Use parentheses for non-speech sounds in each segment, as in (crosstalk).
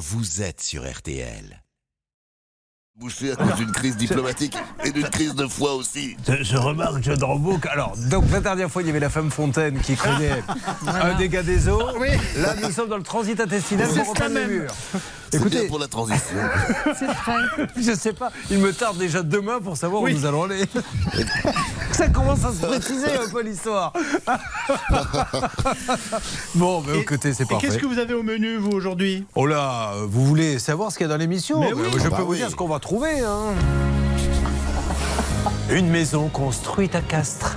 vous êtes sur RTL. Bouché à cause d'une crise diplomatique et d'une crise de foi aussi. Je, je remarque, John Rambo, que- alors, donc la dernière fois, il y avait la femme Fontaine qui craignait (laughs) un dégât des eaux. Là, nous sommes dans le transit intestinal C'est pour les même. murs. C'est bien Écoutez, pour la transition. (laughs) je sais pas, il me tarde déjà demain pour savoir où nous allons aller. (laughs) Ça commence à se préciser un peu l'histoire. (laughs) bon, mais Et- écoutez, c'est Et parfait. qu'est-ce que vous avez au menu, vous, aujourd'hui? Oh là, vous voulez savoir ce qu'il y a dans l'émission Mais oui. Je Ah peux bah vous oui. dire ce qu'on va trouver. hein. Une maison construite à Castres.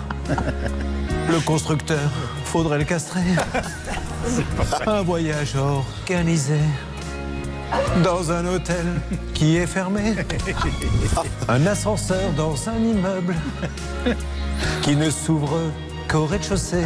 Le constructeur, faudrait le castrer. Un voyage organisé dans un hôtel qui est fermé. (laughs) Un ascenseur dans un immeuble qui ne s'ouvre qu'au rez-de-chaussée.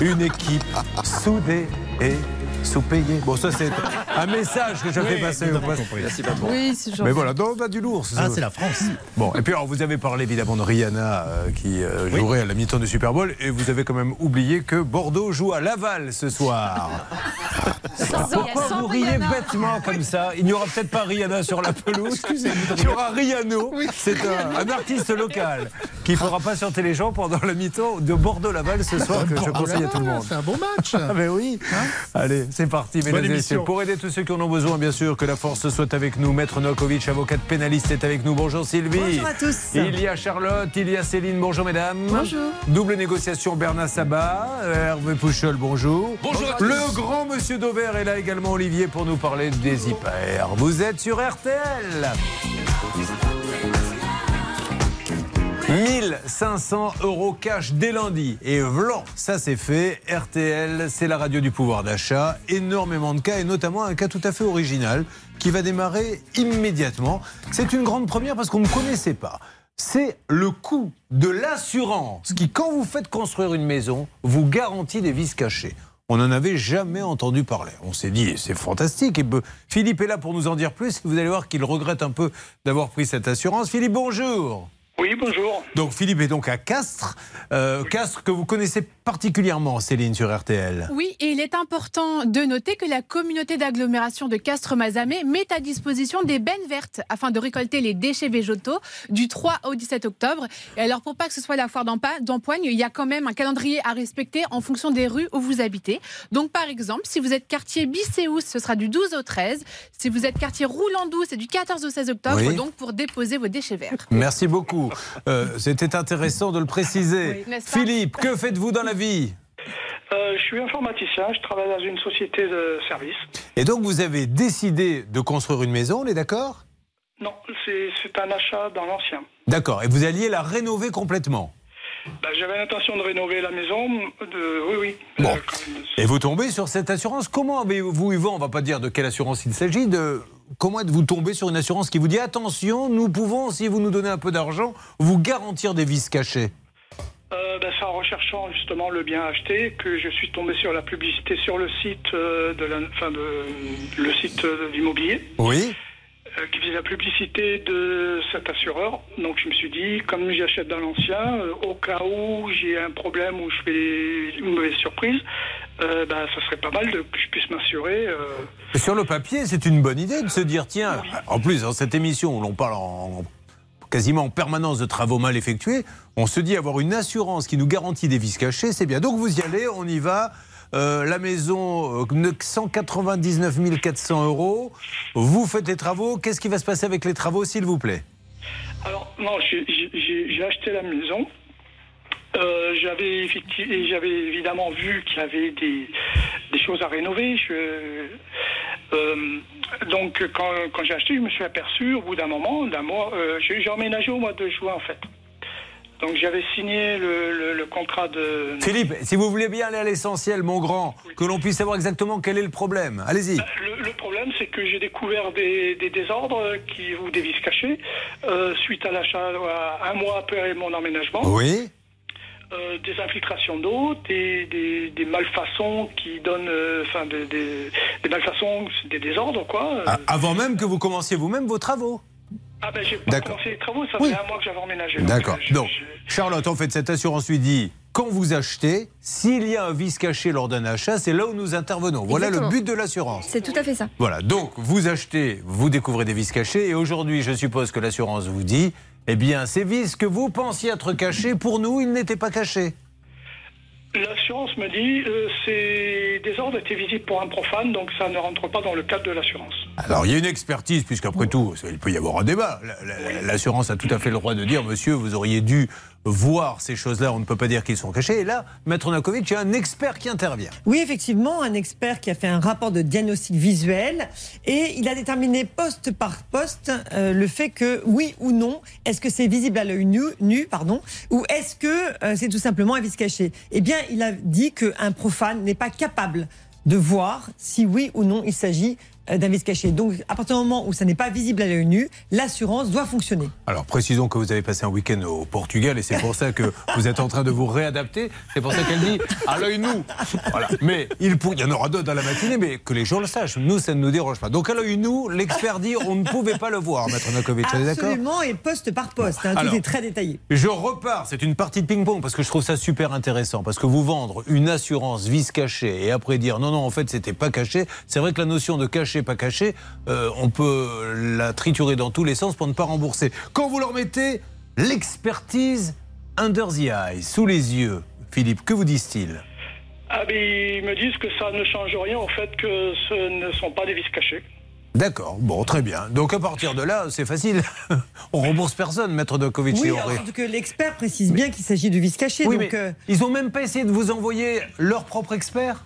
Une équipe soudée et sous-payée. Bon, ça, c'est un message que je fais passer. au avons passage. compris. Oui, c'est gentil. Mais voilà, donc on a du lourd. Ah, c'est la France. Bon, et puis alors, vous avez parlé évidemment de Rihanna euh, qui euh, jouerait à la mi-temps du Super Bowl et vous avez quand même oublié que Bordeaux joue à Laval ce soir. (laughs) Pourquoi vous riez bêtement comme ça Il n'y aura peut-être pas Rihanna sur la pelouse. Il y aura Rihanno. C'est un, un artiste local qui fera passionner les gens pendant la mi-temps de Bordeaux-Laval ce soir que je conseille à tout le monde. C'est un bon match. Ah ben oui. Allez, c'est parti, mesdames et messieurs. émission. Pour aider tous ceux qui en ont besoin, bien sûr, que la force soit avec nous. Maître Novakovic, avocate pénaliste, est avec nous. Bonjour Sylvie. Bonjour à tous. Il y a Charlotte, il y a Céline. Bonjour mesdames. Bonjour. Double négociation Bernard Sabat, Hervé Pouchol, bonjour. Bonjour. Le grand monsieur Dauvert est là également, Olivier, pour nous parler des hyper. Vous êtes sur RTL. 1500 euros cash dès lundi. Et vlan, ça c'est fait. RTL, c'est la radio du pouvoir d'achat. Énormément de cas et notamment un cas tout à fait original qui va démarrer immédiatement. C'est une grande première parce qu'on ne connaissait pas. C'est le coût de l'assurance qui, quand vous faites construire une maison, vous garantit des vis cachés. On n'en avait jamais entendu parler. On s'est dit, c'est fantastique. Et Philippe est là pour nous en dire plus. Vous allez voir qu'il regrette un peu d'avoir pris cette assurance. Philippe, bonjour. Oui, bonjour. Donc Philippe est donc à Castres. Euh, Castres que vous connaissez particulièrement, Céline, sur RTL. Oui, et il est important de noter que la communauté d'agglomération de Castres-Mazamet met à disposition des bennes vertes afin de récolter les déchets végétaux du 3 au 17 octobre. Et alors, pour pas que ce soit la foire d'empoigne, il y a quand même un calendrier à respecter en fonction des rues où vous habitez. Donc, par exemple, si vous êtes quartier Bicéus, ce sera du 12 au 13. Si vous êtes quartier Roulandou, c'est du 14 au 16 octobre, Oui. donc pour déposer vos déchets verts. Merci beaucoup. Euh, C'était intéressant de le préciser. Oui, Philippe, que faites-vous dans la vie Euh, je suis informaticien, je travaille dans une société de service. Et donc vous avez décidé de construire une maison, on est d'accord? Non, c'est c'est un achat dans l'ancien. D'accord. Et vous alliez la rénover complètement? Bah, J'avais l'intention de rénover la maison. De... Oui, oui. Bon. Euh. Et vous tombez sur cette assurance. Comment avez-vous, Yvan, on va pas dire de quelle assurance il s'agit, de comment êtes-vous tombé sur une assurance qui vous dit attention, nous pouvons, si vous nous donnez un peu d'argent, vous garantir des vis cachés? Euh, bah, c'est en recherchant justement le bien acheté que je suis tombé sur la publicité sur le site euh, de la, enfin de le site euh, d'immobilier Oui. Euh, qui faisait la publicité de cet assureur. Donc je me suis dit, comme j'achète dans l'ancien, euh, au cas où j'ai un problème ou je fais une mauvaise surprise, euh, bah, ça serait pas mal de, que je puisse m'assurer. euh, Sur le papier, c'est une bonne idée de se dire tiens, en plus, dans cette émission où l'on parle en, quasiment en permanence de travaux mal effectués, on se dit avoir une assurance qui nous garantit des vis cachés, c'est bien. Donc vous y allez, on y va. Euh, la maison, euh, 199 400 euros. Vous faites les travaux. Qu'est-ce qui va se passer avec les travaux, s'il vous plaît? Alors, non, j'ai- acheté la maison. Euh, j'avais évidemment vu qu'il y avait des, choses à rénover. Euh, donc, quand, quand j'ai acheté, je me suis aperçu, au bout d'un moment, d'un mois, euh, j'ai emménagé au mois de juin, en fait. Donc, j'avais signé le, le- le contrat de. Philippe, si vous voulez bien aller à l'essentiel, mon grand, que l'on puisse savoir exactement quel est le problème. Allez-y. Le, le problème, c'est que j'ai découvert des, des désordres qui, ou des cachés euh, suite à l'achat un mois après mon emménagement. Oui. Euh, des infiltrations d'eau, des, des, des malfaçons qui donnent, euh, enfin, des, malfaçons, des désordres, quoi. Ah, Avant même que vous commenciez vous-même vos travaux. Ah ben, j'ai pas commencé les travaux, ça Oui. fait un mois que j'avais emménagé. D'accord. euh, je- Donc, je- Charlotte, en fait, cette assurance lui dit quand vous achetez, s'il y a un vice caché lors d'un achat, c'est là où nous intervenons. Voilà Exactement. le but de l'assurance. C'est tout à fait ça. Voilà, donc vous achetez, vous découvrez des vices cachés, et aujourd'hui, je suppose que l'assurance vous dit, eh bien, ces vices que vous pensiez être cachés, pour nous, ils n'étaient pas cachés. L'assurance me dit euh, ces désordres étaient visibles pour un profane, donc ça ne rentre pas dans le cadre de l'assurance. Alors, il y a une expertise, puisqu'après tout, il peut y avoir un débat. La- la- L'assurance a tout à fait le droit de dire, monsieur, vous auriez dû voir ces choses-là, on ne peut pas dire qu'ils sont cachés. Et là, Maître Nakovic, il y a un expert qui intervient. Oui, effectivement, un expert qui a fait un rapport de diagnostic visuel et il a déterminé poste par poste euh, le fait que oui ou non, est-ce que c'est visible à l'œil nu, pardon, ou est-ce que euh, c'est tout simplement un vice caché? Eh bien, il a dit qu'un profane n'est pas capable de voir si oui ou non il s'agit euh, d'un vice caché. Donc, à partir du moment où ça n'est pas visible à l'œil nu, l'assurance doit fonctionner. Alors, précisons que vous avez passé un week-end au Portugal et c'est pour ça que (laughs) vous êtes en train de vous réadapter. C'est pour ça qu'elle dit à l'œil nu. Voilà. Mais il, pour- il y en aura d'autres dans la matinée, mais que les gens le sachent. Nous, ça ne nous dérange pas. Donc, à l'œil nu, l'expert dit on ne pouvait pas le voir, Maître d'accord Absolument, et poste par poste. hein, Alors. tout est très détaillé. Je repars, c'est une partie de ping-pong parce que je trouve ça super intéressant. Parce que vous vendre une assurance vice caché et après dire non, non, en fait, c'était pas caché. C'est vrai que la notion de caché, pas caché, euh, on peut la triturer dans tous les sens pour ne pas rembourser. Quand vous leur mettez l'expertise under the eye, sous les yeux, Philippe, que vous disent-ils? Ah, mais ils me disent que ça ne change rien au fait que ce ne sont pas des vices cachés. D'accord, bon, très bien. Donc à partir de là, c'est facile. (laughs) on rembourse personne, Maître Dokovic. Oui, alors, que l'expert précise bien qu'il s'agit de vice caché. Oui, donc, mais euh, ils ont même pas essayé de vous envoyer leur propre expert?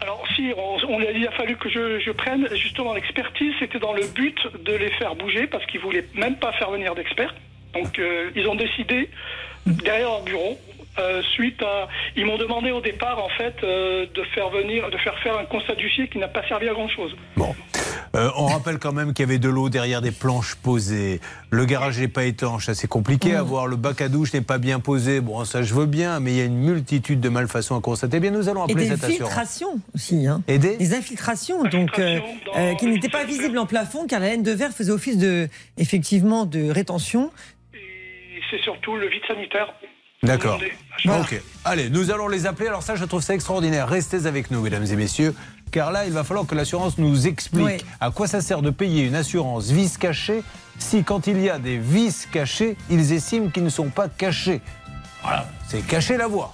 Alors si, on, on il a fallu que je, je prenne justement l'expertise, c'était dans le but de les faire bouger parce qu'ils voulaient même pas faire venir d'experts. Donc euh, ils ont décidé derrière leur bureau. Euh, suite à, ils m'ont demandé au départ en fait euh, de faire venir, de faire faire un constat d'huissier qui n'a pas servi à grand chose. Bon. Euh, on rappelle quand même qu'il y avait de l'eau derrière des planches posées. Le garage n'est pas étanche, ça c'est compliqué à voir. Le bac à douche n'est pas bien posé. Bon, ça je veux bien, mais il y a une multitude de malfaçons à constater. Eh bien, nous allons et appeler des cette assurance. filtrations aussi. Hein. Et des Des infiltrations, donc euh, Infiltrations euh, qui n'étaient pas visibles en plafond, car la laine de verre faisait office de, effectivement, de rétention. Et c'est surtout le vide sanitaire. D'accord. Ok. Allez, nous allons les appeler. Alors ça, je trouve ça extraordinaire. Restez avec nous, mesdames et messieurs, car là, il va falloir que l'assurance nous explique Oui. à quoi ça sert de payer une assurance vice cachée si, quand il y a des vices cachés, ils estiment qu'ils ne sont pas cachés. Voilà, c'est cacher la voix.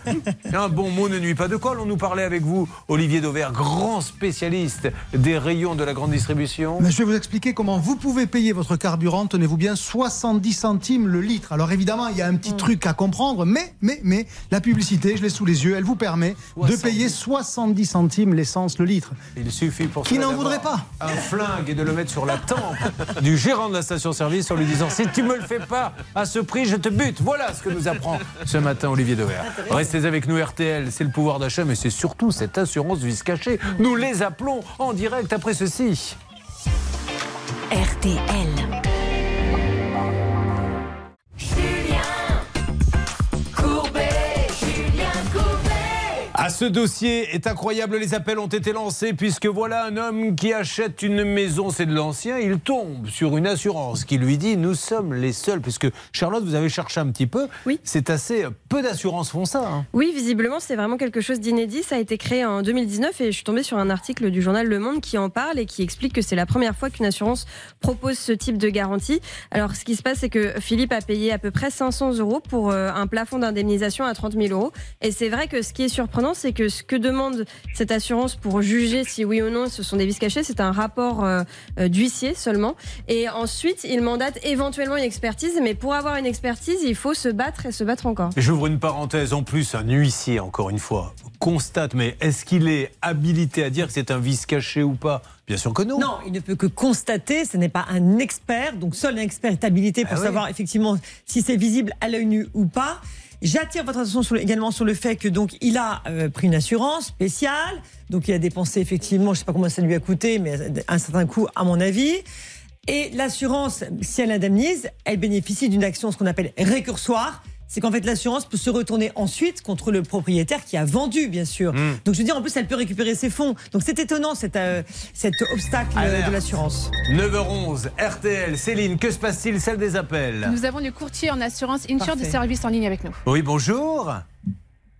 (laughs) Un bon mot ne nuit pas de quoi. On nous parlait avec vous, Olivier Dauvert, grand spécialiste des rayons de la grande distribution. Mais je vais vous expliquer comment vous pouvez payer votre carburant, tenez-vous bien, 70 centimes le litre. Alors évidemment, il y a un petit truc à comprendre, mais, mais, mais, la publicité, je l'ai sous les yeux, elle vous permet de 70. payer 70 centimes l'essence le litre. Il suffit pour Qui n'en voudrait pas Un flingue et de le mettre sur la tempe du gérant de la station-service en lui disant Si tu me le fais pas à ce prix, je te bute. Voilà ce que nous ce matin Olivier Dever. Restez avec nous, RTL, c'est le pouvoir d'achat, mais c'est surtout cette assurance vice cachée. Nous les appelons en direct après ceci. RTL. Ce dossier est incroyable, les appels ont été lancés puisque voilà un homme qui achète une maison, c'est de l'ancien, il tombe sur une assurance qui lui dit nous sommes les seuls, puisque Charlotte, vous avez cherché un petit peu, Oui. c'est assez peu d'assurances font ça. hein. Oui, visiblement, c'est vraiment quelque chose d'inédit. Ça a été créé en 2019 et je suis tombée sur un article du journal Le Monde qui en parle et qui explique que c'est la première fois qu'une assurance propose ce type de garantie. Alors, ce qui se passe, c'est que Philippe a payé à peu près 500 euros pour euh, un plafond d'indemnisation à 30 000 euros. Et c'est vrai que ce qui est surprenant, c'est que ce que demande cette assurance pour juger si oui ou non ce sont des vices cachés, c'est un rapport euh, euh, d'huissier seulement. Et ensuite, il mandate éventuellement une expertise. Mais pour avoir une expertise, il faut se battre et se battre encore. J'ouvre une parenthèse. En plus, un huissier, encore une fois, constate, mais est-ce qu'il est habilité à dire que c'est un vice caché ou pas? Bien sûr que non. Non, il ne peut que constater, ce n'est pas un expert, donc seul un expert est habilité pour Ah oui. savoir effectivement si c'est visible à l'œil nu ou pas. J'attire votre attention sur le- également sur le fait que donc il a euh, pris une assurance spéciale, donc il a dépensé effectivement, je sais pas combien ça lui a coûté, mais un certain coût à mon avis. Et l'assurance, si elle indemnise, elle bénéficie d'une action ce qu'on appelle récursoire. C'est qu'en fait l'assurance peut se retourner ensuite contre le propriétaire qui a vendu, bien sûr. Mm. Donc je veux dire, en plus, elle peut récupérer ses fonds. Donc c'est étonnant cet, euh, cet obstacle Alerte. de l'assurance. 9h11, RTL, Céline, que se passe-t-il? Celle des appels. Nous avons le courtier en assurance Insure de service en ligne avec nous. Oui, bonjour.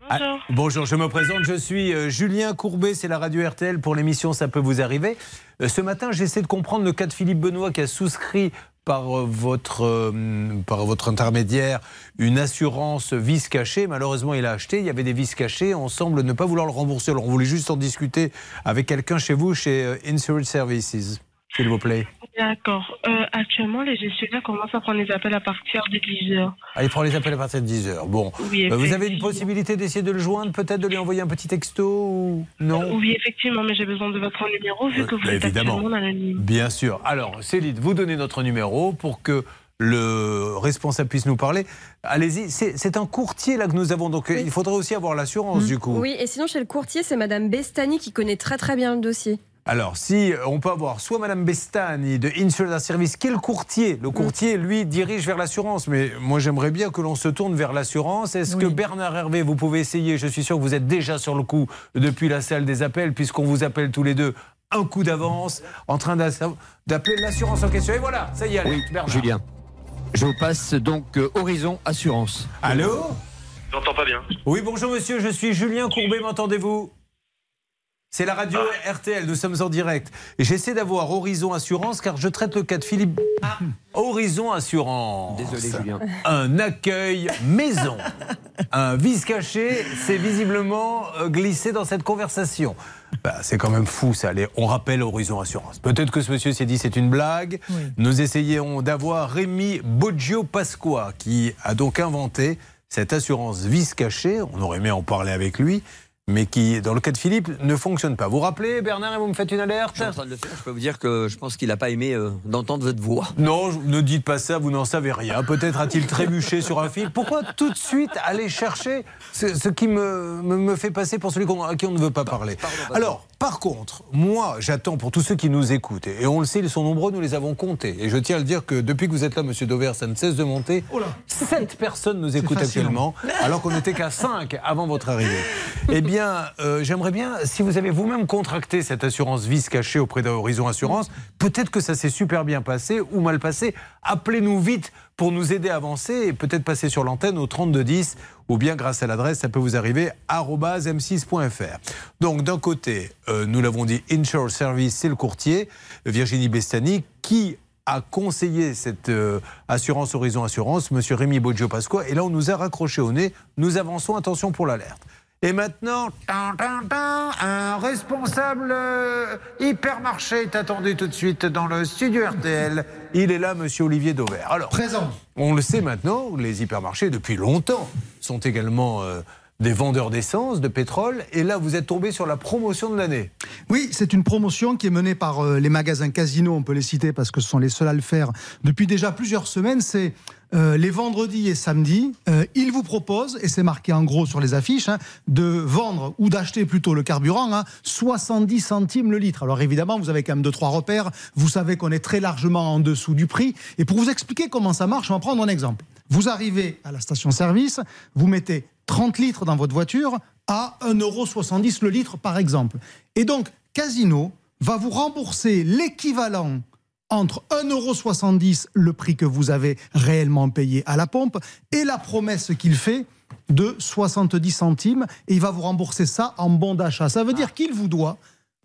Bonjour. Ah, bonjour, je me présente, je suis euh, Julien Courbet, c'est la radio RTL pour l'émission Ça peut vous arriver. Euh, ce matin, j'essaie de comprendre le cas de Philippe Benoît qui a souscrit par euh, votre, euh, par votre intermédiaire une assurance vis cachée. Malheureusement, il a acheté, il y avait des vis cachées, on semble ne pas vouloir le rembourser. Alors, on voulait juste en discuter avec quelqu'un chez vous, chez euh, Insurance Services, s'il vous plaît. D'accord. Euh, actuellement, les gestionnaires commencent à prendre les appels à partir de 10 heures. Ah, il prend les appels à partir de 10h. Bon, Oui, Euh, vous avez une possibilité d'essayer de le joindre, peut-être de lui envoyer un petit texto ou non Oui, effectivement, mais j'ai besoin de votre numéro vu Ouais, que vous bah, êtes évidemment. actuellement dans la ligne. Bien sûr. Alors, Céline, vous donnez notre numéro pour que le responsable puisse nous parler. Allez-y, c'est un courtier là que nous avons, donc euh, Oui. il faudrait aussi avoir l'assurance du coup. Oui, et sinon, chez le courtier, c'est Madame Bestani qui connaît très très bien le dossier. Alors, si on peut avoir soit Madame Bestani de Insurance Service, qui est le courtier Le courtier, lui, dirige vers l'assurance. Mais moi, j'aimerais bien que l'on se tourne vers l'assurance. Est-ce que. Bernard Hervé, vous pouvez essayer? Je suis sûr que vous êtes déjà sur le coup depuis la salle des appels, puisqu'on vous appelle tous les deux un coup d'avance, en train d'appeler l'assurance en question. Et voilà, ça y est, allez, Oui, Bernard. Julien. Je vous passe donc euh, Horizon Assurance. Allô? J'entends pas bien. Oui, bonjour monsieur, je suis Julien Courbet, m'entendez-vous? C'est la radio RTL, nous sommes en direct. J'essaie d'avoir Horizon Assurance car je traite le cas de Philippe. Ah, Horizon Assurance. Désolé, Julien. Un accueil maison. (laughs) Un vice caché, c'est visiblement euh, glissé dans cette conversation. Bah, c'est quand même fou ça. Allez, on rappelle Horizon Assurance. Peut-être que ce monsieur s'est dit c'est une blague. Oui. Nous essayons d'avoir Rémi Boggio Pasqua qui a donc inventé cette assurance vice cachée. On aurait aimé en parler avec lui. Mais qui, dans le cas de Philippe, ne fonctionne pas. Vous vous rappelez, Bernard, et vous me faites une alerte Je suis en train de le faire. Je peux vous dire que je pense qu'il n'a pas aimé euh, d'entendre votre voix. Non, ne dites pas ça, vous n'en savez rien. Peut-être a-t-il trébuché sur un fil. Pourquoi tout de suite aller chercher ce, ce qui me, me, me fait passer pour celui à qui on ne veut pas parler? Pardon. Alors, par contre, moi, j'attends pour tous ceux qui nous écoutent, et on le sait, ils sont nombreux, nous les avons comptés. Et je tiens à le dire que depuis que vous êtes là, monsieur Dover, ça ne cesse de monter. Oh là. Sept personnes nous écoutent actuellement, alors qu'on n'était qu'à cinq avant votre arrivée. Eh bien, euh, j'aimerais bien, si vous avez vous-même contracté cette assurance vice cachée auprès d'Horizon Assurance, peut-être que ça s'est super bien passé ou mal passé. Appelez-nous vite pour nous aider à avancer et peut-être passer sur l'antenne au 3210 ou bien grâce à l'adresse, ça peut vous arriver, arobase m6.fr. Donc d'un côté, euh, nous l'avons dit, Insure Service, c'est le courtier, Virginie Bestani, qui a conseillé cette euh, assurance Horizon Assurance, monsieur Rémi Boggio Pasqua, et là on nous a raccroché au nez, nous avançons, attention pour l'alerte. Et maintenant, un responsable euh, hypermarché est attendu tout de suite dans le studio RTL. Il est là, monsieur Olivier Dauvert. Alors, Présent. on le sait maintenant, les hypermarchés, depuis longtemps, sont également euh, des vendeurs d'essence, de pétrole. Et là, vous êtes tombé sur la promotion de l'année. Oui, c'est une promotion qui est menée par euh, les magasins Casino, on peut les citer parce que ce sont les seuls à le faire depuis déjà plusieurs semaines. C'est euh, les vendredis et samedis. Euh, ils vous proposent, et c'est marqué en gros sur les affiches, hein, de vendre ou d'acheter plutôt le carburant à 70 centimes le litre. Alors évidemment, vous avez quand même deux, trois repères. Vous savez qu'on est très largement en dessous du prix. Et pour vous expliquer comment ça marche, on va prendre un exemple. Vous arrivez à la station-service, vous mettez 30 litres dans votre voiture à 1,70€ le litre par exemple. Et donc, Casino va vous rembourser l'équivalent entre 1,70€ le prix que vous avez réellement payé à la pompe et la promesse qu'il fait de 70 centimes et il va vous rembourser ça en bon d'achat. Ça veut dire qu'il vous doit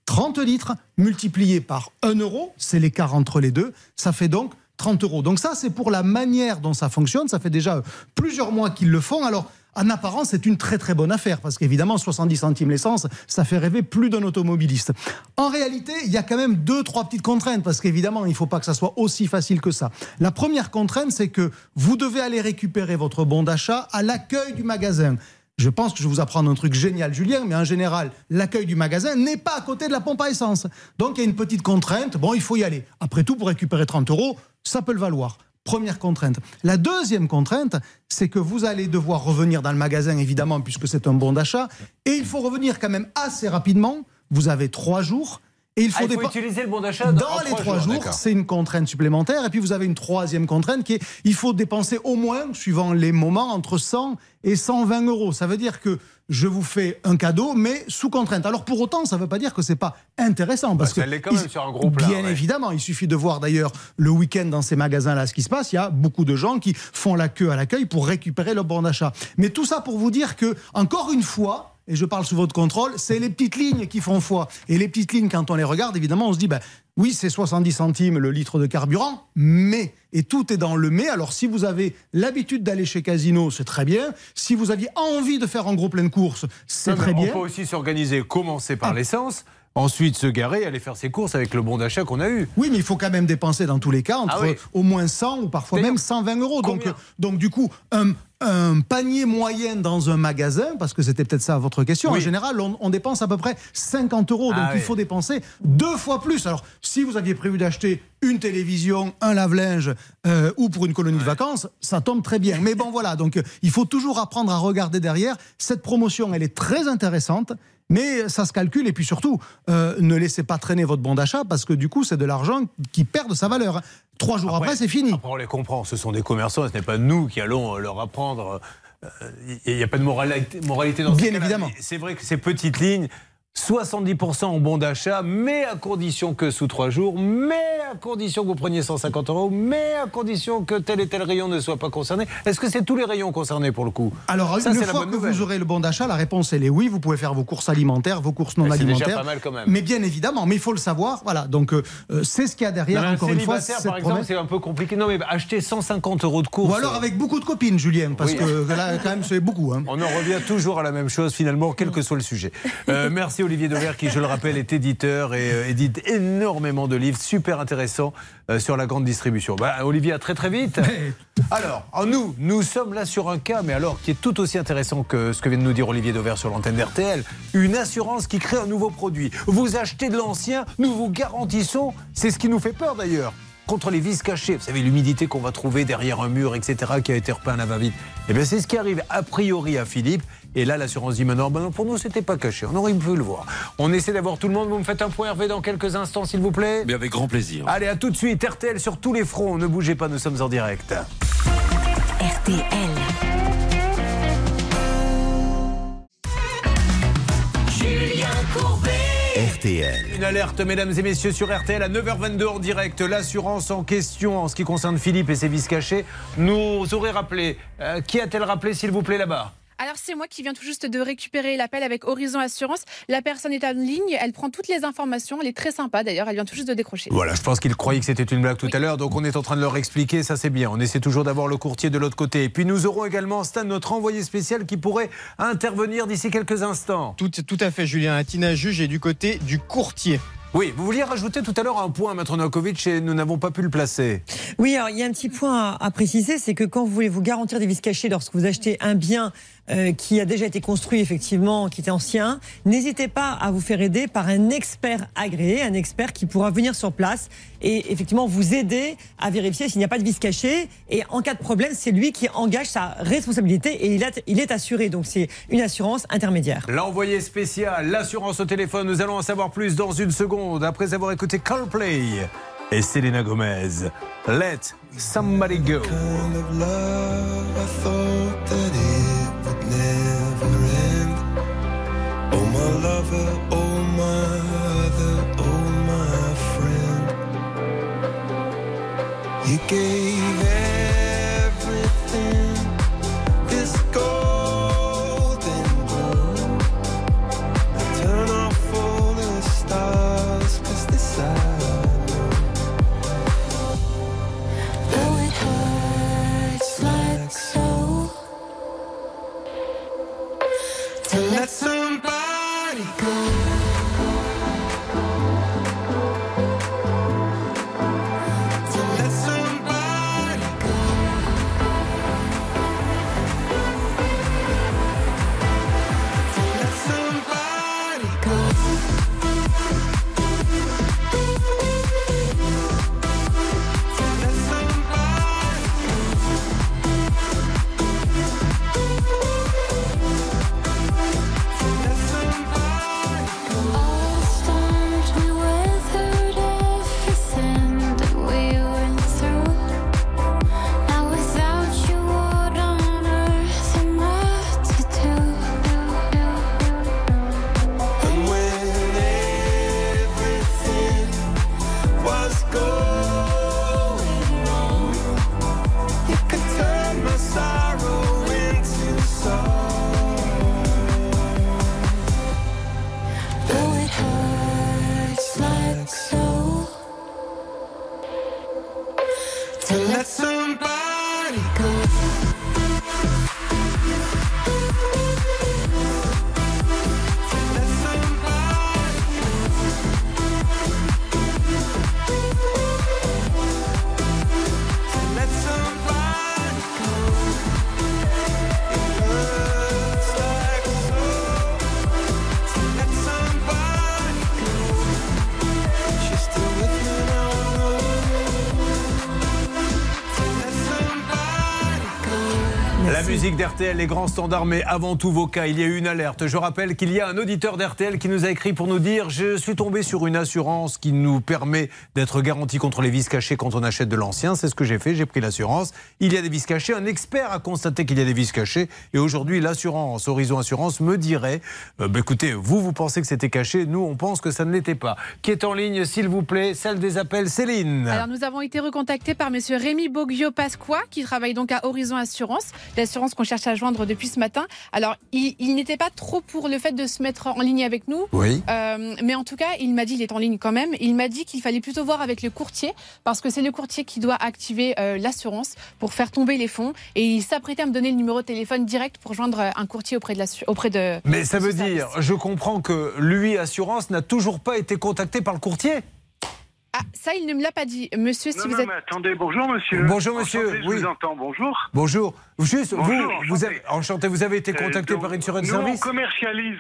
30 litres multiplié par 1 euro, c'est l'écart entre les deux, ça fait donc 30 euros. Donc ça, c'est pour la manière dont ça fonctionne. Ça fait déjà plusieurs mois qu'ils le font. Alors, en apparence, c'est une très très bonne affaire parce qu'évidemment, 70 centimes l'essence, ça fait rêver plus d'un automobiliste. En réalité, il y a quand même deux, trois petites contraintes parce qu'évidemment, il ne faut pas que ça soit aussi facile que ça. La première contrainte, c'est que vous devez aller récupérer votre bon d'achat à l'accueil du magasin. Je pense que je vais vous apprendre un truc génial, Julien, mais en général, l'accueil du magasin n'est pas à côté de la pompe à essence. Donc il y a une petite contrainte. Bon, il faut y aller. Après tout, pour récupérer 30 euros, ça peut le valoir. Première contrainte. La deuxième contrainte, c'est que vous allez devoir revenir dans le magasin, évidemment, puisque c'est un bon d'achat. Et il faut revenir quand même assez rapidement. Vous avez trois jours. Et il faut, Ah, il faut utiliser le bon d'achat dans en les trois trois jours, jours. c'est une contrainte supplémentaire. Et puis vous avez une troisième contrainte qui est il faut dépenser au moins, suivant les moments, entre 100 et 120 euros. Ça veut dire que je vous fais un cadeau, mais sous contrainte. Alors pour autant, ça ne veut pas dire que c'est pas intéressant, parce Bah, ça que quand même il- sur un gros plat, Bien ouais. évidemment, il suffit de voir d'ailleurs le week-end dans ces magasins-là ce qui se passe. Il y a beaucoup de gens qui font la queue à l'accueil pour récupérer leur bon d'achat. Mais tout ça pour vous dire que encore une fois. Et je parle sous votre contrôle, c'est les petites lignes qui font foi. Et les petites lignes, quand on les regarde, évidemment, on se dit, ben, oui, c'est 70 centimes le litre de carburant, mais, et tout est dans le mais. Alors, si vous avez l'habitude d'aller chez Casino, c'est très bien. Si vous aviez envie de faire un gros plein de courses, c'est très on bien. peut aussi s'organiser, commencer Ah. par l'essence, ensuite se garer, aller faire ses courses avec le bon d'achat qu'on a eu. Oui, mais il faut quand même dépenser dans tous les cas entre Ah oui. au moins 100 ou parfois même 120 euros. Donc, combien donc du coup, un, un panier moyen dans un magasin, parce que c'était peut-être ça votre question, Oui. en général, on, on dépense à peu près 50 euros. Donc Ah il faut dépenser deux fois plus. Alors, si vous aviez prévu d'acheter une télévision, un lave-linge euh, ou pour une colonie de vacances, ça tombe très bien. Mais bon, (laughs) voilà, donc euh, il faut toujours apprendre à regarder derrière. Cette promotion, elle est très intéressante. Mais ça se calcule et puis surtout, euh, ne laissez pas traîner votre bon d'achat parce que du coup, c'est de l'argent qui perd de sa valeur. Trois jours après, c'est fini. Après, on les comprend, ce sont des commerçants, ce n'est pas nous qui allons euh, leur apprendre. euh, Il n'y a pas de moralité, moralité dans Bien évidemment. C'est vrai que ces petites lignes, 70% en bon d'achat, mais à condition que sous trois jours, mais à condition que vous preniez 150 euros, mais à condition que tel et tel rayon ne soit pas concerné. Est-ce que c'est tous les rayons concernés pour le coup? Alors, Ça, une fois que nouvelle. vous aurez le bon d'achat, la réponse elle est oui. Vous pouvez faire vos courses alimentaires, vos courses non c'est déjà alimentaires. pas mal quand même. Mais bien évidemment, mais il faut le savoir. Voilà, donc euh, euh, c'est ce qu'il y a derrière. Non, mais un encore une fois, cette par exemple, c'est un peu compliqué. Non, mais acheter 150 euros de course. Ou alors avec beaucoup de copines, Julien, parce Oui. que là, quand même, c'est beaucoup. hein. On en revient toujours à la même chose finalement, quel que soit le sujet. Euh, merci Olivier Dever qui, je le rappelle, est éditeur et euh, édite énormément de livres super intéressants euh, sur la grande distribution. Bah, Olivier, à très très vite. Alors, en nous, nous sommes là sur un cas, mais alors qui est tout aussi intéressant que ce que vient de nous dire Olivier Dever sur l'antenne d'RTL. Une assurance qui crée un nouveau produit. Vous achetez de l'ancien, nous vous garantissons, c'est ce qui nous fait peur d'ailleurs. Contre les vis cachées, vous savez, l'humidité qu'on va trouver derrière un mur, etc., qui a été repeint à la va-vite. Eh bien, c'est ce qui arrive a priori à Philippe. Et là, l'assurance dit maintenant, ben non, pour nous, c'était pas caché. On aurait pu le voir. On essaie d'avoir tout le monde. Vous me faites un point Hervé dans quelques instants, s'il vous plaît. Mais avec grand plaisir. Allez, à tout de suite. RTL sur tous les fronts. Ne bougez pas, nous sommes en direct. RTL. Julien Courbet. RTL. Une alerte, mesdames et messieurs, sur RTL à 9h22 en direct. L'assurance en question en ce qui concerne Philippe et ses vis cachés nous aurait rappelé. Euh, qui a-t-elle rappelé, s'il vous plaît, là-bas? Alors c'est moi qui viens tout juste de récupérer l'appel avec Horizon Assurance. La personne est en ligne, elle prend toutes les informations, elle est très sympa d'ailleurs, elle vient tout juste de décrocher. Voilà, je pense qu'il croyait que c'était une blague tout à l'heure, donc on est en train de leur expliquer, ça c'est bien. On essaie toujours d'avoir le courtier de l'autre côté. Et puis nous aurons également Stan, notre envoyé spécial, qui pourrait intervenir d'ici quelques instants. Tout, tout à fait, Julien. Atina Juge est du côté du courtier. Oui, vous vouliez rajouter tout à l'heure un point, Maître Novakovic, et nous n'avons pas pu le placer. Oui, alors il y a un petit point à, à préciser, c'est que quand vous voulez vous garantir des vis cachées lorsque vous achetez un bien euh, qui a déjà été construit effectivement, qui était ancien, n'hésitez pas à vous faire aider par un expert agréé, un expert qui pourra venir sur place et effectivement vous aider à vérifier s'il n'y a pas de vis cachée. Et en cas de problème, c'est lui qui engage sa responsabilité et il, a- il est assuré. Donc c'est une assurance intermédiaire. L'envoyé spécial, l'assurance au téléphone, nous allons en savoir plus dans une seconde, après avoir écouté Coldplay et Selena Gomez. Let somebody go. Oh my let somebody La musique d'RTL, les grands standards, mais avant tout vos cas, il y a eu une alerte. Je rappelle qu'il y a un auditeur d'RTL qui nous a écrit pour nous dire Je suis tombé sur une assurance qui nous permet d'être garanti contre les vis cachés quand on achète de l'ancien. C'est ce que j'ai fait, j'ai pris l'assurance. Il y a des vis cachés. Un expert a constaté qu'il y a des vis cachés. Et aujourd'hui, l'assurance, Horizon Assurance, me dirait euh, bah, écoutez, vous, vous pensez que c'était caché. Nous, on pense que ça ne l'était pas. Qui est en ligne, s'il vous plaît Celle des appels, Céline. Alors nous avons été recontactés par Monsieur Rémi Boggio Pasqua, qui travaille donc à Horizon Assurance, l'assurance qu'on cherche à joindre depuis ce matin. Alors il, il n'était pas trop pour le fait de se mettre en ligne avec nous, Oui. Euh, mais en tout cas il m'a dit, il est en ligne quand même, il m'a dit qu'il fallait plutôt voir avec le courtier, parce que c'est le courtier qui doit activer euh, l'assurance pour faire tomber les fonds, et il s'apprêtait à me donner le numéro de téléphone direct pour joindre un courtier auprès de l'assu- auprès de. Mais ça veut dire, je comprends que lui, assurance, n'a toujours pas été contacté par le courtier. Ah ça il ne me l'a pas dit, Monsieur. Si Non, vous non, êtes mais attendez, bonjour monsieur. Bonjour, monsieur, Enchanté, je oui. vous entends, bonjour. Bonjour. Juste, Bonjour, vous, vous enchanté. avez, enchanté, vous avez été Euh, contacté donc, par une service On commercialise.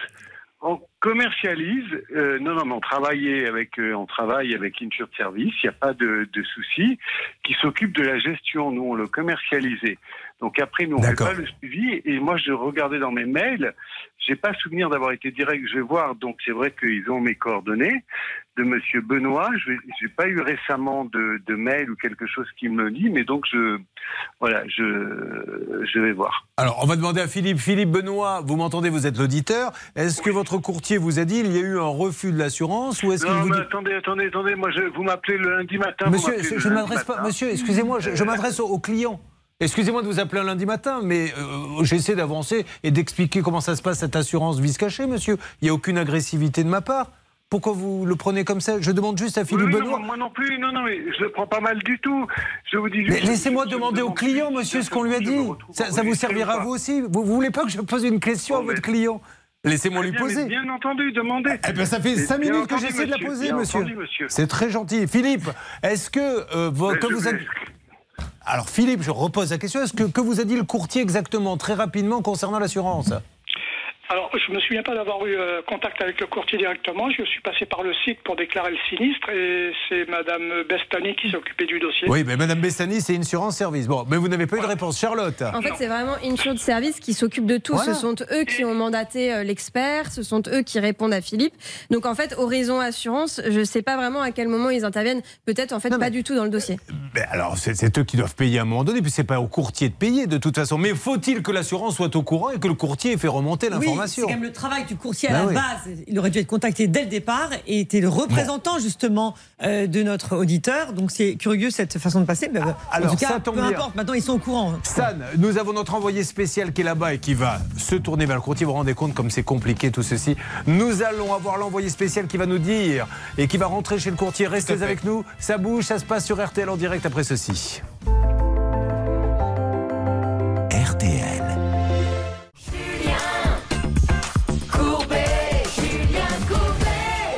On commercialise. euh, non, non, mais on travaille avec, euh, on travaille avec Insure Service. Il n'y a pas de, de souci. Qui s'occupe de la gestion. Nous, on le commercialisait. Donc après, nous, on fait pas le suivi. Et moi, je regardais dans mes mails. J'ai pas souvenir d'avoir été direct. Je vais voir. Donc c'est vrai qu'ils ont mes coordonnées de Monsieur Benoît. Je n'ai pas eu récemment de, de mail ou quelque chose qui me le dit, mais donc je, voilà, je, je vais voir. Alors, on va demander à Philippe. Philippe Benoît, vous m'entendez, vous êtes l'auditeur. Est-ce que votre courtier vous a dit il y a eu un refus de l'assurance ou est-ce qu'il vous dit attendez, attendez, attendez. Moi, je, vous m'appelez le lundi matin. Monsieur, je ne m'adresse pas. Monsieur, excusez-moi, je, je m'adresse au, au client. Excusez-moi de vous appeler un lundi matin, mais euh, j'essaie d'avancer et d'expliquer comment ça se passe cette assurance vice cachée, monsieur. Il n'y a aucune agressivité de ma part. Pourquoi vous le prenez comme ça? Je demande juste à Philippe oui, Benoît. non, moi non plus, non, non, mais je le prends pas mal du tout. Je vous dis Mais juste- laissez-moi je- je demander au client, monsieur, ce qu'on lui a dit. Ça, vous servira vous aussi? Vous, vous voulez pas que je pose une question à votre client? Laissez-moi lui mais poser. Bien entendu, demandez. Eh ben, ça fait Mais 5 bien minutes que j'essaie de la poser, bien monsieur. entendu, monsieur. C'est très gentil. Philippe, est-ce que, euh, que vous a... vais- Alors, Philippe, je repose la question. Est-ce que, que vous a dit le courtier exactement, très rapidement, concernant l'assurance? Alors, je me souviens pas d'avoir eu euh, contact avec le courtier directement. Je suis passé par le site pour déclarer le sinistre et c'est Madame Bestani qui s'occupait du dossier. Oui, mais Madame Bessani, c'est Insurance Service. Bon, mais vous n'avez pas eu de réponse. Charlotte En fait, c'est vraiment Insured Service qui s'occupe de tout. Voilà. Ce sont eux qui ont mandaté euh, l'expert, ce sont eux qui répondent à Philippe. Donc en fait, Horizon Assurance, je ne sais pas vraiment à quel moment ils interviennent. Peut-être en fait pas du tout dans le dossier. Ben alors, c'est eux qui doivent payer à un moment donné, puis c'est pas au courtier de payer de toute façon. Mais faut-il que l'assurance soit au courant et que le courtier ait fait remonter Oui, c'est quand même le travail du courtier à Ben la oui. base. Il aurait dû être contacté dès le départ et était le représentant justement euh, de notre auditeur. Donc c'est curieux cette façon de passer. Mais, euh, alors, en tout cas, ça tombe peu bien. importe. Maintenant ils sont au courant. Stan, nous avons notre envoyé spécial qui est là-bas et qui va se tourner vers le courtier. Vous vous rendez compte comme c'est compliqué tout ceci. Nous allons avoir l'envoyé spécial qui va nous dire et qui va rentrer chez le courtier. Restez avec nous. Ça bouge, ça se passe sur RTL en direct après ceci.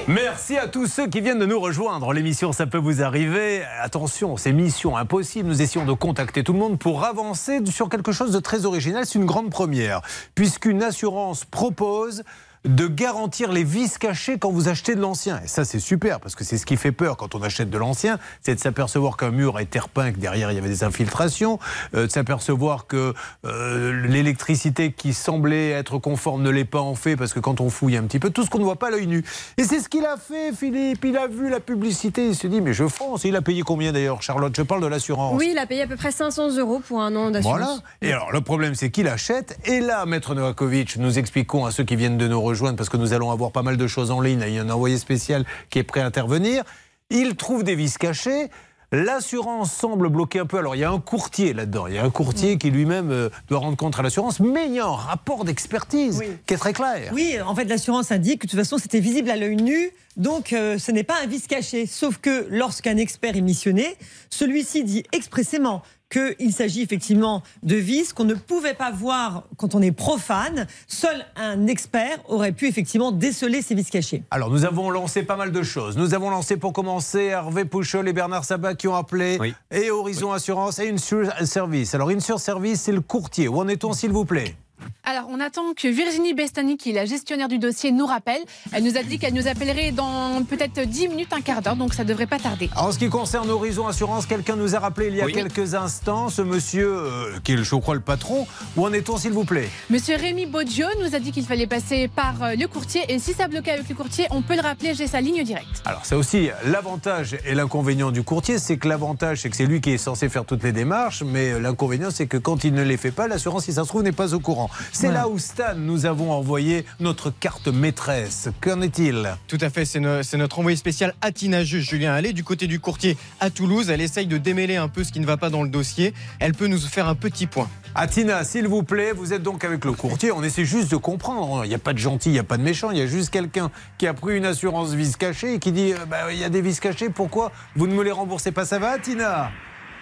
Merci à tous ceux qui viennent de nous rejoindre. L'émission, ça peut vous arriver. Attention, c'est mission impossible. Nous essayons de contacter tout le monde pour avancer sur quelque chose de très original. C'est une grande première, puisqu'une assurance propose de garantir les vis cachés quand vous achetez de l'ancien. Et ça, c'est super, parce que c'est ce qui fait peur quand on achète de l'ancien, c'est de s'apercevoir qu'un mur a été repeint, que derrière il y avait des infiltrations, euh, de s'apercevoir que euh, l'électricité qui semblait être conforme ne l'est pas en fait, parce que quand on fouille un petit peu, tout ce qu'on ne voit pas à l'œil nu. Et c'est ce qu'il a fait, Philippe. Il a vu la publicité, il se dit, mais je fonce. Et il a payé combien d'ailleurs, Charlotte? Je parle de l'assurance. Oui, il a payé à peu près 500 euros pour un an d'assurance. Voilà. Et alors, le problème, c'est qu'il achète. Et là, Maître Novakovic, nous expliquons à ceux qui viennent de nous rejoindre, parce que nous allons avoir pas mal de choses en ligne. Il y a un envoyé spécial qui est prêt à intervenir. Il trouve des vis cachés. L'assurance semble bloquer un peu. Alors, il y a un courtier là-dedans. Il y a un courtier qui lui-même euh, doit rendre compte à l'assurance, mais il y a un rapport d'expertise qui est très clair. Oui, en fait, l'assurance indique que de toute façon, c'était visible à l'œil nu. Donc, euh, ce n'est pas un vice caché. Sauf que lorsqu'un expert est missionné, celui-ci dit expressément qu'il s'agit effectivement de vis qu'on ne pouvait pas voir quand on est profane. Seul un expert aurait pu effectivement déceler ces vices cachés. Alors, nous avons lancé pas mal de choses. Nous avons lancé pour commencer Hervé Pouchol et Bernard Sabat qui ont appelé, et Horizon Assurance et Insure Service. Alors, Insure Service, c'est le courtier. Où en est-on, s'il vous plaît? Alors, on attend que Virginie Bestani, qui est la gestionnaire du dossier, nous rappelle. Elle nous a dit qu'elle nous appellerait dans peut-être 10 minutes, un quart d'heure, donc ça devrait pas tarder. En ce qui concerne Horizon Assurance, quelqu'un nous a rappelé il y a Oui. quelques instants, ce monsieur, euh, qui est, je crois, le patron. Où en est-on, s'il vous plaît? Monsieur Rémi Boggio nous a dit qu'il fallait passer par euh, le courtier. Et si ça bloquait avec le courtier, on peut le rappeler, j'ai sa ligne directe. Alors, c'est aussi l'avantage et l'inconvénient du courtier. C'est que l'avantage, c'est que c'est lui qui est censé faire toutes les démarches, mais euh, l'inconvénient, c'est que quand il ne les fait pas, l'assurance, si ça se trouve, n'est pas au courant. C'est là où Stan nous avons envoyé notre carte maîtresse. Qu'en est-il? Tout à fait, c'est no- c'est notre envoyé spécial Atina Juge, Julien Allais, du côté du courtier à Toulouse. Elle essaye de démêler un peu ce qui ne va pas dans le dossier. Elle peut nous faire un petit point. Atina, s'il vous plaît, vous êtes donc avec le courtier. On essaie juste de comprendre. Il n'y a pas de gentil, il n'y a pas de méchant. Il y a juste quelqu'un qui a pris une assurance vis cachée et qui dit euh, bah, il y a des vis cachés, pourquoi vous ne me les remboursez pas? Ça va, Atina?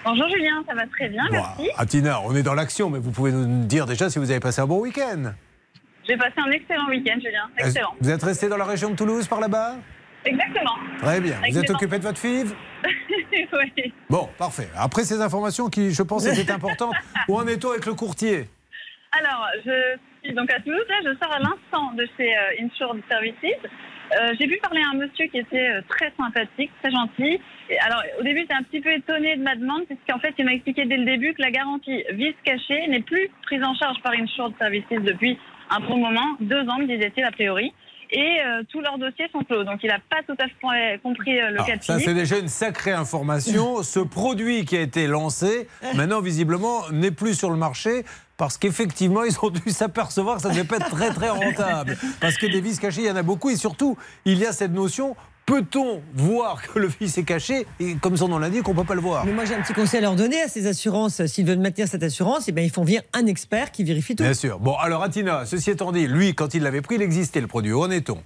Bonjour Julien, ça va très bien, Bon, merci. Atina, on est dans l'action, mais vous pouvez nous dire déjà si vous avez passé un bon week-end. J'ai passé un excellent week-end, Julien. Excellent. Vous êtes resté dans la région de Toulouse par là-bas? Exactement. Très bien. Vous êtes occupé de votre fille? (laughs) Oui. Bon, parfait. Après ces informations qui, je pense, étaient importantes, où en est-on avec le courtier? Alors, je suis donc à Toulouse, là, je sors à l'instant de chez euh, Insured Services. Euh, J'ai pu parler à un monsieur qui était euh, très sympathique, très gentil. Et alors, au début, j'étais un petit peu étonnée de ma demande, puisqu'en fait, il m'a expliqué dès le début que la garantie vice cachée n'est plus prise en charge par Insured Services depuis un bon moment, deux ans, me disait-il, a priori. Et euh, tous leurs dossiers sont clos. Donc, il n'a pas tout à fait compris euh, le cas de Ah, Ça, c'est déjà une sacrée information. (laughs) Ce produit qui a été lancé, maintenant, visiblement, n'est plus sur le marché. Parce qu'effectivement, ils ont dû s'apercevoir que ça ne devait pas être très très rentable. Parce que des vis cachés, il y en a beaucoup. Et surtout, il y a cette notion, peut-on voir que le vis est caché? Et comme son nom l'indique, on ne peut pas le voir. Mais moi, j'ai un petit conseil à leur donner à ces assurances. S'ils veulent maintenir cette assurance, eh bien, ils font venir un expert qui vérifie tout. Bien sûr. Bon, alors Atina, ceci étant dit, lui, quand il l'avait pris, il existait le produit. Où en est-on?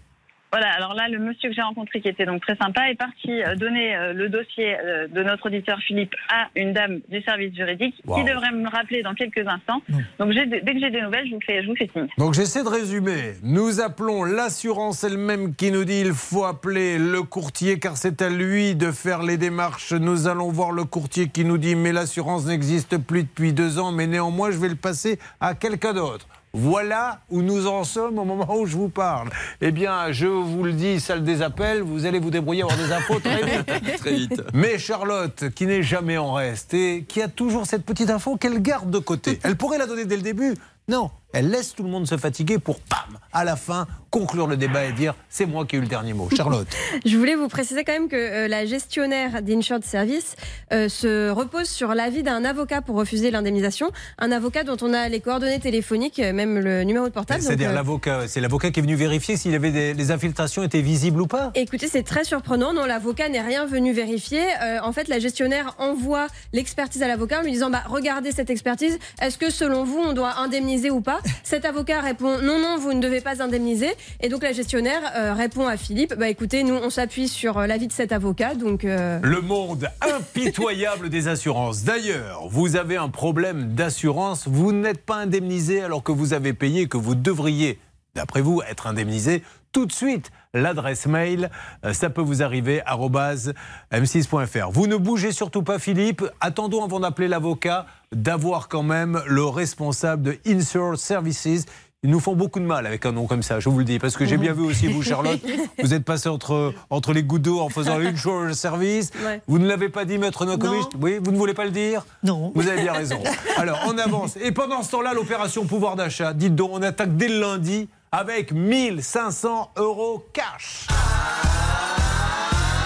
Voilà, alors là, le monsieur que j'ai rencontré, qui était donc très sympa, est parti euh, donner euh, le dossier euh, de notre auditeur Philippe à une dame du service juridique Wow. qui devrait me rappeler dans quelques instants. Donc dès que j'ai des nouvelles, je vous fais, je vous fais signe. Donc j'essaie de résumer. Nous appelons l'assurance elle-même qui nous dit il faut appeler le courtier car c'est à lui de faire les démarches. Nous allons voir le courtier qui nous dit mais l'assurance n'existe plus depuis deux ans mais néanmoins je vais le passer à quelqu'un d'autre. Voilà où nous en sommes au moment où je vous parle. Eh bien, je vous le dis, salle des appels, vous allez vous débrouiller, avoir des infos très vite. (laughs) Très vite. Mais Charlotte, qui n'est jamais en reste et qui a toujours cette petite info qu'elle garde de côté, (laughs) elle pourrait la donner dès le début? Non, elle laisse tout le monde se fatiguer pour, pam, à la fin, conclure le débat et dire c'est moi qui ai eu le dernier mot. Charlotte. (laughs) Je voulais vous préciser quand même que euh, la gestionnaire d'Insured Service euh, se repose sur l'avis d'un avocat pour refuser l'indemnisation. Un avocat dont on a les coordonnées téléphoniques, euh, même le numéro de portable. C'est-à-dire euh, l'avocat, c'est l'avocat qui est venu vérifier s'il avait des, les infiltrations étaient visibles ou pas. Écoutez, c'est très surprenant. Non, l'avocat n'est rien venu vérifier. Euh, en fait, la gestionnaire envoie l'expertise à l'avocat en lui disant bah, Regardez cette expertise. Est-ce que selon vous, on doit indemniser ou pas Cet avocat répond Non, non, vous ne devez pas indemniser. Et donc la gestionnaire euh, répond à Philippe bah, Écoutez, nous, on s'appuie sur euh, l'avis de cet avocat. Donc. euh, Le monde impitoyable des assurances. D'ailleurs, vous avez un problème d'assurance, vous n'êtes pas indemnisé alors que vous avez payé, que vous devriez, d'après vous, être indemnisé tout de suite. L'adresse mail, euh, ça peut vous arriver, arobase m6.fr. Vous ne bougez surtout pas, Philippe. Attendons avant d'appeler l'avocat d'avoir quand même le responsable de Insure Services. Ils nous font beaucoup de mal avec un nom comme ça, je vous le dis, parce que j'ai bien vu aussi, vous, Charlotte, (laughs) vous êtes passé entre, entre les gouttes d'eau en faisant (laughs) Insure Service. Ouais. Vous ne l'avez pas dit, Maître Novakovic Oui, vous ne voulez pas le dire Non. Vous avez bien raison. (laughs) Alors, on avance. Et pendant ce temps-là, l'opération pouvoir d'achat, dites donc, on attaque dès le lundi avec 1500 euros cash.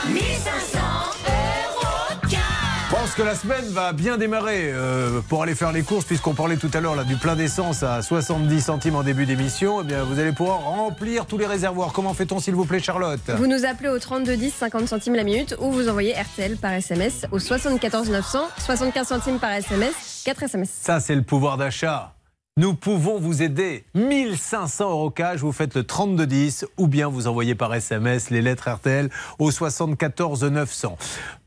1500 euros cash. Parce que la semaine va bien démarrer euh, pour aller faire les courses, puisqu'on parlait tout à l'heure là, du plein d'essence à 70 centimes en début d'émission. Eh bien, vous allez pouvoir remplir tous les réservoirs. Comment fait-on, s'il vous plaît, Charlotte? Vous nous appelez au 32 10 50 centimes la minute ou vous envoyez RTL par SMS au 74 900 75 centimes par SMS 4 SMS. Ça, c'est le pouvoir d'achat. Nous pouvons vous aider. 1500 euros cash, vous faites le 3210 ou bien vous envoyez par SMS les lettres RTL au 74 900.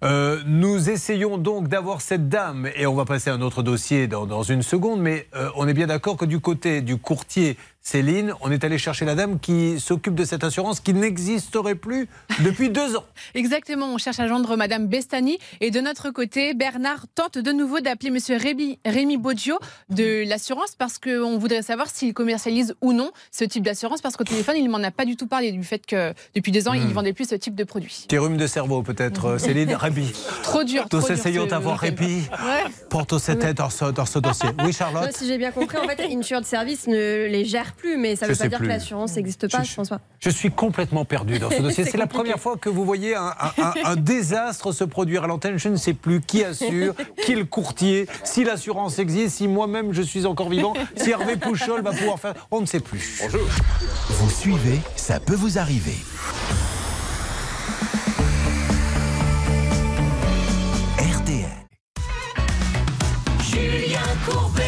Euh, nous essayons donc d'avoir cette dame et on va passer à un autre dossier dans, dans une seconde, mais euh, on est bien d'accord que du côté du courtier Céline, on est allé chercher la dame qui s'occupe de cette assurance qui n'existerait plus depuis deux ans. (laughs) Exactement, on cherche à joindre Madame Bestani. Et de notre côté, Bernard tente de nouveau d'appeler Monsieur Rémi, Rémi Boggio de l'assurance parce qu'on voudrait savoir s'il commercialise ou non ce type d'assurance parce qu'au téléphone, il m'en a pas du tout parlé du fait que depuis deux ans, il Hmm. vendait plus ce type de produit. Petit rhume de cerveau peut-être, euh, Céline (laughs) Rémi. Trop dur. Nous trop essayons d'avoir répit Ouais. pour tous ces têtes dans ce, dans ce dossier. Oui, Non, Charlotte (laughs) si j'ai bien compris, en fait, Insured Service ne les gère plus, mais ça ne veut pas dire plus. que l'assurance n'existe pas, je, pense pas. Je suis complètement perdu dans ce (laughs) dossier. C'est la première fois que vous voyez un, un- un- un désastre se produire à l'antenne. Je ne sais plus qui assure, (laughs) qui est le courtier, si l'assurance existe, si moi-même je suis encore vivant, si Hervé Pouchol va pouvoir faire. On ne sait plus. Bonjour. Vous suivez, ça peut vous arriver. RTL. Julien Courbet.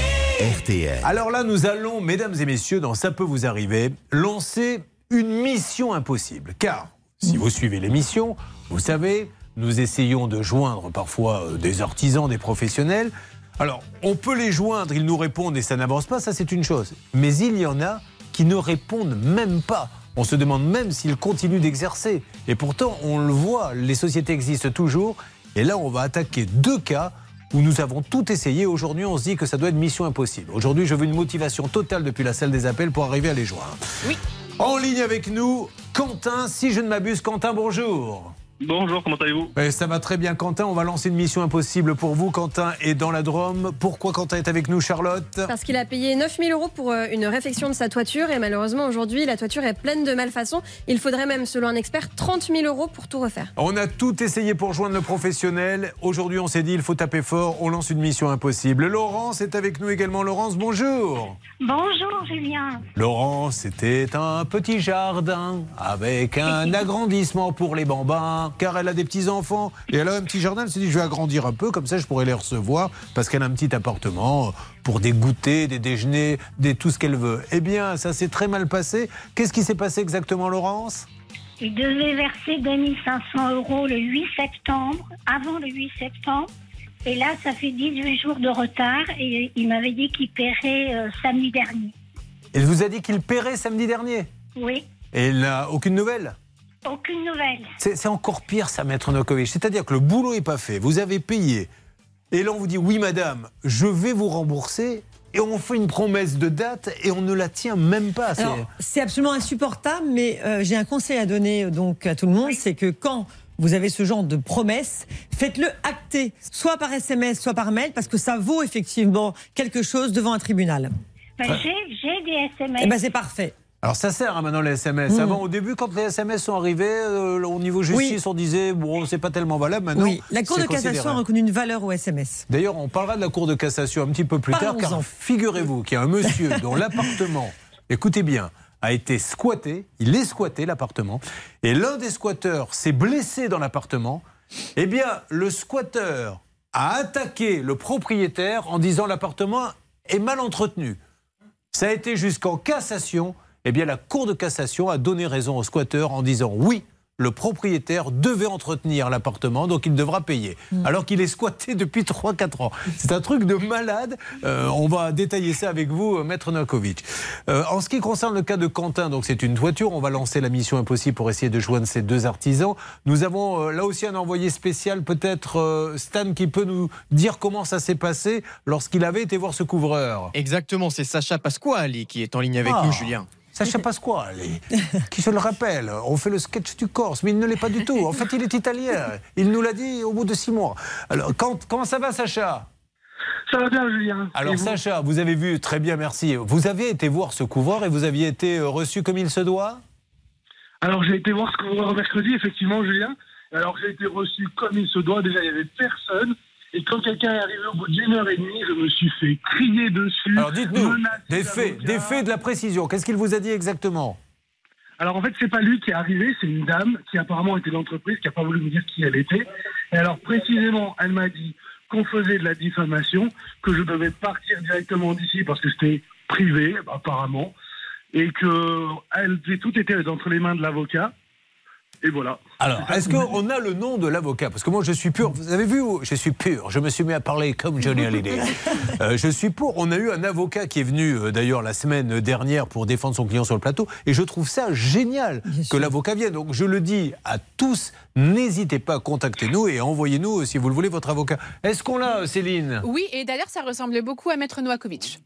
Alors là, nous allons, mesdames et messieurs, dans Ça peut vous arriver, lancer une mission impossible. Car, si vous suivez l'émission, vous savez, nous essayons de joindre parfois euh, des artisans, des professionnels. Alors, on peut les joindre, ils nous répondent et ça n'avance pas, ça c'est une chose. Mais il y en a qui ne répondent même pas. On se demande même s'ils continuent d'exercer. Et pourtant, on le voit, les sociétés existent toujours. Et là, on va attaquer deux cas où nous avons tout essayé. Aujourd'hui, on se dit que ça doit être mission impossible. Aujourd'hui, je veux une motivation totale depuis la salle des appels pour arriver à les joindre. Oui. En ligne avec nous, Quentin, si je ne m'abuse. Quentin, bonjour. Bonjour, comment allez-vous? Eh, Ça va très bien, Quentin. On va lancer une mission impossible pour vous. Quentin est dans la Drôme. Pourquoi Quentin est avec nous, Charlotte? Parce qu'il a payé 9000 euros pour euh, une réfection de sa toiture et malheureusement aujourd'hui la toiture est pleine de malfaçons. Il faudrait même, selon un expert, 30 000 euros pour tout refaire. On a tout essayé pour joindre le professionnel. Aujourd'hui, on s'est dit, il faut taper fort. On lance une mission impossible. Laurence est avec nous également. Laurence, bonjour. Bonjour Julien. Laurence, c'était un petit jardin avec un agrandissement pour les bambins, car elle a des petits-enfants et elle a un petit jardin. Elle s'est dit, je vais agrandir un peu, comme ça je pourrais les recevoir, parce qu'elle a un petit appartement pour des goûters, des déjeuners, des, tout ce qu'elle veut. Eh bien, ça s'est très mal passé. Qu'est-ce qui s'est passé exactement, Laurence? Il devait verser 2500 euros le 8 septembre, avant le 8 septembre. Et là, ça fait 18 jours de retard et il m'avait dit qu'il paierait euh, samedi dernier. Elle vous a dit qu'il paierait samedi dernier? Oui, et elle n'a aucune nouvelle? Aucune nouvelle. C'est c'est encore pire, ça, Maître Nokovic. C'est-à-dire que le boulot n'est pas fait, vous avez payé, et là on vous dit oui, madame, je vais vous rembourser, et on fait une promesse de date et on ne la tient même pas. C'est- Alors, c'est absolument insupportable, mais euh, j'ai un conseil à donner donc à tout le monde, c'est que quand vous avez ce genre de promesse, faites-le acter, soit par SMS, soit par mail, parce que ça vaut effectivement quelque chose devant un tribunal. Ben, j'ai, j'ai des SMS. Eh ben c'est parfait. Alors ça sert hein, maintenant les SMS. Mm. Avant, au début, quand les SMS sont arrivés, euh, au niveau justice, on disait bon, c'est pas tellement valable. Maintenant, oui, la Cour de cassation a reconnu une valeur au SMS. D'ailleurs, on parlera de la Cour de cassation un petit peu plus tard, car figurez-vous qu'il y a un monsieur (laughs) dont l'appartement, écoutez bien, a été squatté, il est squatté l'appartement, et l'un des squatteurs s'est blessé dans l'appartement. Eh bien, le squatteur a attaqué le propriétaire en disant l'appartement est mal entretenu. Ça a été jusqu'en cassation. Eh bien, la Cour de cassation a donné raison au squatteur en disant oui, le propriétaire devait entretenir l'appartement, donc il devra payer. Alors qu'il est squatté depuis 3-4 ans. C'est un truc de malade. Euh, on va détailler ça avec vous, euh, Maître Novakovic. Euh, en ce qui concerne le cas de Quentin, donc c'est une toiture. On va lancer la mission impossible pour essayer de joindre ces deux artisans. Nous avons euh, là aussi un envoyé spécial, peut-être euh, Stan, qui peut nous dire comment ça s'est passé lorsqu'il avait été voir ce couvreur. Exactement, c'est Sacha Pasquale qui est en ligne avec Ah. nous, Julien. Sacha Pasquale, qui je le rappelle, on fait le sketch du Corse, mais il ne l'est pas du tout. En fait, il est italien. Il nous l'a dit au bout de six mois. Alors, quand- comment ça va, Sacha? Ça va bien, Julien. Alors, vous? Sacha, vous avez vu, très bien, merci. Vous avez été voir ce couvreur et vous aviez été euh, reçu comme il se doit? Alors, j'ai été voir ce couvreur mercredi, effectivement, Julien. Alors, j'ai été reçu comme il se doit. Déjà, il n'y avait personne. Et quand quelqu'un est arrivé au bout d'une heure et demie, je me suis fait crier dessus. Alors dites-nous, des faits, des faits de la précision. Qu'est-ce qu'il vous a dit exactement? Alors en fait, c'est pas lui qui est arrivé, c'est une dame qui apparemment était de l'entreprise, qui a pas voulu me dire qui elle était. Et alors précisément, elle m'a dit qu'on faisait de la diffamation, que je devais partir directement d'ici parce que c'était privé apparemment, et que elle, tout était entre les mains de l'avocat. Et voilà. Alors, est-ce qu'on a le nom de l'avocat? Parce que moi, je suis pur. Vous avez vu Je suis pur. Je me suis mis à parler comme Johnny Hallyday. (laughs) Euh, je suis pour. On a eu un avocat qui est venu, euh, d'ailleurs, la semaine dernière pour défendre son client sur le plateau. Et je trouve ça génial que l'avocat vienne. Donc, je le dis à tous, n'hésitez pas à contacter nous et envoyez-nous, euh, si vous le voulez, votre avocat. Est-ce qu'on l'a, Céline? Oui, et d'ailleurs, ça ressemblait beaucoup à Maître Novakovic.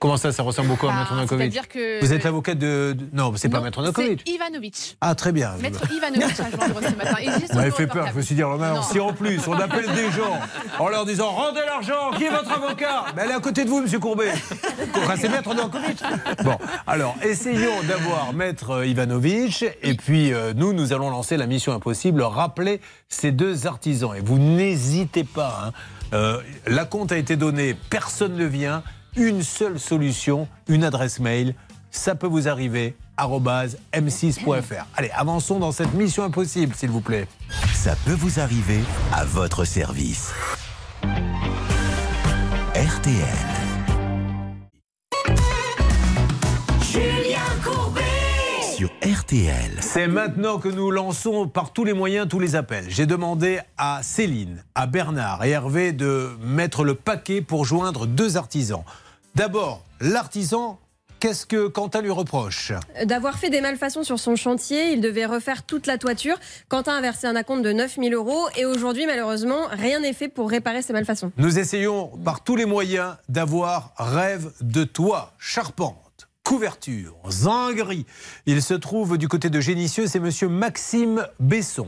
Comment ça, ça ressemble beaucoup à Bah, Maître Novakovic que- Vous êtes l'avocat de, de- Non, c'est pas Maître Novakovic. C'est Ivanovic. Ah, très bien. Maître Ivanovic a joindre ce matin. Vous m'avez fait peur, je me suis dit, alors maintenant, Non. si en plus on appelle des gens en leur disant rendez l'argent, qui est votre avocat? Ben, Elle est à côté de vous, monsieur Courbet. Enfin, c'est Maître Novakovic. Bon, alors essayons d'avoir Maître Ivanovic et puis euh, nous, nous allons lancer la mission impossible, rappeler ces deux artisans. Et vous n'hésitez pas, hein. Euh, la compte a été donnée, personne ne vient, une seule solution, une adresse mail, ça peut vous arriver, arobase m6.fr. Allez, avançons dans cette mission impossible, s'il vous plaît. Ça peut vous arriver à votre service. RTL. Sur RTL. C'est maintenant que nous lançons par tous les moyens tous les appels. J'ai demandé à Céline, à Bernard et Hervé de mettre le paquet pour joindre deux artisans. D'abord, l'artisan, qu'est-ce que Quentin lui reproche? D'avoir fait des malfaçons sur son chantier, il devait refaire toute la toiture. Quentin a versé un acompte de 9000 euros et aujourd'hui, malheureusement, rien n'est fait pour réparer ces malfaçons. Nous essayons par tous les moyens d'avoir rêve de toit, charpente, couverture, zinguerie. Il se trouve du côté de Génissieux, c'est monsieur Maxime Besson.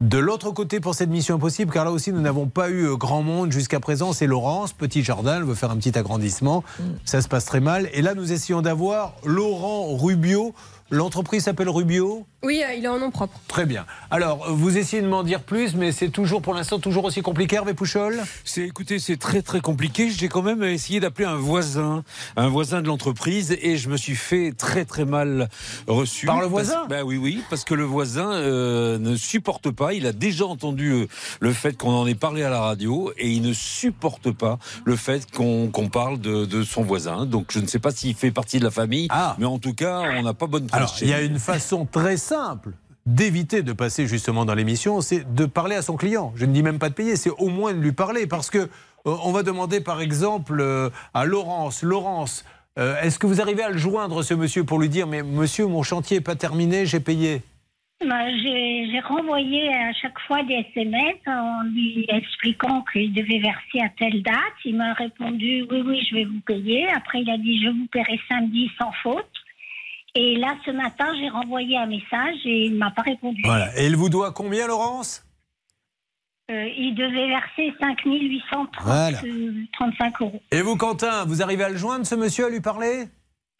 De l'autre côté pour cette mission impossible, car là aussi nous n'avons pas eu euh, grand monde jusqu'à présent, c'est Laurence, petit jardin, elle veut faire un petit agrandissement, ça se passe très mal. Et là nous essayons d'avoir Laurent Rubio, l'entreprise s'appelle Rubio? Oui, euh, il est en nom propre. Très bien. Alors, vous essayez de m'en dire plus, mais c'est toujours pour l'instant toujours aussi compliqué, Hervé Pouchol? C'est, écoutez, c'est très très compliqué. J'ai quand même essayé d'appeler un voisin, un voisin de l'entreprise, et je me suis fait très très mal reçu. Par le Parce- voisin? Ben oui, oui, parce que le voisin euh, ne supporte pas. Il a déjà entendu euh, le fait qu'on en ait parlé à la radio, et il ne supporte pas le fait qu'on parle de, de son voisin. Donc je ne sais pas s'il fait partie de la famille, mais en tout cas, on n'a pas bonne presse. Ah. Alors, il y a une façon très simple d'éviter de passer justement dans l'émission, c'est de parler à son client. Je ne dis même pas de payer, c'est au moins de lui parler. Parce que euh, on va demander par exemple euh, à Laurence, Laurence, euh, est-ce que vous arrivez à le joindre ce monsieur pour lui dire, mais monsieur, mon chantier n'est pas terminé, j'ai payé? Bah, J'ai renvoyé à chaque fois des SMS en lui expliquant qu'il devait verser à telle date. Il m'a répondu oui, oui, je vais vous payer. Après, il a dit je vous paierai samedi sans faute. Et là, ce matin, j'ai renvoyé un message et il ne m'a pas répondu. Voilà. Et il vous doit combien, Laurence? Euh, il devait verser 5 835 Voilà. euros. Et vous, Quentin, vous arrivez à le joindre, ce monsieur, à lui parler?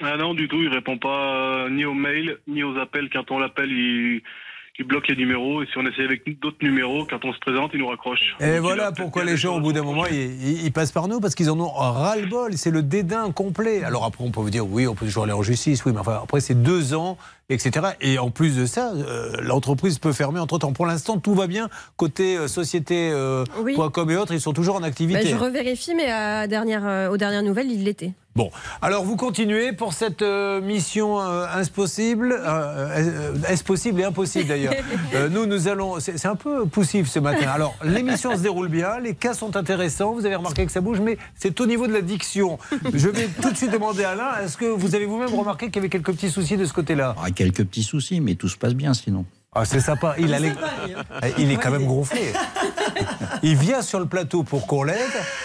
Ah non, du tout, il répond pas euh, ni aux mails, ni aux appels. Quand on l'appelle, il, il bloque les numéros. Et si on essaie avec d'autres numéros, quand on se présente, il nous raccroche. Et voilà pourquoi les gens, au bout d'un moment, ils, ils- ils passent par nous, parce qu'ils en ont ras-le-bol. C'est le dédain complet. Alors après, on peut vous dire, oui, on peut toujours aller en justice, oui, mais enfin, après, c'est deux ans, etc. Et en plus de ça, euh, l'entreprise peut fermer entre-temps. Pour l'instant, tout va bien. Côté euh, société, euh, Oui. .com et autres, ils sont toujours en Bah, activité. je revérifie, mais à dernière, euh, aux dernières nouvelles, il l'était. Bon, alors vous continuez pour cette euh, mission euh, impossible, euh, est-ce possible et impossible d'ailleurs. (laughs) Euh, nous, nous allons, c'est c'est un peu poussif ce matin. Alors, l'émission se déroule bien, les cas sont intéressants, vous avez remarqué que ça bouge, mais c'est au niveau de la diction. Je vais tout de suite demander à Alain, est-ce que vous avez vous-même remarqué qu'il y avait quelques petits soucis de ce côté-là? Ah, quelques petits soucis, mais tout se passe bien sinon. Ah, c'est sympa, il, a les- il est quand même gonflé. (laughs) Il vient sur le plateau pour qu'on l'aide,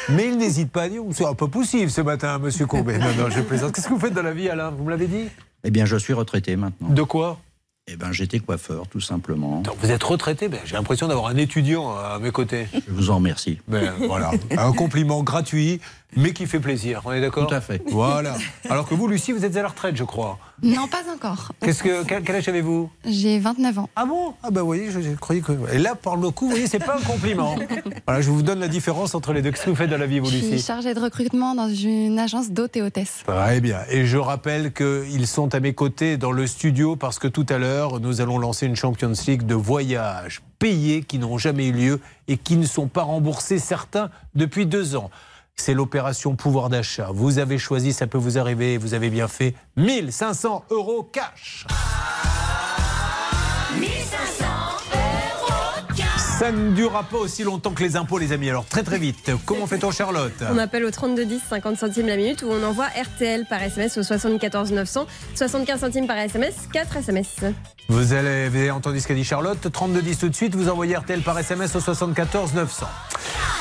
mais il n'hésite pas à dire c'est un peu poussif ce matin, monsieur Courbet. Non, non, je plaisante. Qu'est-ce que vous faites dans la vie, Alain? Vous me l'avez dit? Eh bien, je suis retraité maintenant. De quoi? Eh ben, j'étais coiffeur, tout simplement. Vous êtes retraité? Ben, J'ai l'impression d'avoir un étudiant à mes côtés. Je vous en remercie. Ben, voilà, un compliment gratuit, mais qui fait plaisir. On est d'accord Tout à fait. Voilà. Alors que vous, Lucie, vous êtes à la retraite, je crois. Non, pas encore. Qu'est-ce que, quel, quel âge avez-vous J'ai 29 ans. Ah bon? Ah bah vous voyez, je, je croyais que... Et là, par le coup, vous voyez, c'est pas un compliment. (laughs) Voilà, je vous donne la différence entre les deux. Qu'est-ce que vous faites dans la vie, vous, Je suis Lucie? chargée de recrutement dans une agence d'hôtes et hôtesses. Très bien. Et je rappelle qu'ils sont à mes côtés dans le studio parce que tout à l'heure, nous allons lancer une Champions League de voyages payés qui n'ont jamais eu lieu et qui ne sont pas remboursés, certains, depuis deux ans. C'est l'opération pouvoir d'achat. Vous avez choisi, ça peut vous arriver, vous avez bien fait, 1500 euros cash. Ça ne durera pas aussi longtemps que les impôts, les amis. Alors très très vite, comment fait-on Charlotte On appelle au 3210 50 centimes la minute ou on envoie RTL par SMS au 74 900 75 centimes par SMS 4 SMS. Vous avez, vous avez entendu ce qu'a dit Charlotte 3210 tout de suite, vous envoyez RTL par SMS au 74 900.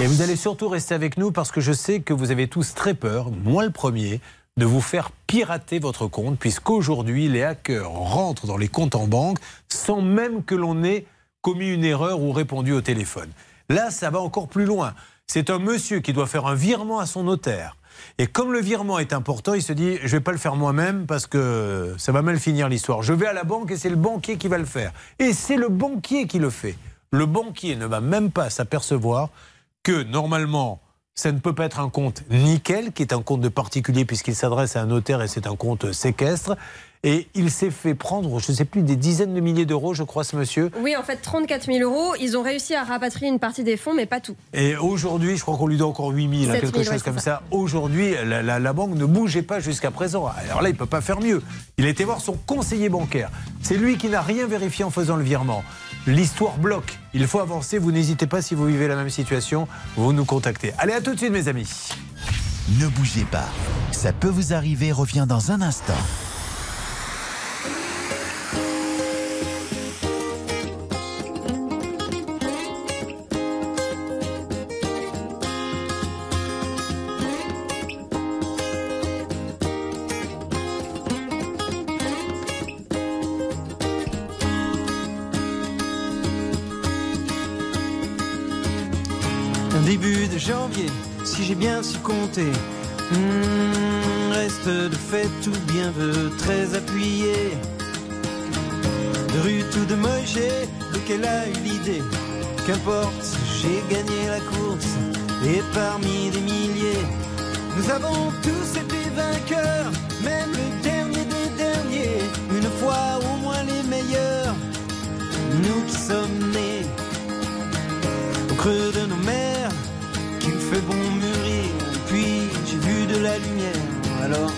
Et vous allez surtout rester avec nous parce que je sais que vous avez tous très peur, moi le premier, de vous faire pirater votre compte puisqu'aujourd'hui les hackers rentrent dans les comptes en banque sans même que l'on ait commis une erreur ou répondu au téléphone. Là, ça va encore plus loin. C'est un monsieur qui doit faire un virement à son notaire. Et comme le virement est important, il se dit je vais pas le faire moi-même parce que ça va mal finir l'histoire. Je vais à la banque et c'est le banquier qui va le faire. Et c'est le banquier qui le fait. Le banquier ne va même pas s'apercevoir que normalement ça ne peut pas être un compte nickel, qui est un compte de particulier puisqu'il s'adresse à un notaire et c'est un compte séquestre. Et il s'est fait prendre, je ne sais plus, des dizaines de milliers d'euros, je crois, ce monsieur. Oui, en fait, 34 000 euros. Ils ont réussi à rapatrier une partie des fonds, mais pas tout. Et aujourd'hui, je crois qu'on lui doit encore 8 000, hein, 7 000, quelque chose ouais, comme ça. ça. Aujourd'hui, la, la- la banque ne bougeait pas jusqu'à présent. Alors là, il ne peut pas faire mieux. Il a été voir son conseiller bancaire. C'est lui qui n'a rien vérifié en faisant le virement. L'histoire bloque. Il faut avancer. Vous n'hésitez pas si vous vivez la même situation. Vous nous contactez. Allez, à tout de suite, mes amis. Ne bougez pas. Ça peut vous arriver, revient dans un instant. Début de janvier, si j'ai bien su compter. Hmm, reste de fait tout bien veut très appuyé. De rue ou de Moïse, lequel a eu l'idée? Qu'importe, j'ai gagné la course et parmi des milliers, nous avons tous été vainqueurs, même le dernier des derniers. Une fois au moins les meilleurs, nous qui sommes nés au creux de nos mers, alors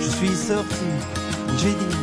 je suis sorti, j'ai dit.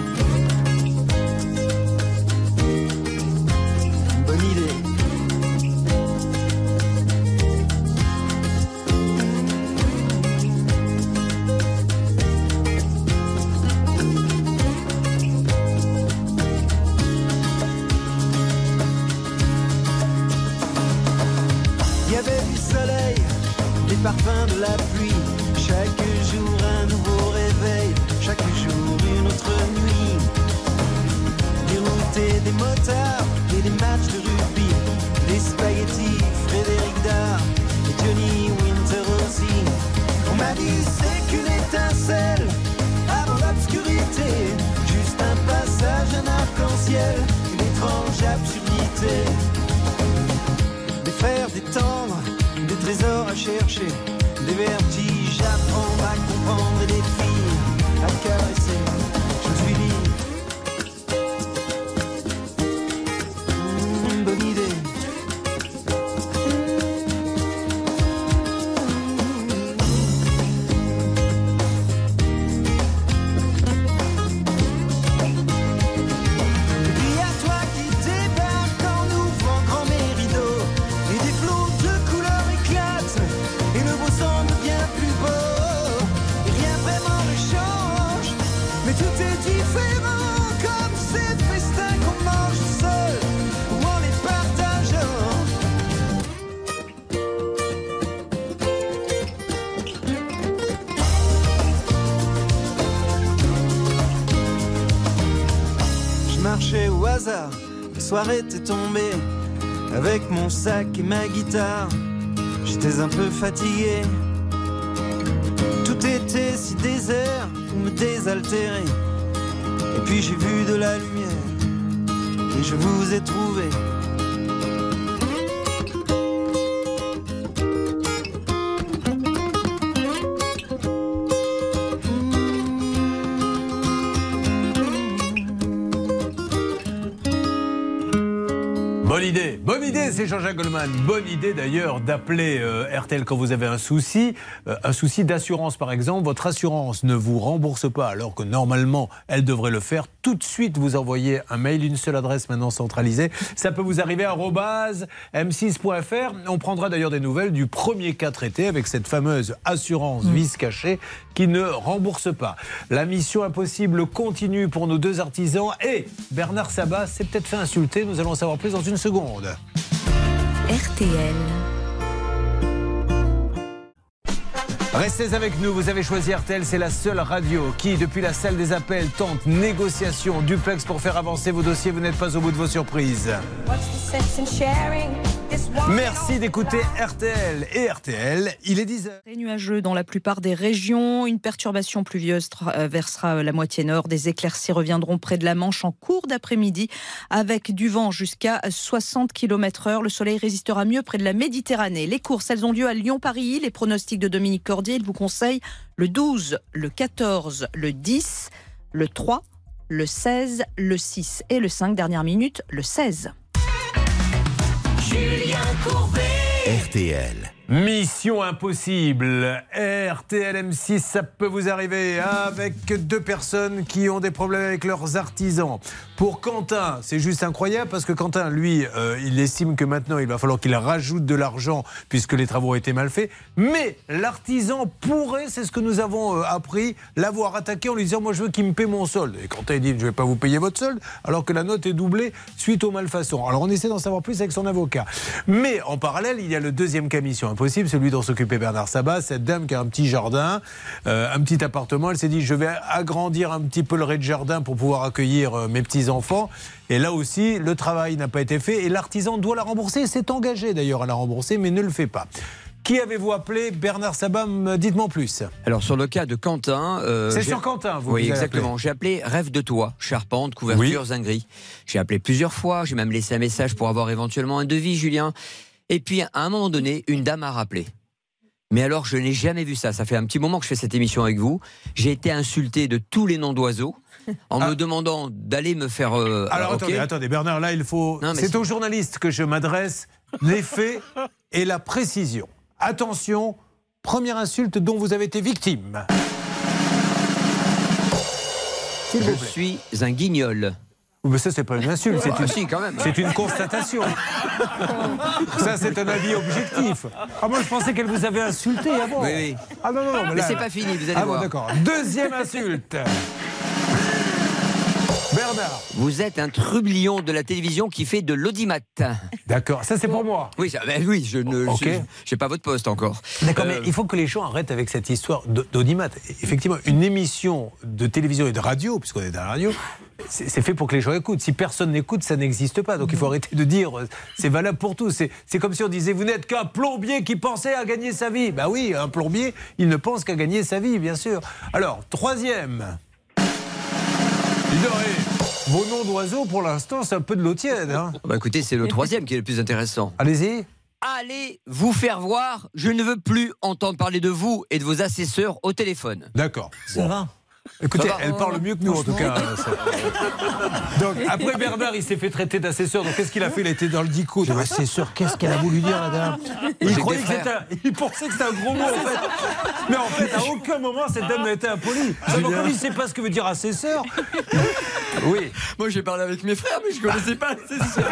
Le soir était tombé avec mon sac et ma guitare. J'étais un peu fatigué. Tout était si désert pour me désaltérer. Et puis j'ai vu de la lumière et je vous ai trouvé. C'est Jean-Jacques Goldman. Bonne idée d'ailleurs d'appeler euh, RTL quand vous avez un souci, Euh, un souci d'assurance par exemple. Votre assurance ne vous rembourse pas alors que normalement elle devrait le faire. Tout de suite, vous envoyez un mail, une seule adresse maintenant centralisée. Ça peut vous arriver à m6.fr. On prendra d'ailleurs des nouvelles du premier cas traité avec cette fameuse assurance vice cachée qui ne rembourse pas. La mission impossible continue pour nos deux artisans et Bernard Sabat s'est peut-être fait insulter. Nous allons en savoir plus dans une seconde. RTL. Restez avec nous, vous avez choisi RTL, c'est la seule radio qui, depuis la salle des appels, tente négociation, duplex pour faire avancer vos dossiers. Vous n'êtes pas au bout de vos surprises. Merci d'écouter RTL. Et RTL, il est 10h. Très nuageux dans la plupart des régions. Une perturbation pluvieuse traversera la moitié nord. Des éclaircies reviendront près de la Manche en cours d'après-midi avec du vent jusqu'à 60 km/h. Le soleil résistera mieux près de la Méditerranée. Les courses, elles ont lieu à Lyon-Paris. Les pronostics de Dominique Cordier, il vous conseille le 12, le 14, le 10, le 3, le 16, le 6 et le 5. Dernière minute, le 16. Julien Courbet. RTL. Mission impossible. RTL M6, ça peut vous arriver avec deux personnes qui ont des problèmes avec leurs artisans. Pour Quentin, c'est juste incroyable parce que Quentin, lui, euh, il estime que maintenant il va falloir qu'il rajoute de l'argent puisque les travaux ont été mal faits. Mais l'artisan pourrait, c'est ce que nous avons euh, appris, l'avoir attaqué en lui disant Moi je veux qu'il me paie mon solde. Et Quentin il dit Je ne vais pas vous payer votre solde alors que la note est doublée suite aux malfaçons. Alors on essaie d'en savoir plus avec son avocat. Mais en parallèle, il y a le deuxième cas mission impossible, celui dont s'occupait Bernard Sabat, cette dame qui a un petit jardin, euh, un petit appartement. Elle s'est dit Je vais agrandir un petit peu le rez-de-jardin pour pouvoir accueillir euh, mes petits-enfants. Et là aussi, le travail n'a pas été fait et l'artisan doit la rembourser. s'est engagé d'ailleurs à la rembourser, mais ne le fait pas. Qui avez-vous appelé Bernard Sabat Dites-moi plus. Alors sur le cas de Quentin, euh, C'est sur Quentin, vous Oui, vous exactement. J'ai appelé Rêve de toi, charpente, couverture, zinguerie. J'ai appelé plusieurs fois. J'ai même laissé un message pour avoir éventuellement un devis, Julien. Et puis à un moment donné, une dame a rappelé. Mais alors, je n'ai jamais vu ça. Ça fait un petit moment que je fais cette émission avec vous. J'ai été insulté de tous les noms d'oiseaux en me demandant d'aller me faire. euh, Ah. Alors attendez, attendez, Bernard, là il faut. C'est aux journalistes que je m'adresse. Les faits et la précision. Attention, première insulte dont vous avez été victime. Je suis un guignol. Mais ça, c'est pas une insulte, c'est Ah, une, (laughs) si, quand même. c'est une constatation. ça, c'est un avis objectif. Ah, moi, je pensais qu'elle vous avait insulté avant. Oui, oui. Ah non, non, non. Mais là- c'est pas fini, vous allez ah, bon, voir. d'accord. Deuxième insulte. Bernard. Vous êtes un trublion de la télévision qui fait de l'audimat. D'accord, ça c'est pour moi. Oui, ça- ben oui, je ne Ok. je- j'ai pas votre poste encore. D'accord, Euh, mais il faut que les gens arrêtent avec cette histoire d'audimat. Effectivement, une émission de télévision et de radio, puisqu'on est dans la radio, c'est fait pour que les gens écoutent. Si personne n'écoute, ça n'existe pas. Donc il faut arrêter de dire, euh, c'est valable pour tous. C'est comme si on disait, vous n'êtes qu'un plombier qui pensait à gagner sa vie. Bah oui, un plombier, il ne pense qu'à gagner sa vie, bien sûr. Alors, troisième. Vos noms d'oiseaux, pour l'instant, c'est un peu de l'eau tiède. hein. Bah écoutez, c'est le troisième qui est le plus intéressant. Allez-y. Allez vous faire voir. Je ne veux plus entendre parler de vous et de vos assesseurs au téléphone. D'accord. Ça va? Écoutez, elle parle mieux que nous en tout cas. Donc après Bernard, il s'est fait traiter d'assesseur. Donc qu'est-ce qu'il a fait? Il a été dans le dico. Assesseur, qu'est-ce qu'elle a voulu dire la dame Il croyait que c'était un- il pensait que c'était un gros mot en fait. Mais en fait, à aucun moment cette dame n'a été impolie. Donc comme il ne sait pas ce que veut dire assesseur. Oui. Moi j'ai parlé avec mes frères, mais je connaissais pas l'assesseur.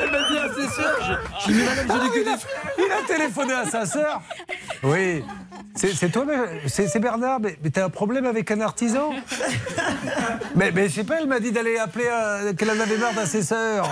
Elle m'a dit assesseur. Je, je madame, je que des frères. Il a téléphoné à sa sœur. Oui. C'est toi, mais- c'est c'est Bernard, mais, mais t'as un problème avec un artisan (laughs) Mais, mais je sais pas, elle m'a dit d'aller appeler, qu'elle en avait marre d'assesseur.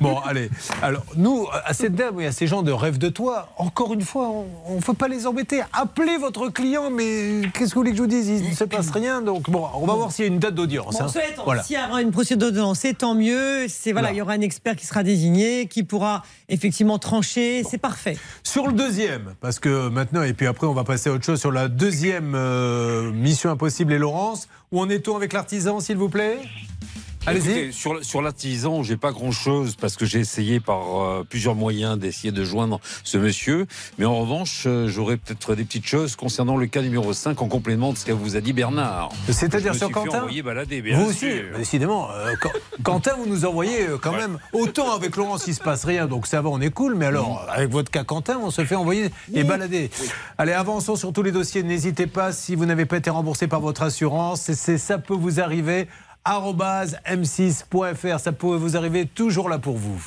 Bon, allez. Alors, nous, à cette dame et à ces gens de rêve de toi, encore une fois, on ne peut pas les embêter. Appelez votre client, mais qu'est-ce que vous voulez que je vous dise? Il ne se passe rien, donc bon, on va voir s'il y a une date d'audience. Bon, hein. souhaite, Voilà. S'il y aura une procédure d'audience, c'est tant mieux. C'est voilà, Voilà. il y aura un expert qui sera désigné, qui pourra effectivement trancher. C'est parfait. Sur le deuxième, parce que maintenant, et puis après, on va passer à autre chose sur la deuxième euh, Mission Impossible et Laurence. Où en est-on avec l'artisan, s'il vous plaît? Allez-y. Écoutez, Sur, sur l'artisan, j'ai pas grand chose parce que j'ai essayé par euh, plusieurs moyens d'essayer de joindre ce monsieur. Mais en revanche, euh, j'aurais peut-être des petites choses concernant le cas numéro 5 en complément de ce que vous a dit Bernard. C'est-à-dire sur Quentin balader, bien Vous aussi, décidément. euh, Qu- Quentin, vous nous envoyez quand même. Autant avec Laurence, il se passe rien, donc ça va, on est cool. Mais alors, avec votre cas Quentin, on se fait envoyer et balader. Allez, avançons sur tous les dossiers. N'hésitez pas, si vous n'avez pas été remboursé par votre assurance, ça peut vous arriver. Arobase m6.fr, ça peut vous arriver toujours là pour vous.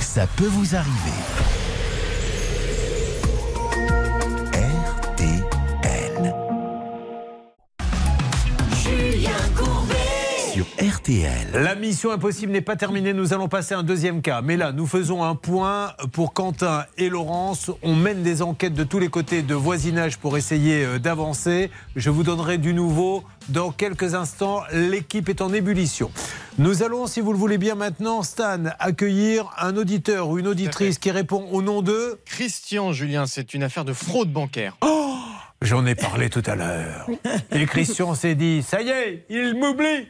Ça peut vous arriver. RTL. La mission impossible n'est pas terminée, nous allons passer à un deuxième cas. Mais là, nous faisons un point pour Quentin et Laurence. On mène des enquêtes de tous les côtés de voisinage pour essayer euh, d'avancer. Je vous donnerai du nouveau dans quelques instants. L'équipe est en ébullition. Nous allons, si vous le voulez bien maintenant, Stan, accueillir un auditeur ou une auditrice qui répond au nom de... Christian, Julien, c'est une affaire de fraude bancaire. Oh J'en ai parlé tout à l'heure. Et Christian s'est dit, ça y est, il m'oublie.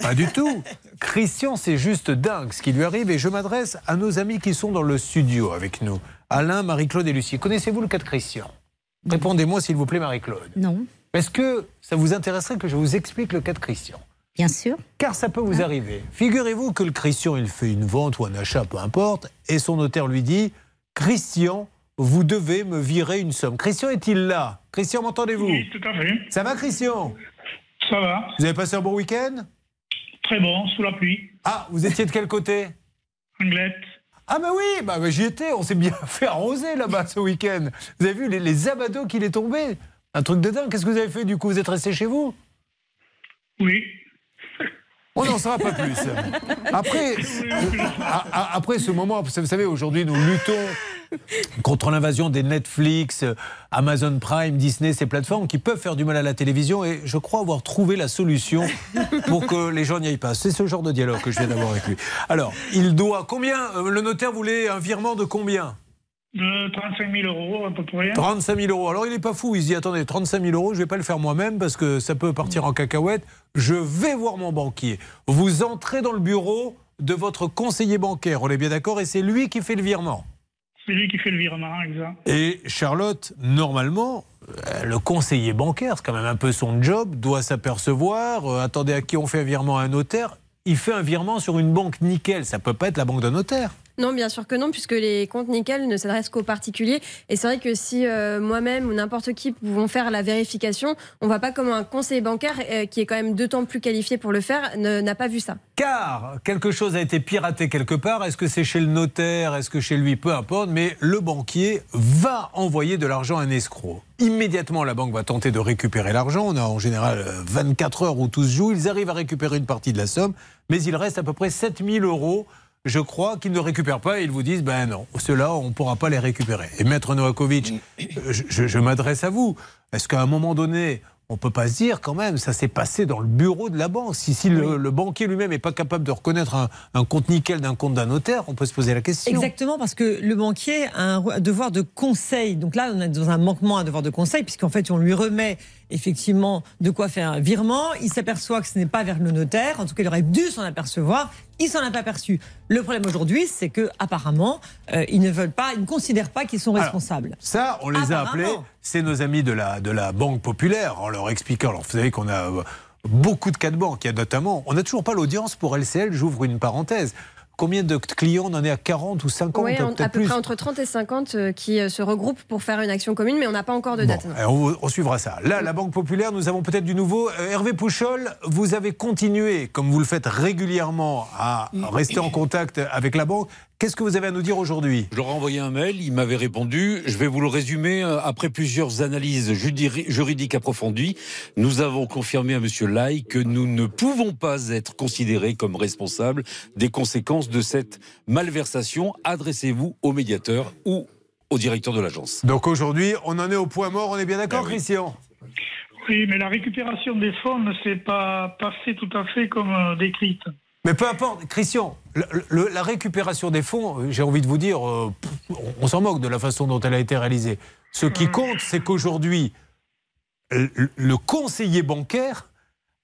Pas du tout. Christian, c'est juste dingue ce qui lui arrive et je m'adresse à nos amis qui sont dans le studio avec nous. Alain, Marie-Claude et Lucie. Connaissez-vous le cas de Christian? Répondez-moi s'il vous plaît, Marie-Claude. Non. Est-ce que ça vous intéresserait que je vous explique le cas de Christian? Bien sûr. Car ça peut vous arriver. Figurez-vous que le Christian, il fait une vente ou un achat, peu importe, et son notaire lui dit Christian, vous devez me virer une somme. Christian est-il là? Christian, m'entendez-vous? Oui, tout à fait. Ça va, Christian? Ça va. Vous avez passé un bon week-end? Très bon, sous la pluie. Ah, vous étiez de quel côté Anglette. Ah bah oui, bah, bah, j'y étais, on s'est bien (laughs) fait arroser là-bas ce week-end. Vous avez vu les, les abados qu'il est tombé Un truc de dingue. Qu'est-ce que vous avez fait du coup? Vous êtes resté chez vous? Oui. (laughs) On n'en saura pas plus. (laughs) Après, a- après ce moment, vous savez, aujourd'hui, nous luttons (laughs) contre l'invasion des Netflix, Amazon Prime, Disney, ces plateformes qui peuvent faire du mal à la télévision. Et je crois avoir trouvé la solution pour que les gens n'y aillent pas. C'est ce genre de dialogue que je viens d'avoir avec lui. Alors, il doit combien euh, Le notaire voulait un virement de combien? De 35 000 euros à peu près. 35 000 euros. Alors il n'est pas fou, il se dit attendez, 35 000 euros, je ne vais pas le faire moi-même parce que ça peut partir en cacahuète. Je vais voir mon banquier. Vous entrez dans le bureau de votre conseiller bancaire, on est bien d'accord, et c'est lui qui fait le virement. C'est lui qui fait le virement, exact. Et Charlotte, normalement, euh, le conseiller bancaire, c'est quand même un peu son job, doit s'apercevoir, euh, attendez à qui on fait un virement à un notaire, il fait un virement sur une banque nickel, ça peut pas être la banque d'un notaire. Non, bien sûr que non, puisque les comptes nickel ne s'adressent qu'aux particuliers. Et c'est vrai que si euh, moi-même ou n'importe qui pouvons faire la vérification, on ne voit pas comment un conseiller bancaire, euh, qui est quand même temps plus qualifié pour le faire, n'a pas vu ça. Car quelque chose a été piraté quelque part. Est-ce que c'est chez le notaire? Est-ce que chez lui? Peu importe. Mais le banquier va envoyer de l'argent à un escroc. Immédiatement, la banque va tenter de récupérer l'argent. On a en général euh, 24 heures où tout se joue. Ils arrivent à récupérer une partie de la somme. Mais il reste à peu près 7000 euros. Je crois qu'ils ne récupèrent pas et ils vous disent ben non, ceux-là, on ne pourra pas les récupérer. Et Maître Novakovic, euh, je, je- je m'adresse à vous. Est-ce qu'à un moment donné, on peut pas se dire quand même, ça s'est passé dans le bureau de la banque? Si, si le, le banquier lui-même n'est pas capable de reconnaître un, un compte nickel d'un compte d'un notaire, on peut se poser la question. Exactement, parce que le banquier a un devoir de conseil. Donc là, on est dans un manquement à un devoir de conseil, puisqu'en fait, on lui remet effectivement de quoi faire un virement. Il s'aperçoit que ce n'est pas vers le notaire. En tout cas, il aurait dû s'en apercevoir. Il s'en a pas aperçu. Le problème aujourd'hui, c'est que apparemment, euh, ils ne veulent pas, ils ne considèrent pas qu'ils sont Alors, responsables. Ça, on les a appelés, c'est nos amis de la, de la Banque Populaire, en leur expliquant. Alors, vous savez qu'on a euh, beaucoup de cas de banque. Il y a notamment, on n'a toujours pas l'audience pour LCL, j'ouvre une parenthèse. Combien de clients On en est à 40 ou 50 Oui, à peu plus. près entre 30 et 50 euh, qui euh, se regroupent pour faire une action commune, mais on n'a pas encore de date. Eh, On, on suivra ça. Là, la Banque Populaire, nous avons peut-être du nouveau. Euh, Hervé Pouchol, vous avez continué, comme vous le faites régulièrement, à rester en contact avec la banque. Qu'est-ce que vous avez à nous dire aujourd'hui? Je leur ai envoyé un mail, il m'avait répondu. Je vais vous le résumer. euh, Après plusieurs analyses juridiques approfondies, nous avons confirmé à Monsieur Lai que nous ne pouvons pas être considérés comme responsables des conséquences de cette malversation. Adressez-vous au médiateur ou au directeur de l'agence. Donc aujourd'hui, on en est au point mort, on est bien d'accord, oui. Christian? Oui, mais la récupération des fonds ne s'est pas passée tout à fait comme euh, décrite. Mais peu importe, Christian, le- le- la récupération des fonds, euh, j'ai envie de vous dire, euh, on, s'en moque de la façon dont elle a été réalisée. Ce qui compte, c'est qu'aujourd'hui, le, le conseiller bancaire,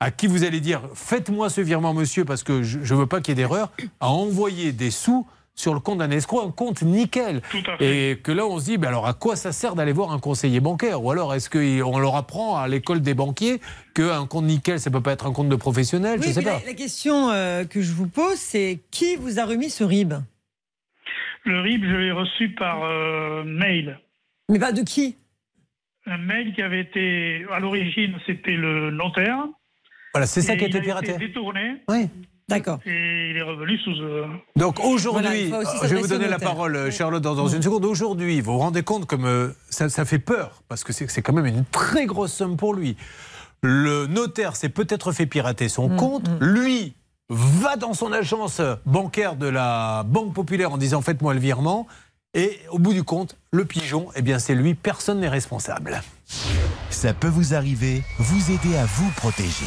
à qui vous allez dire faites-moi ce virement, monsieur, parce que je ne veux pas qu'il y ait d'erreur, a envoyé des sous sur le compte d'un escroc, un compte nickel. Et que là, on se dit, ben alors à quoi ça sert d'aller voir un conseiller bancaire? Ou alors, est-ce qu'on leur apprend à l'école des banquiers qu'un compte nickel, ça peut pas être un compte de professionnel? Je sais pas. la, la question euh, que je vous pose, c'est qui vous a remis ce RIB? Le RIB, je l'ai reçu par euh, mail. Mais pas de qui? Un mail qui avait été, à l'origine, c'était le notaire. Voilà, c'est ça qui a été il piraté. détourné. Oui. D'accord. Et il est revenu sous. euh, Donc aujourd'hui, Voilà, euh, je vais vous donner la notaire. parole, euh, Charlotte, dans, dans une seconde. Aujourd'hui, vous vous rendez compte comme euh, ça, ça fait peur, parce que c'est c'est quand même une très grosse somme pour lui. Le notaire s'est peut-être fait pirater son compte. Lui va dans son agence bancaire de la Banque Populaire en disant faites-moi le virement. Et au bout du compte, le pigeon, eh bien c'est lui, personne n'est responsable. Ça peut vous arriver, vous aider à vous protéger.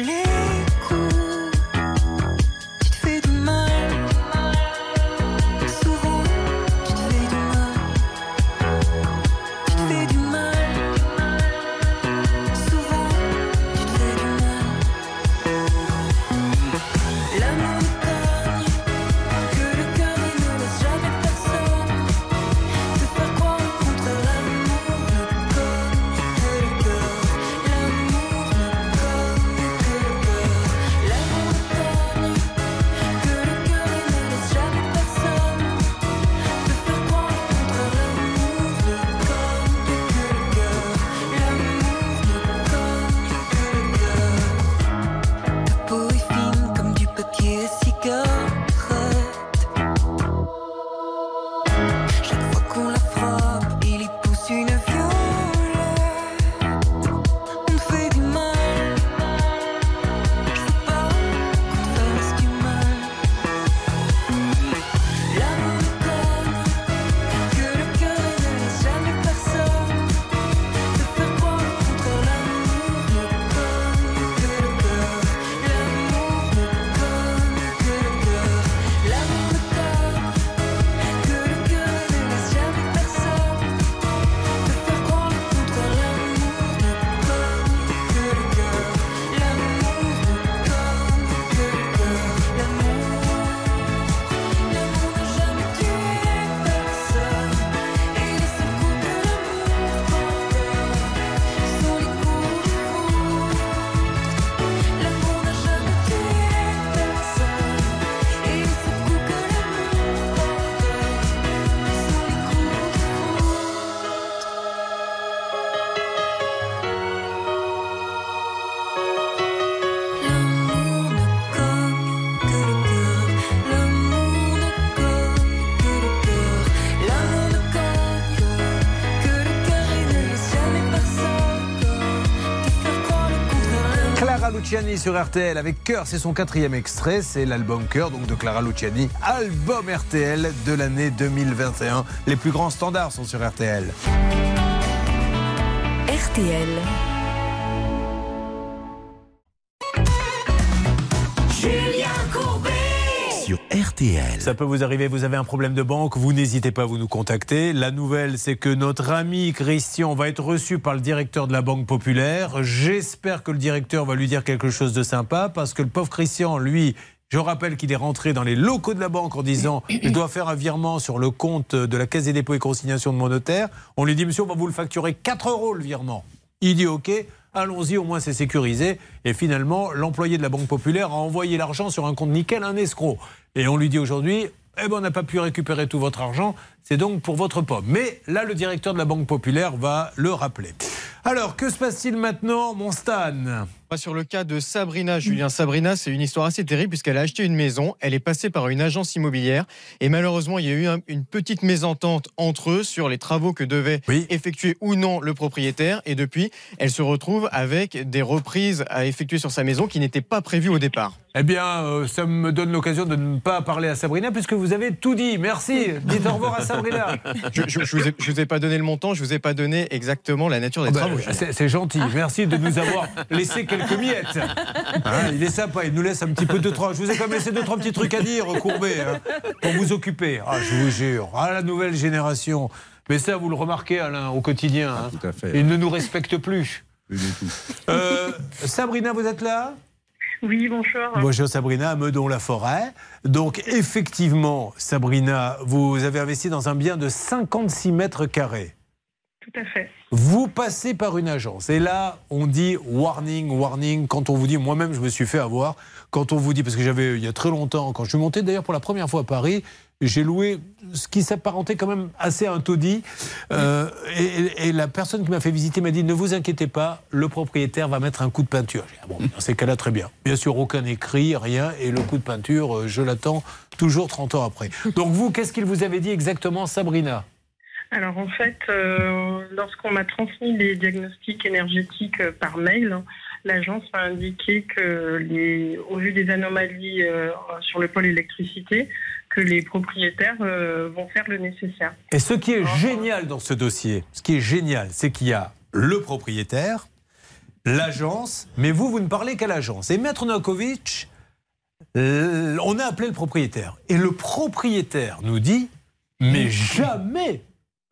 Luciani sur RTL avec Cœur, c'est son quatrième extrait, c'est l'album Cœur donc de Clara Luciani, album RTL de l'année 2021. Les plus grands standards sont sur RTL. RTL. Ça peut vous arriver, vous avez un problème de banque, vous n'hésitez pas à vous nous contacter. La nouvelle, c'est que notre ami Christian va être reçu par le directeur de la Banque Populaire. J'espère que le directeur va lui dire quelque chose de sympa, parce que le pauvre Christian, lui, je rappelle qu'il est rentré dans les locaux de la banque en disant (clears throat) Je dois faire un virement sur le compte de la Caisse des dépôts et consignations de mon notaire. On lui dit Monsieur, on va vous le facturer 4 euros le virement. Il dit OK. Allons-y, au moins c'est sécurisé. Et finalement, l'employé de la Banque Populaire a envoyé l'argent sur un compte nickel, un escroc. Et on lui dit aujourd'hui, eh ben, on n'a pas pu récupérer tout votre argent, c'est donc pour votre pomme. Mais là, le directeur de la Banque Populaire va le rappeler. Alors, que se passe-t-il maintenant, mon Stan? Sur le cas de Sabrina. Julien Sabrina, c'est une histoire assez terrible puisqu'elle a acheté une maison. Elle est passée par une agence immobilière et malheureusement, il y a eu un- une petite mésentente entre eux sur les travaux que devait effectuer ou non le propriétaire. Et depuis, elle se retrouve avec des reprises à effectuer sur sa maison qui n'étaient pas prévues au départ. Eh bien, euh, ça me donne l'occasion de ne pas parler à Sabrina puisque vous avez tout dit. Merci. Dites au revoir à Sabrina. (laughs) Je, je, je vous ai, je vous ai pas donné le montant, je vous ai pas donné exactement la nature des Ah bah, travaux. C'est gentil. Merci de nous avoir laissé quelques miettes. Hein, il est sympa. Il nous laisse un petit peu de trois. Je vous ai quand même laissé deux, trois petits trucs à dire, Courbet, hein, pour vous occuper. Ah, je vous jure. Ah, la nouvelle génération. Mais ça, vous le remarquez, Alain, au quotidien. hein. Tout à fait. Ils ne nous respectent plus. Plus du tout. Euh, Sabrina, vous êtes là? Oui, bonjour. Bonjour Sabrina, à Meudon-la-Forêt. Donc effectivement, Sabrina, vous avez investi dans un bien de 56 mètres carrés. Tout à fait. Vous passez par une agence. Et là, on dit warning, warning. Quand on vous dit, moi-même, je me suis fait avoir. Quand on vous dit, parce que j'avais, il y a très longtemps, quand je suis monté d'ailleurs pour la première fois à Paris, j'ai loué ce qui s'apparentait quand même assez à un taudis. Euh, et, la personne qui m'a fait visiter m'a dit, ne vous inquiétez pas, le propriétaire va mettre un coup de peinture. J'ai dit, ah bon, dans ces cas-là, très bien. Bien sûr, aucun écrit, rien. Et le coup de peinture, euh, je l'attends toujours 30 ans après. Donc vous, qu'est-ce qu'il vous avait dit exactement, Sabrina? Alors en fait, euh, lorsqu'on m'a transmis les diagnostics énergétiques par mail, l'agence m'a indiqué que, les, au vu des anomalies euh, sur le pôle électricité, que les propriétaires euh, vont faire le nécessaire. Et ce qui est génial dans ce dossier, ce qui est génial, c'est qu'il y a le propriétaire, l'agence, mais vous, vous ne parlez qu'à l'agence. Et Maître Novakovic, on a appelé le propriétaire. Et le propriétaire nous dit, mais jamais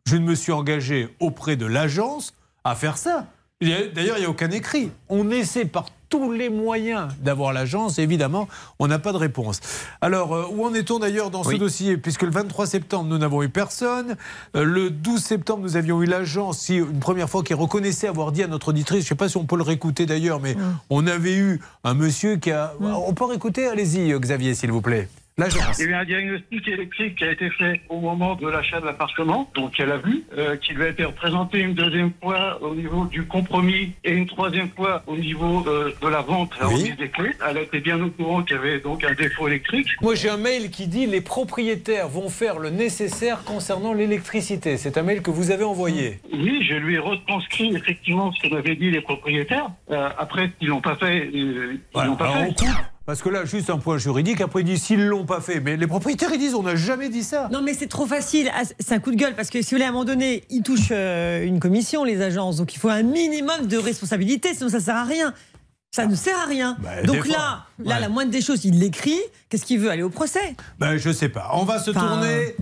je ne me suis engagé auprès de l'agence à faire ça. D'ailleurs, il n'y a aucun écrit. On essaie par tous les moyens d'avoir l'agence. Évidemment, on n'a pas de réponse. Alors, euh, où en est-on d'ailleurs dans ce dossier? Puisque le 23 septembre, nous n'avons eu personne. Euh, le 12 septembre, nous avions eu l'agence, une première fois, qui reconnaissait avoir dit à notre auditrice, je ne sais pas si on peut le réécouter d'ailleurs, mais on avait eu un monsieur qui a... On peut réécouter? Allez-y, Xavier, s'il vous plaît. L'agence. Il y a eu un diagnostic électrique qui a été fait au moment de l'achat de l'appartement, donc elle a vu, euh, qui lui a été représenté une deuxième fois au niveau du compromis et une troisième fois au niveau euh, de la vente, la Oui. des clés. Elle était bien au courant qu'il y avait donc un défaut électrique. Moi, j'ai un mail qui dit les propriétaires vont faire le nécessaire concernant l'électricité. C'est un mail que vous avez envoyé. Oui, je lui ai retranscrit effectivement ce que m'avaient dit les propriétaires. Euh, après, ils l'ont pas fait. euh, ils Voilà, l'ont pas alors fait. on coupe, parce que là, juste un point juridique. Après, ils disent s'ils l'ont pas fait. Mais les propriétaires, ils disent on n'a jamais dit ça. Non, mais c'est trop facile. Ah, C'est un coup de gueule parce que si vous voulez, à un moment donné, ils touchent euh, une commission, les agences. Donc il faut un minimum de responsabilité, sinon ça sert à rien. Ça ne sert à rien. Bah, Donc là, là, ouais. la moindre des choses, il l'écrit. Qu'est-ce qu'il veut aller au procès? Ben, je sais pas. On va se Enfin- tourner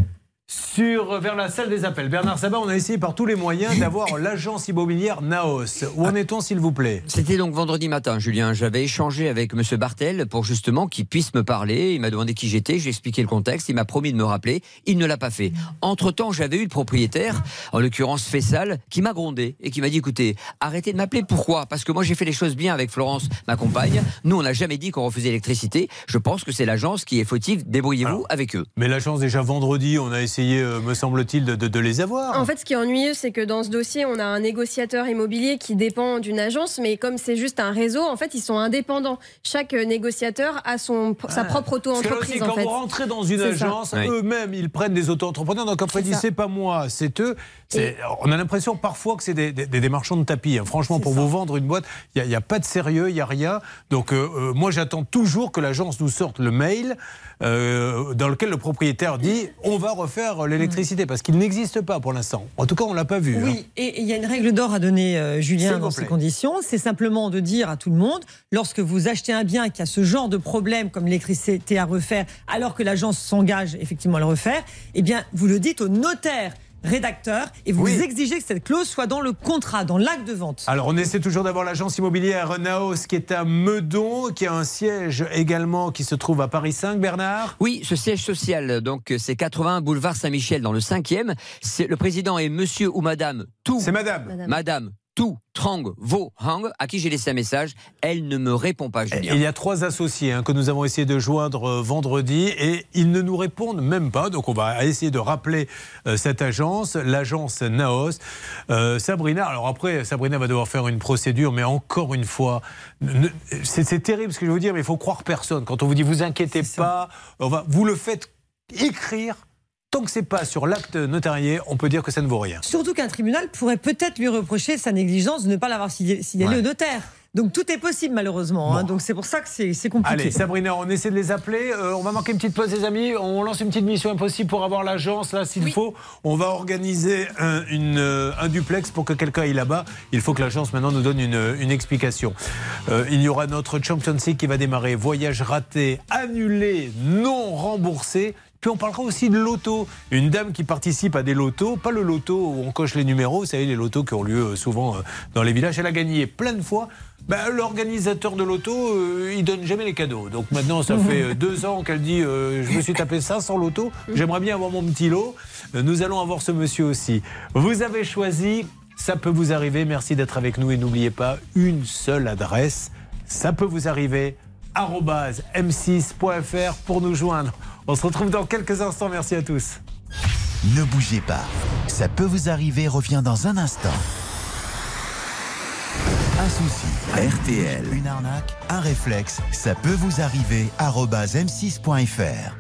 sur, vers la salle des appels. Bernard Sabat, on a essayé par tous les moyens (laughs) d'avoir l'agence immobilière Naos. Où en est-on, s'il vous plaît? C'était donc vendredi matin, Julien. J'avais échangé avec M. Bartel pour justement qu'il puisse me parler. Il m'a demandé qui j'étais, j'ai expliqué le contexte. Il m'a promis de me rappeler. Il ne l'a pas fait. Entre-temps, j'avais eu le propriétaire, en l'occurrence Fessal, qui m'a grondé et qui m'a dit écoutez, arrêtez de m'appeler. Pourquoi? Parce que moi, j'ai fait les choses bien avec Florence, ma compagne. Nous, on n'a jamais dit qu'on refusait l'électricité. Je pense que c'est l'agence qui est fautive. Débrouillez-vous avec eux. Mais l'agence, déjà vendredi, on a essayé, euh, me semble-t-il, de, de- de les avoir. En fait, ce qui est ennuyeux, c'est que dans ce dossier, on a un négociateur immobilier qui dépend d'une agence, mais comme c'est juste un réseau, en fait, ils sont indépendants. Chaque négociateur a son, sa propre là aussi, auto-entreprise, en quand fait. vous rentrez dans une agence, eux-mêmes, ils prennent des auto-entrepreneurs. Donc après, ils disent, ça. c'est pas moi, c'est eux. On a l'impression parfois que c'est des, des, des marchands de tapis. hein. Franchement, pour vous vendre une boîte, il n'y a, pas de sérieux, il n'y a rien. Donc euh, euh, moi, j'attends toujours que l'agence nous sorte le mail euh, dans lequel le propriétaire dit, on va refaire l'électricité. Parce qu'il n'existe pas pour l'instant. En tout cas, on l'a pas vu. hein. Oui, et et il y a une règle d'or à donner, euh, Julien, dans ces conditions. C'est simplement de dire à tout le monde, lorsque vous achetez un bien qui a ce genre de problème comme l'électricité à refaire, alors que l'agence s'engage effectivement à le refaire, eh bien, vous le dites au notaire rédacteur et vous exigez que cette clause soit dans le contrat, dans l'acte de vente. Alors, on essaie toujours d'avoir l'agence immobilière Naos qui est à Meudon, qui a un siège également qui se trouve à Paris 5, Bernard? Oui, ce siège social, donc c'est 80 boulevard Saint-Michel dans le 5e. C'est- Le président est monsieur ou madame tout. C'est madame. Madame. Tout, Trang, Vo, Hang, à qui j'ai laissé un message, elle ne me répond pas, Julien. Il y a trois associés hein, que nous avons essayé de joindre euh, vendredi et ils ne nous répondent même pas. Donc on va essayer de rappeler euh, cette agence, l'agence Naos. Euh, Sabrina, alors après, Sabrina va devoir faire une procédure, mais encore une fois, c'est terrible ce que je veux vous dire, mais il faut croire personne. Quand on vous dit vous inquiétez pas, on va, vous le faites écrire. Tant que c'est pas sur l'acte notarié, on peut dire que ça ne vaut rien. Surtout qu'un tribunal pourrait peut-être lui reprocher sa négligence de ne pas l'avoir signalé Ouais. au notaire. Donc tout est possible malheureusement. hein. Donc c'est pour ça que c'est compliqué. Allez, Sabrina, on essaie de les appeler. Euh, on va marquer une petite pause, les amis. On lance une petite mission impossible pour avoir l'agence, là, s'il faut. On va organiser un, une, euh, un duplex pour que quelqu'un aille là-bas. Il faut que l'agence, maintenant, nous donne une, une explication. Euh, il y aura notre Champions League qui va démarrer. Voyage raté, annulé, non remboursé. Puis on parlera aussi de loto. Une dame qui participe à des lotos, pas le loto où on coche les numéros, vous savez, les lotos qui ont lieu euh, souvent euh, dans les villages. Elle a gagné plein de fois. Ben, L'organisateur de loto, euh, il donne jamais les cadeaux. Donc maintenant, ça fait euh, deux ans qu'elle dit Je me suis tapé 500 lotos, j'aimerais bien avoir mon petit lot. Nous allons avoir ce monsieur aussi. Vous avez choisi, ça peut vous arriver. Merci d'être avec nous et n'oubliez pas une seule adresse. Ça peut vous arriver m6.fr pour nous joindre. On se retrouve dans quelques instants. Merci à tous. Ne bougez pas. Ça peut vous arriver revient dans un instant. Un souci, RTL, une arnaque, un réflexe, ça peut vous arriver arobase m6.fr.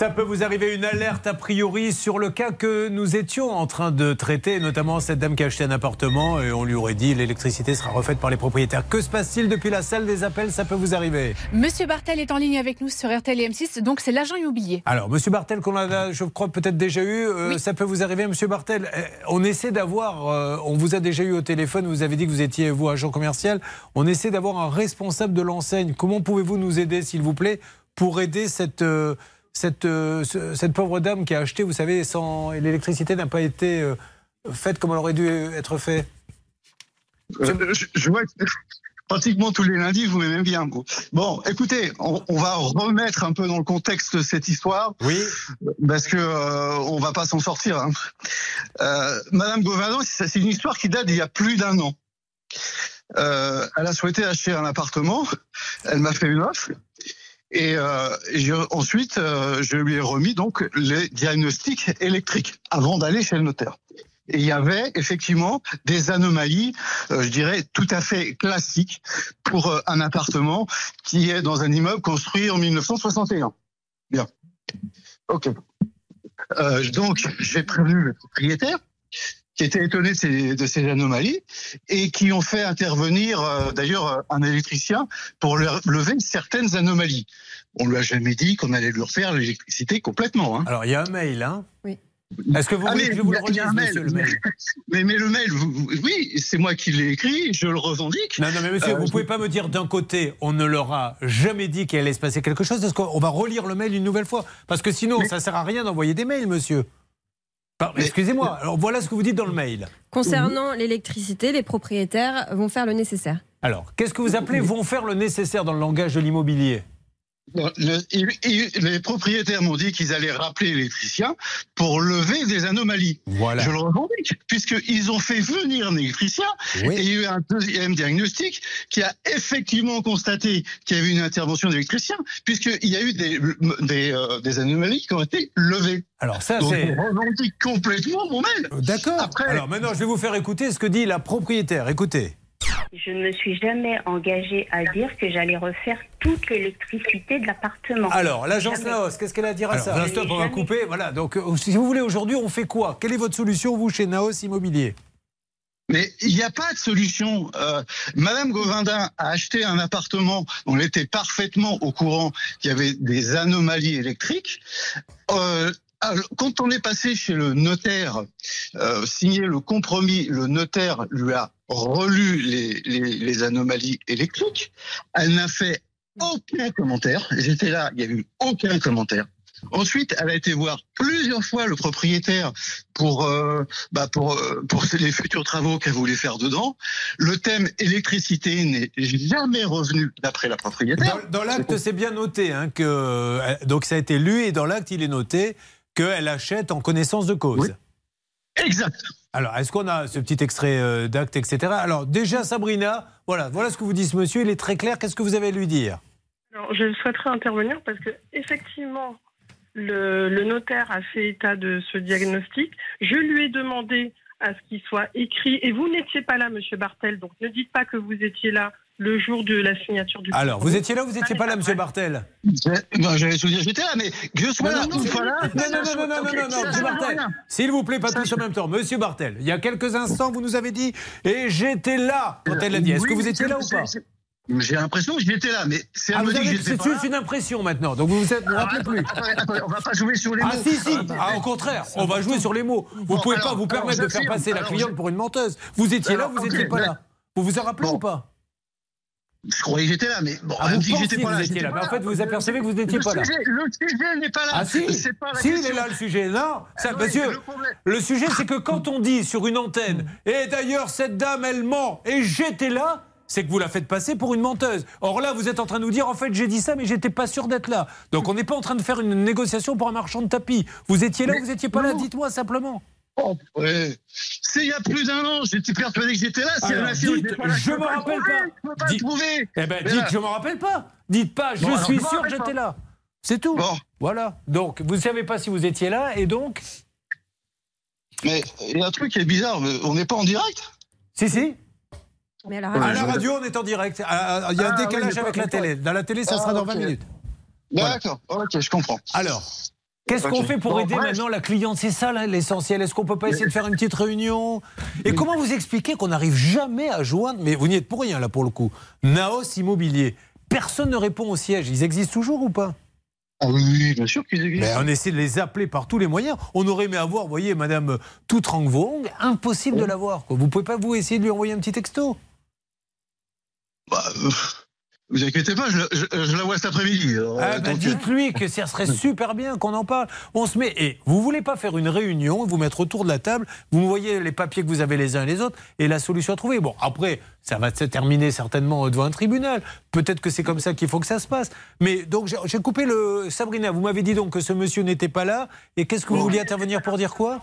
Ça peut vous arriver une alerte a priori sur le cas que nous étions en train de traiter, notamment cette dame qui a acheté un appartement et on lui aurait dit l'électricité sera refaite par les propriétaires. Que se passe-t-il depuis la salle des appels? Ça peut vous arriver. Monsieur Bartel est en ligne avec nous sur RTL et M6, donc c'est l'agent immobilier. Alors, Monsieur Bartel, qu'on a, je crois, peut-être déjà eu, euh, ça peut vous arriver, Monsieur Bartel. euh, On essaie d'avoir, euh, on vous a déjà eu au téléphone, vous avez dit que vous étiez, vous, agent commercial. On essaie d'avoir un responsable de l'enseigne. Comment pouvez-vous nous aider, s'il vous plaît, pour aider cette, euh, cette, euh, ce- cette pauvre dame qui a acheté, vous savez, sans. L'électricité n'a pas été euh, faite comme elle aurait dû être faite Euh, je, je vois que (laughs) pratiquement tous les lundis, vous m'aimez bien. Bon, écoutez, on, on va remettre un peu dans le contexte cette histoire. Oui. Parce que euh, on va pas s'en sortir. hein. Euh, Madame Govindon, c'est une histoire qui date d'il y a plus d'un an. Euh, elle a souhaité acheter un appartement. Elle m'a fait une offre. Et, euh, je- ensuite, euh, je lui ai remis donc les diagnostics électriques avant d'aller chez le notaire. Et il y avait effectivement des anomalies, euh, je dirais, tout à fait classiques pour euh, un appartement qui est dans un immeuble construit en 1961. Bien. Ok. Euh, donc, j'ai prévenu le propriétaire qui était étonné de ces, de ces anomalies et qui ont fait intervenir euh, d'ailleurs euh, un électricien pour le- lever certaines anomalies. On lui a jamais dit qu'on allait lui refaire l'électricité complètement. Hein. Alors, il y a un mail, hein Oui. Est-ce que vous Ah, voulez que je vous le relise, un monsieur, mail. le mail (laughs) Mais, mais le mail, vous- vous- oui, c'est moi qui l'ai écrit, je le revendique. Non, non, mais monsieur, Euh, vous pouvez pas me dire d'un côté, on ne leur a jamais dit qu'il allait se passer quelque chose, parce qu'on va relire le mail une nouvelle fois? Parce que sinon, ça sert à rien d'envoyer des mails, monsieur. Excusez-moi, alors voilà ce que vous dites dans le mail. Concernant l'électricité, les propriétaires vont faire le nécessaire. Alors, qu'est-ce que vous appelez vont faire le nécessaire dans le langage de l'immobilier? Bon, le- il- il- les propriétaires m'ont dit qu'ils allaient rappeler l'électricien pour lever des anomalies. Voilà. Je le revendique, puisqu'ils ont fait venir un électricien Oui. et il y a eu un deuxième diagnostic qui a effectivement constaté qu'il y avait une intervention d'électricien, puisqu'il y a eu des, des, euh, des anomalies qui ont été levées. Alors ça, c'est... je revendique complètement mon mail. D'accord. Alors maintenant, je vais vous faire écouter ce que dit la propriétaire. Écoutez. Je ne me suis jamais engagée à dire que j'allais refaire toute l'électricité de l'appartement. Alors, l'agence Jamais. Naos, qu'est-ce qu'elle a à dire à Alors, ça Un stop, on va couper. Voilà, donc euh, si vous voulez, aujourd'hui, on fait quoi? Quelle est votre solution, vous, chez Naos Immobilier? Mais il n'y a pas de solution. Euh, Madame Govindin a acheté un appartement dont elle était parfaitement au courant qu'il y avait des anomalies électriques. Euh, alors, quand on est passé chez le notaire, euh, signer le compromis, le notaire lui a relu les, les, les anomalies électriques. Elle n'a fait aucun commentaire. J'étais là, il n'y a eu aucun commentaire. Ensuite, elle a été voir plusieurs fois le propriétaire pour euh, bah pour euh, pour (laughs) les futurs travaux qu'elle voulait faire dedans. Le thème électricité n'est jamais revenu d'après la propriétaire. Dans, dans l'acte, c'est bien noté hein, que euh, donc ça a été lu et dans l'acte, il est noté qu'elle achète en connaissance de cause. Exact. Alors, est-ce qu'on a ce petit extrait euh, d'acte, etc. Alors, déjà, Sabrina, voilà, voilà ce que vous dit ce monsieur. Il est très clair. Qu'est-ce que vous avez à lui dire? Alors, je souhaiterais intervenir parce que effectivement, le, le notaire a fait état de ce diagnostic. Je lui ai demandé à ce qu'il soit écrit. Et vous n'étiez pas là, Monsieur Bartel, donc ne dites pas que vous étiez là le jour de la signature du. Alors, vous étiez là ou vous n'étiez pas là, monsieur Bartel Non, j'avais souvenir, j'étais là, mais que je sois là ou pas là. Non, non, non, non, non, non, monsieur Bartel. S'il vous plaît, pas tous en même temps. Monsieur Bartel, il y a quelques instants, vous nous avez dit, et j'étais là quand elle l'a dit. Est-ce que vous étiez là ou pas J'ai l'impression que j'étais là, mais c'est Ah, C'est juste une impression maintenant, donc vous vous êtes- vous rappelez plus. Attendez, attendez, on va pas jouer sur les mots. Ah si si, ah, au contraire, on va jouer sur les mots. Vous Bon, pouvez alors, pas vous permettre de faire passer la cliente pour une menteuse. Vous étiez là, vous ok, étiez pas mais- là? Vous vous en rappelez ou pas? Je croyais que j'étais là, mais bon, Ah, elle me vous dit que j'étais pas là. vous étiez là, pas mais en fait, vous apercevez que vous n'étiez pas là. sujet- Le sujet n'est pas là. Ah si, C'est pas si il est là le sujet. Non, ça, oui, monsieur, le sujet c'est que quand on dit sur une antenne, et d'ailleurs cette dame elle ment, et j'étais là, c'est que vous la faites passer pour une menteuse. Or là, vous êtes en train de nous dire, en fait, j'ai dit ça, mais j'étais pas sûr d'être là. Donc on n'est pas en train de faire une négociation pour un marchand de tapis. Vous étiez là ou vous étiez pas là Dites-moi simplement. Oh, ouais. C'est il y a plus d'un an, j'étais persuadé que j'étais là. Alors, oh, dites, j'étais pas là, je peux me le rappelle pas. Je peux pas Dites- trouver. Eh ben, dites, là- je me rappelle pas. Dites pas, je Bon, suis je sûr que j'étais là. C'est tout. Voilà. Donc, vous ne savez pas si vous étiez là, et donc Mais il y a un truc qui est bizarre, on n'est pas en direct? Si, si. Mais alors, À la radio, on est en direct. Ah, ah, Il y a un Ah, décalage avec la télé. Dans la télé, ça Ah, sera dans ok. 20 minutes. Voilà. D'accord, ok, je comprends. Alors, qu'est-ce qu'on fait pour aider maintenant la cliente C'est ça l'essentiel. Est-ce qu'on peut pas essayer de faire une petite réunion Et comment vous expliquer qu'on n'arrive jamais à joindre Mais vous n'y êtes pour rien là pour le coup. Naos Immobilier. Personne ne répond au siège. Ils existent toujours ou pas Ah oui, bien sûr qu'ils existent. Mais on essaie de les appeler par tous les moyens. On aurait aimé avoir, vous voyez, Madame Toutrang Vong, impossible de l'avoir. Vous pouvez pas vous essayer de lui envoyer un petit texto Bah, euh, vous inquiétez pas, je, je- je la vois cet après-midi. Ah euh, bah, donc, Dites-lui que ça serait (laughs) super bien qu'on en parle. On se met. Et vous voulez pas faire une réunion, vous mettre autour de la table, vous voyez les papiers que vous avez les uns et les autres et la solution à trouver. Bon, après, ça va se terminer certainement devant un tribunal. Peut-être que c'est comme ça qu'il faut que ça se passe. Mais donc, j'ai- j'ai coupé le. Sabrina, vous m'avez dit donc que ce monsieur n'était pas là. Et qu'est-ce que vous vouliez intervenir pour dire quoi?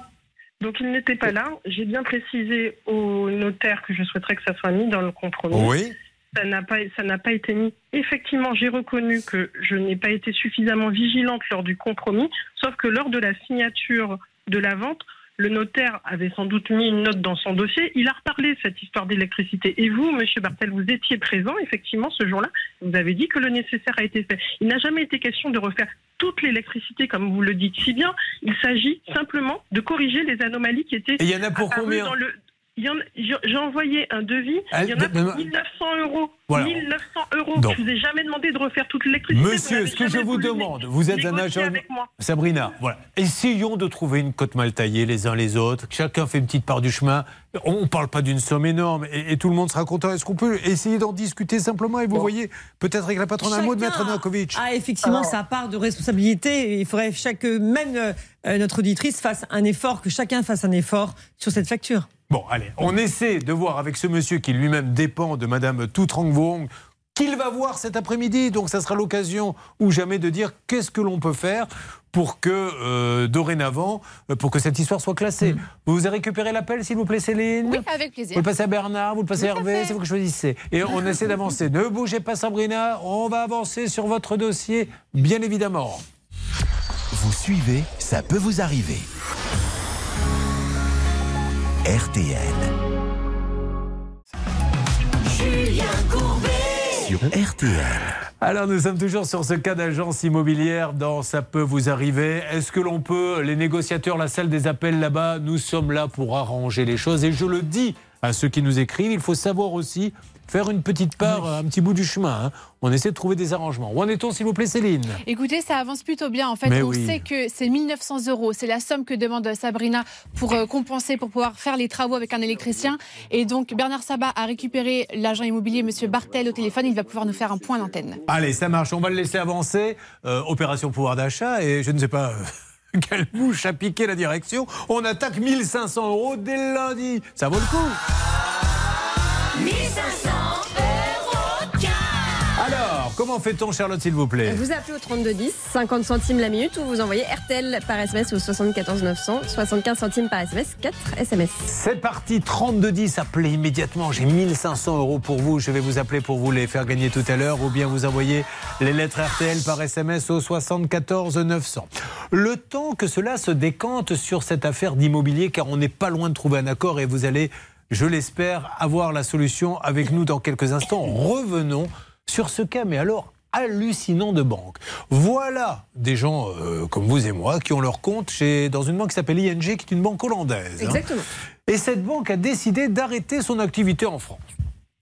Donc il n'était pas là. J'ai bien précisé au notaire que je souhaiterais que ça soit mis dans le compromis. Oui. Ça n'a pas, ça n'a pas été mis. Effectivement, j'ai reconnu que je n'ai pas été suffisamment vigilante lors du compromis, sauf que lors de la signature de la vente, le notaire avait sans doute mis une note dans son dossier. Il a reparlé de cette histoire d'électricité. Et vous, Monsieur Bartel, vous étiez présent effectivement ce jour-là. Vous avez dit que le nécessaire a été fait. Il n'a jamais été question de refaire toute l'électricité comme vous le dites si bien. Il s'agit simplement de corriger les anomalies qui étaient. Et il y en a pour combien dans le- J'ai envoyé un devis. Ah, Il y en a pour 1900 euros. Voilà. 1900 euros. Donc. je vous ai jamais demandé de refaire toute l'électricité. Monsieur, ce que je vous demande, vous êtes un agent. avec moi. Sabrina, voilà. Essayons de trouver une cote mal taillée les uns les autres. Chacun fait une petite part du chemin. On ne parle pas d'une somme énorme et, et tout le monde sera content. Est-ce qu'on peut essayer d'en discuter simplement Et vous voyez, peut-être avec la patronne un mot de Maître Chacun Novakovic. a effectivement sa part de responsabilité. Il faudrait chaque, même euh, notre auditrice fasse un effort, que chacun fasse un effort sur cette facture. Bon, allez, on essaie de voir avec ce monsieur qui lui-même dépend de Madame Toutrang Vong qu'il va voir cet après-midi. Donc, ça sera l'occasion ou jamais de dire qu'est-ce que l'on peut faire pour que, euh, dorénavant, euh, pour que cette histoire soit classée. Vous avez récupéré l'appel, s'il vous plaît, Céline? Oui, avec plaisir. Vous le passez à Bernard, vous le passez à Tout à Hervé, c'est vous que choisissez. Et on essaie d'avancer. Ne bougez pas, Sabrina, on va avancer sur votre dossier, bien évidemment. Vous suivez, ça peut vous arriver. RTL. Julien Courbet. Sur RTL. Alors nous sommes toujours sur ce cas d'agence immobilière dans Ça peut vous arriver. Est-ce que l'on peut, les négociateurs, la salle des appels là-bas, nous sommes là pour arranger les choses. Et je le dis à ceux qui nous écrivent, il faut savoir aussi faire une petite part, un petit bout du chemin. hein. On essaie de trouver des arrangements. Où en est-on, s'il vous plaît, Céline? Écoutez, ça avance plutôt bien. En fait, Mais on oui. sait que c'est 1900 euros. C'est la somme que demande Sabrina pour euh, compenser, pour pouvoir faire les travaux avec un électricien. Et donc, Bernard Sabat a récupéré l'agent immobilier, Monsieur Bartel, au téléphone. Il va pouvoir nous faire un point d'antenne. Allez, ça marche. On va le laisser avancer. Euh, opération pouvoir d'achat. Et je ne sais pas. euh, (laughs) Quelle bouche a piqué la direction On attaque 1500 euros dès le lundi. Ça vaut le coup comment fait-on, Charlotte, s'il vous plaît? Vous appelez au 3210, 50 centimes la minute, ou vous envoyez RTL par SMS au 74 900, 75 centimes par SMS, 4 SMS. C'est parti, 3210, appelez immédiatement. J'ai 1500 euros pour vous. Je vais vous appeler pour vous les faire gagner tout à l'heure ou bien vous envoyer les lettres RTL par SMS au 74 900. Le temps que cela se décante sur cette affaire d'immobilier, car on n'est pas loin de trouver un accord et vous allez, je l'espère, avoir la solution avec nous dans quelques instants. Revenons sur ce cas, mais alors hallucinant de banque. Voilà des gens euh, comme vous et moi qui ont leur compte chez, dans une banque qui s'appelle ING, qui est une banque hollandaise. hein. Exactement. Et cette banque a décidé d'arrêter son activité en France.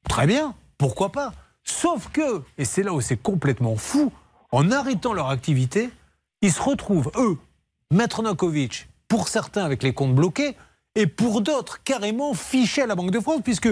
Très bien, pourquoi pas Sauf que, et c'est là où c'est complètement fou, en arrêtant leur activité, ils se retrouvent, eux, Maître Nokovic, pour certains avec les comptes bloqués, et pour d'autres carrément fichés à la Banque de France, puisque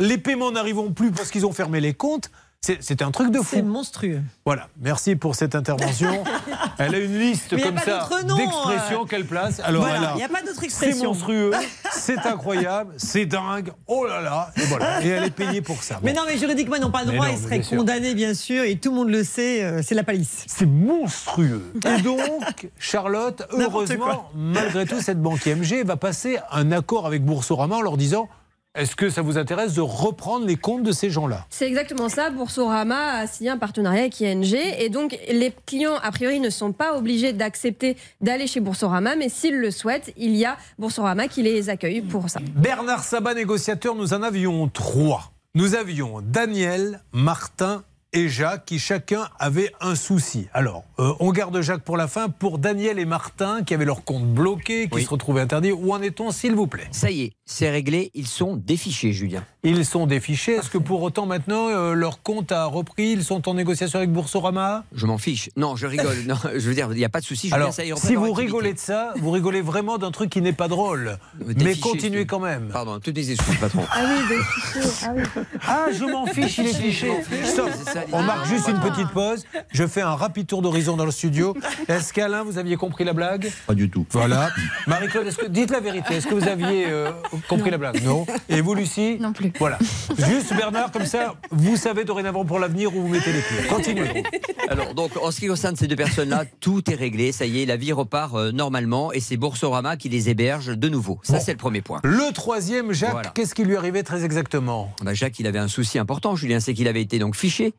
les paiements n'arriveront plus parce qu'ils ont fermé les comptes. C'est c'est un truc de fou. C'est monstrueux. Voilà, merci pour cette intervention. (laughs) Elle a une liste Mais comme pas ça d'expressions euh. qu'elle place. Alors, Voilà, elle a- pas d'autre C'est expression. monstrueux, (laughs) c'est incroyable, c'est dingue. Oh là là, et voilà. Et elle est payée pour ça. Mais non, mais juridiquement, ils n'ont pas le droit, non, ils seraient condamnés, bien sûr, et tout le monde le sait, euh, c'est la palisse. C'est monstrueux. Et donc, Charlotte, heureusement, malgré tout, cette banque IMG va passer un accord avec Boursorama en leur disant est-ce que ça vous intéresse de reprendre les comptes de ces gens-là? C'est exactement ça. Boursorama a signé un partenariat avec ING et donc les clients, a priori, ne sont pas obligés d'accepter d'aller chez Boursorama, mais s'ils le souhaitent, il y a Boursorama qui les accueille pour ça. Bernard Sabat, négociateur, nous en avions trois. Nous avions Daniel, Martin et Jacques qui chacun avait un souci. Alors, euh, on garde Jacques pour la fin. Pour Daniel et Martin qui avaient leur compte bloqué, qui Oui. se retrouvaient interdits, où en est-on, s'il vous plaît? Ça y est, c'est réglé, ils sont défichés, Julien. Ils sont défichés. Est-ce que pour autant maintenant euh, leur compte a repris? Ils sont en négociation avec Boursorama? Je m'en fiche. Non, je rigole. Non, je veux dire, il n'y a pas de souci. Alors, ça si vous activité. rigolez de ça, vous rigolez vraiment d'un truc qui n'est pas drôle. Mais Défiché, continuez quand même. Pardon, toutes les excuses, patron. Ah oui, fichiers. Ah oui. Ah, je m'en fiche, il est fiché. Stop. On marque juste une petite pause. Je fais un rapide tour d'horizon dans le studio. Est-ce qu'Alain, vous aviez compris la blague? Pas du tout. Voilà. Marie-Claude, est-ce que- dites la vérité. Est-ce que vous aviez euh, compris la blague? Non. Et vous, Lucie? Non plus. Voilà. Juste Bernard, comme ça, vous savez dorénavant pour l'avenir où vous mettez les pieds. Continuez. Alors, donc, en ce qui concerne ces deux personnes-là, tout est réglé. Ça y est, la vie repart euh, normalement et c'est Boursorama qui les héberge de nouveau. Ça, Bon. c'est le premier point. Le troisième, Jacques, Voilà. qu'est-ce qui lui arrivait très exactement? Bah, Jacques, il avait un souci important, Julien, c'est qu'il avait été donc fiché,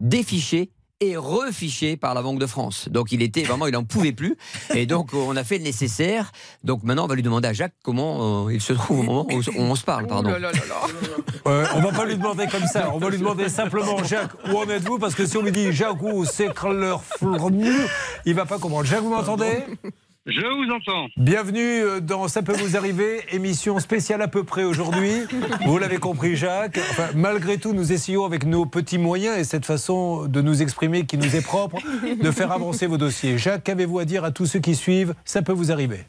défiché et refiché par la Banque de France. Donc il était vraiment, il n'en pouvait plus. Et donc on a fait le nécessaire. Donc maintenant on va lui demander à Jacques comment euh, il se trouve au moment où on se parle. Pardon. Euh, on va pas lui demander comme ça. On va lui demander simplement, Jacques, où en êtes-vous? Parce que si on lui dit, Jacques, où c'est que leur fleur- il va pas comprendre. Jacques, vous m'entendez? Je vous entends. Bienvenue euh, dans Ça peut vous arriver, émission spéciale à peu près aujourd'hui. Vous l'avez compris, Jacques. Enfin, malgré tout, nous essayons avec nos petits moyens et cette façon de nous exprimer qui nous est propre, de faire avancer vos dossiers. Jacques, qu'avez-vous à dire à tous ceux qui suivent Ça peut vous arriver.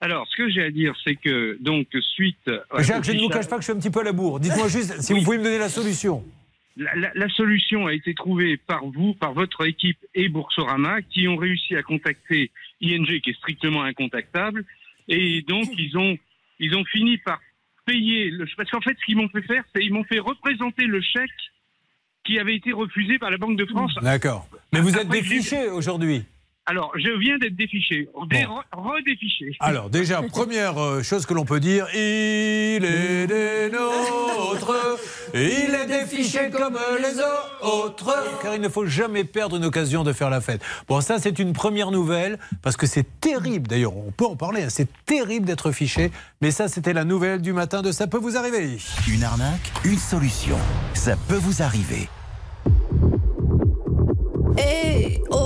Alors, ce que j'ai à dire, c'est que, donc, suite. à- Jacques, je ne vous cache pas que je suis un petit peu à la bourre. Dites-moi juste si vous pouvez me donner la solution. La, la- la solution a été trouvée par vous, par votre équipe et Boursorama, qui ont réussi à contacter ING, qui est strictement incontactable, et donc ils ont ils ont fini par payer. Le, parce qu'en fait, ce qu'ils m'ont fait faire, c'est ils m'ont fait représenter le chèque qui avait été refusé par la Banque de France. D'accord. Mais vous êtes défiché aujourd'hui. Alors, je viens d'être défiché, Dé- re- redéfiché. Alors déjà, (laughs) première euh, chose que l'on peut dire, il est des nôtres, il est défiché comme les autres, car il ne faut jamais perdre une occasion de faire la fête. Bon, ça c'est une première nouvelle, parce que c'est terrible, d'ailleurs on peut en parler, hein, c'est terrible d'être fiché, mais ça c'était la nouvelle du matin de Ça peut vous arriver. Une arnaque, une solution. Ça peut vous arriver. Eh oh,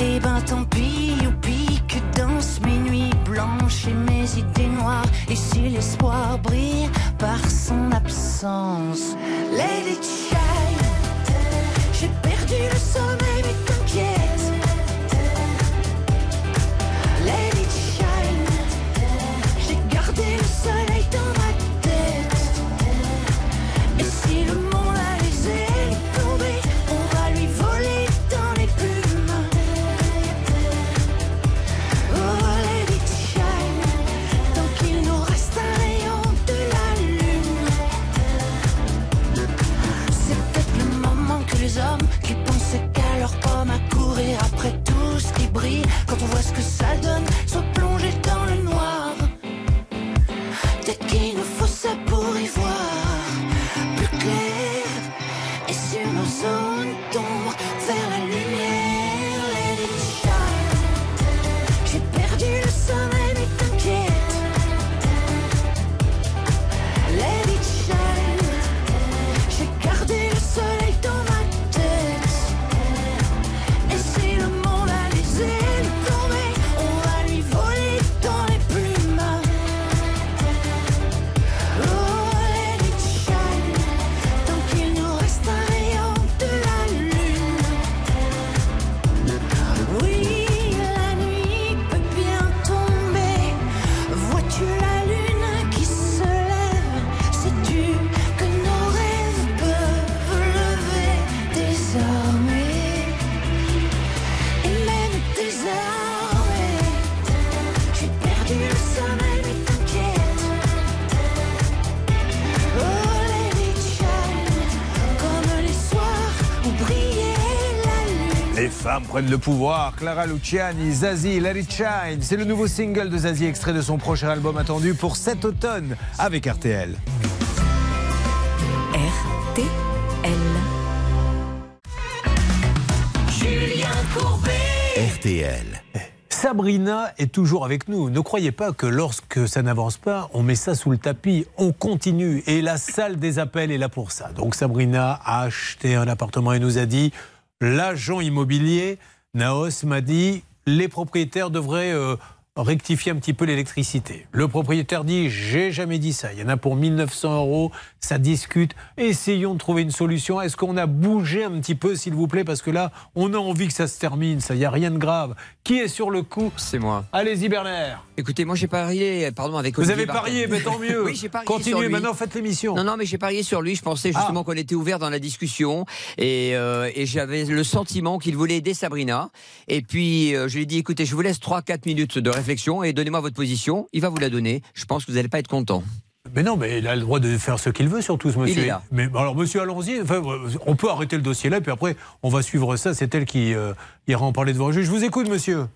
Et ben tant pis, youpi, que dansent mes nuits blanches et mes idées noires. Et si l'espoir brille par son absence, Lady Voit ce que ça donne, soit plongé dans le noir. Peut-être qu'il nous faut le pouvoir. Clara Luciani, Zazie, Let It Shine. C'est le nouveau single de Zazie, extrait de son prochain album attendu pour cet automne avec RTL. RTL. Julien Courbet RTL. Sabrina est toujours avec nous. Ne croyez pas que lorsque ça n'avance pas, on met ça sous le tapis. On continue. Et la salle des appels est là pour ça. Donc Sabrina a acheté un appartement et nous a dit, l'agent immobilier, Naos m'a dit, les propriétaires devraient euh, rectifier un petit peu l'électricité. Le propriétaire dit, j'ai jamais dit ça. Il y en a pour 1900 euros. Ça discute. Essayons de trouver une solution. Est-ce qu'on a bougé un petit peu, s'il vous plaît? Parce que là, on a envie que ça se termine. Ça, il n'y a rien de grave. Qui est sur le coup? C'est moi. Allez-y, Bernard. Écoutez, moi j'ai parié, pardon, avec Vous Olivier avez parié, mais tant mieux. (laughs) oui, j'ai parié Continuez, sur lui. maintenant faites l'émission. Non, non, mais j'ai parié sur lui. Je pensais justement qu'on était ouvert dans la discussion et, euh, et j'avais le sentiment qu'il voulait aider Sabrina. Et puis euh, je lui ai dit, écoutez, je vous laisse 3-4 minutes de réflexion et donnez-moi votre position. Il va vous la donner. Je pense que vous n'allez pas être content. Mais non, mais il a le droit de faire ce qu'il veut, surtout ce monsieur. est là. Mais alors, monsieur, allons-y. Enfin, on peut arrêter le dossier là, puis après, on va suivre ça. C'est elle qui euh, ira en parler devant le juge. Je vous écoute, monsieur.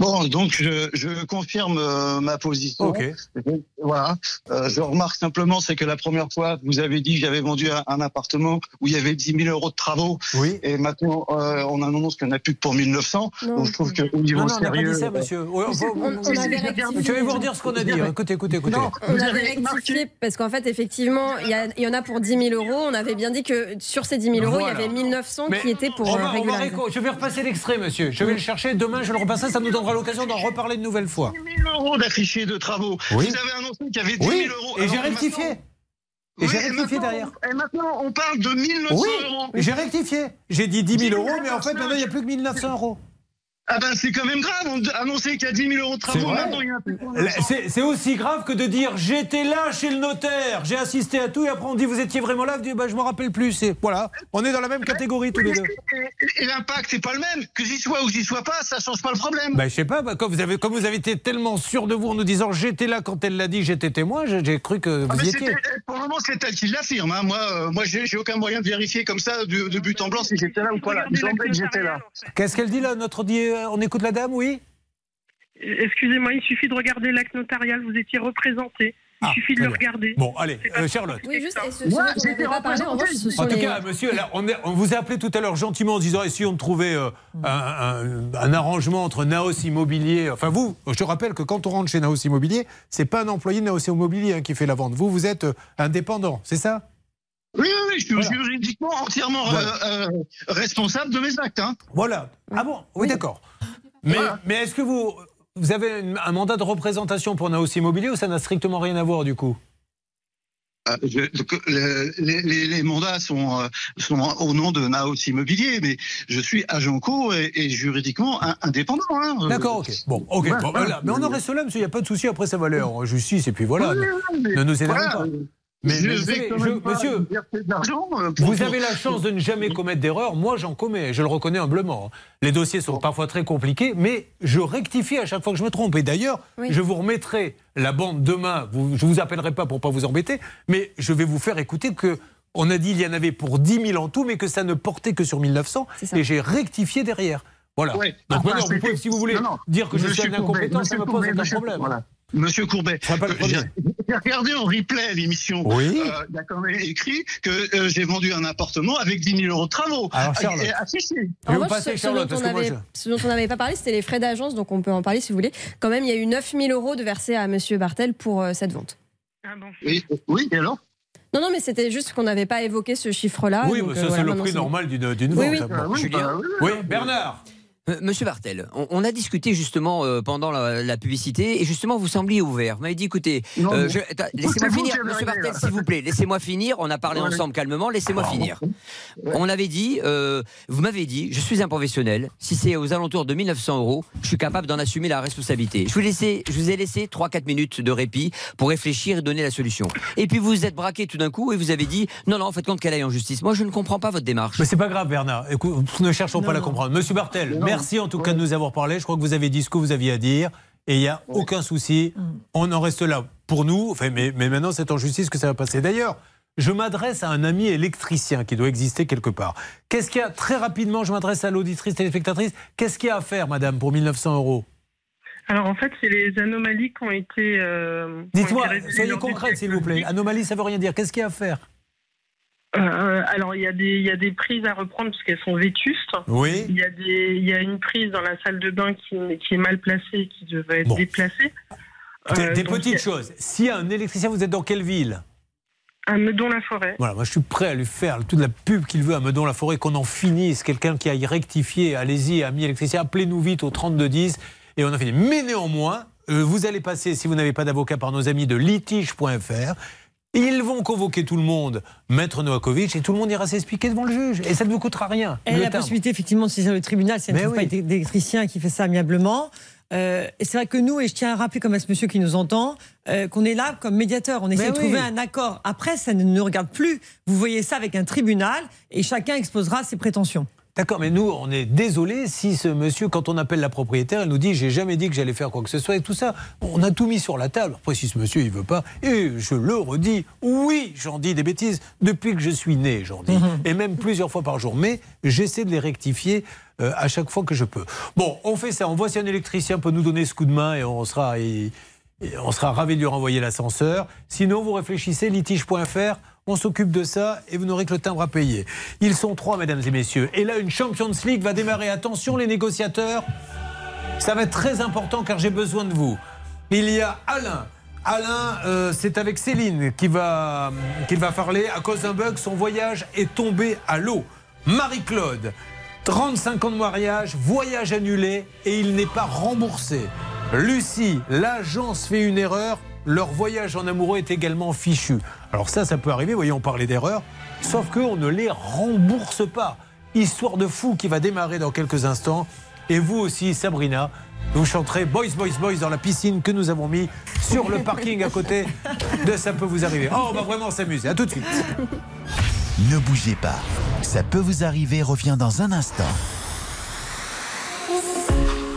Bon, donc je, je confirme euh, ma position. Ok. Je- Voilà. Euh, je remarque simplement, c'est que la première fois, vous avez dit que j'avais vendu un, un appartement où il y avait 10 000 euros de travaux. Oui. Et maintenant, euh, on annonce qu'il n'y en a plus que pour 1900. Donc je trouve qu'au niveau Non, non, on n'a pas sérieux. dit ça, monsieur. Euh, enfin, on- on avait rectifié. Je vais vous redire ce qu'on a dit. hein. Écoutez, écoutez, écoutez. Non, On vous avait rectifié parce qu'en fait, effectivement, il y, a- il y en a pour 10 000 euros. On avait bien dit que sur ces 10 000 euros, Voilà. il y avait 1900 Mais qui étaient pour on euh, va- on va Je vais repasser l'extrait, monsieur. Je vais le chercher. Demain, je le repasserai. Ça nous donnera l'occasion d'en reparler une nouvelle fois. 10 000 euros d'affichés de travaux. Oui. Vous avez annoncé qu'il y avait 10 000 Oui, euros. et j'ai rectifié. Et j'ai rectifié derrière. Et maintenant, on parle de 1900 Oui, euros. j'ai rectifié. J'ai dit 10 000 euros, mais en fait, maintenant, il n'y a plus que 1900 euros. Ah ben c'est quand même grave, on a annoncé qu'il y a 10 000 euros de travaux, vrai. maintenant il y en a plus que Là, 1900. C'est aussi grave que de dire j'étais là chez le notaire, j'ai assisté à tout, et après on dit vous étiez vraiment là, vous dites bah, je me rappelle plus. Et voilà, on est dans la même catégorie tous les deux. Et, l'impact c'est pas le même, que j'y sois ou que j'y sois pas, ça change pas le problème. Bah, je sais pas, bah, comme, vous avez, comme vous avez été tellement sûr de vous en nous disant j'étais là quand elle l'a dit, j'étais témoin, j'ai cru que Ah, vous mais y étiez. pour le moment, c'est elle qui l'affirme. Hein. Moi, euh, moi, j'ai aucun moyen de vérifier comme ça de, de but en blanc si j'étais là ou pas là. Il me semblait que j'étais là. Qu'est-ce qu'elle dit là, notre dit, euh, on écoute la dame, oui Excusez-moi, il suffit de regarder l'acte notarial, vous étiez représenté. Il Ah, suffit de le bien. regarder. Bon, allez, euh, Charlotte. Oui, juste, et ce, Moi, ce dont on pas parlé, en revanche, ce sont En tout les- cas, monsieur, là, on, est- on vous a appelé tout à l'heure gentiment en disant essayons de trouver euh, un, un- un arrangement entre Naos Immobilier. Enfin, vous, je te rappelle que quand on rentre chez Naos Immobilier, c'est pas un employé de Naos Immobilier hein, qui fait la vente. Vous, vous êtes euh, indépendant, c'est ça? Oui, oui, oui, je suis juridiquement entièrement euh, euh, responsable de mes actes. Hein. Voilà. Ah bon? Oui, d'accord. Mais, mais est-ce que vous, vous avez un mandat de représentation pour Naos Immobilier ou ça n'a strictement rien à voir du coup? Euh, je- donc, le- les, les- les mandats sont, euh, sont au nom de Naos Immobilier, mais je suis agent co et, et juridiquement in- indépendant. hein. Euh, D'accord, ok. Bon, ok. voilà. Bon, voilà. Mais on en reste là, monsieur, il n'y a pas de souci. Après, ça va aller en justice et puis voilà. Ne nous énervez voilà, pas. Euh, Mais, je vais pas monsieur, verser de l'argent, euh, pour- vous pour- avez la chance de ne jamais commettre d'erreur. Moi, j'en commets. Je le reconnais humblement. Les dossiers sont parfois très compliqués, mais je rectifie à chaque fois que je me trompe. Et d'ailleurs, Oui. je vous remettrai la bande demain. Vous- je vous appellerai pas pour pas vous embêter, mais je vais vous faire écouter que On a dit il y en avait pour 10 000 en tout, mais que ça ne portait que sur 1900. Et j'ai rectifié derrière. Voilà. Ouais. Donc Enfin, maintenant, vous c'était- pouvez, si vous voulez, Non, non. dire que je suis un incompétent, ça me pose aucun problème. voilà. Monsieur Courbet, euh, j'ai regardé en replay l'émission. Oui. Euh, Il y a quand même écrit que euh, j'ai vendu un appartement avec 10 000 euros de travaux. Alors, Ah, Charlotte. ce, ce dont on avait- ce dont on n'avait pas parlé, c'était les frais d'agence, donc on peut en parler si vous voulez. Quand même, il y a eu 9000 euros de versés à Monsieur Bartel pour euh, cette vente. Oui, oui, et alors? Non, non, mais c'était juste qu'on n'avait pas évoqué ce chiffre-là. Oui, donc, euh, ça, voilà, c'est le prix normal d'une d'une Oui, vente. oui. Bon. Ah, Julien. Oui, Bernard. Euh, Monsieur Bartel, on, on a discuté justement euh, pendant la, la publicité et justement vous sembliez ouvert. Vous m'avez dit écoutez, euh, laissez-moi finir, Monsieur Bartel, s'il vous plaît, laissez-moi finir. On a parlé Ouais. ensemble calmement, laissez-moi Ah, finir. On avait dit, euh, vous m'avez dit, je suis un professionnel. Si c'est aux alentours de 1900 euros, je suis capable d'en assumer la responsabilité. Je vous, laissez- je vous ai laissé 3-4 minutes de répit pour réfléchir et donner la solution. Et puis vous vous êtes braqué tout d'un coup et vous avez dit non non, faites compte qu'elle aille en justice. Moi je ne comprends pas votre démarche. Mais c'est pas grave, Bernard. Écoute, ne cherchons pas à la comprendre. Monsieur Bartel, merci en tout cas de nous avoir parlé. Je crois que vous avez dit ce que vous aviez à dire. Et il n'y a aucun souci. On en reste là pour nous. Enfin, mais, mais maintenant, c'est en justice que ça va passer. D'ailleurs, je m'adresse à un ami électricien qui doit exister quelque part. Qu'est-ce qu'il y a Très rapidement, je m'adresse à l'auditrice téléspectatrice. Qu'est-ce qu'il y a à faire, madame, pour 1900 euros? Alors en fait, c'est les anomalies qui ont été. euh, Dites-moi, soyez concrète, s'il vous plaît. Anomalie, ça veut rien dire. Qu'est-ce qu'il y a à faire? Euh, alors il y a des il y a des prises à reprendre parce qu'elles sont vétustes. Oui. Il y a des il y a une prise dans la salle de bain qui, qui est mal placée qui devait être déplacée. Des, Euh, des petites a- choses. S'il y a un électricien, vous êtes dans quelle ville À Meudon-la-Forêt. Voilà, moi je suis prêt à lui faire toute la pub qu'il veut à Meudon-la-Forêt, qu'on en finisse. Quelqu'un qui aille rectifier, allez-y, ami électricien, appelez-nous vite au 3210 et on en finit. Mais néanmoins, euh, vous allez passer, si vous n'avez pas d'avocat, par nos amis de litige.fr. Ils vont convoquer tout le monde, Maître Novakovic, et tout le monde ira s'expliquer devant le juge. Et ça ne vous coûtera rien. Le la possibilité effectivement de saisir le tribunal pas oui. d'é- d'électricien qui fait ça amiablement. Euh, et c'est vrai que nous, et je tiens à rappeler comme à ce monsieur qui nous entend, euh, qu'on est là comme médiateur. On essaie Mais de oui. trouver un accord. Après, ça ne nous regarde plus. Vous voyez ça avec un tribunal et chacun exposera ses prétentions. D'accord, mais nous, on est désolé si ce monsieur, quand on appelle la propriétaire, elle nous dit j'ai jamais dit que j'allais faire quoi que ce soit et tout ça. On a tout mis sur la table. Après, si ce monsieur il veut pas, et je le redis, oui, j'en dis des bêtises depuis que je suis né, j'en dis, et même plusieurs fois par jour. Mais j'essaie de les rectifier euh, à chaque fois que je peux. Bon, on fait ça. On voit si un électricien peut nous donner ce coup de main et on sera. et- et on sera ravi de lui renvoyer l'ascenseur. Sinon, vous réfléchissez, litige.fr, on s'occupe de ça et vous n'aurez que le timbre à payer. Ils sont trois, mesdames et messieurs. Et là, une Champions League va démarrer. Attention, les négociateurs, ça va être très important car j'ai besoin de vous. Il y a Alain. Alain, euh, c'est avec Céline qu'il va, qu'il va parler. À cause d'un bug, son voyage est tombé à l'eau. Marie-Claude, 35 ans de mariage, voyage annulé et il n'est pas remboursé. Lucie, l'agence fait une erreur, leur voyage en amoureux est également fichu. Alors ça, ça peut arriver, voyons, on parlait d'erreur, sauf qu'on ne les rembourse pas. Histoire de fou qui va démarrer dans quelques instants. Et vous aussi, Sabrina, vous chanterez Boys, Boys, Boys dans la piscine que nous avons mis sur le parking à côté de Ça peut vous arriver. Oh, on va vraiment s'amuser. À tout de suite. Ne bougez pas. Ça peut vous arriver revient dans un instant.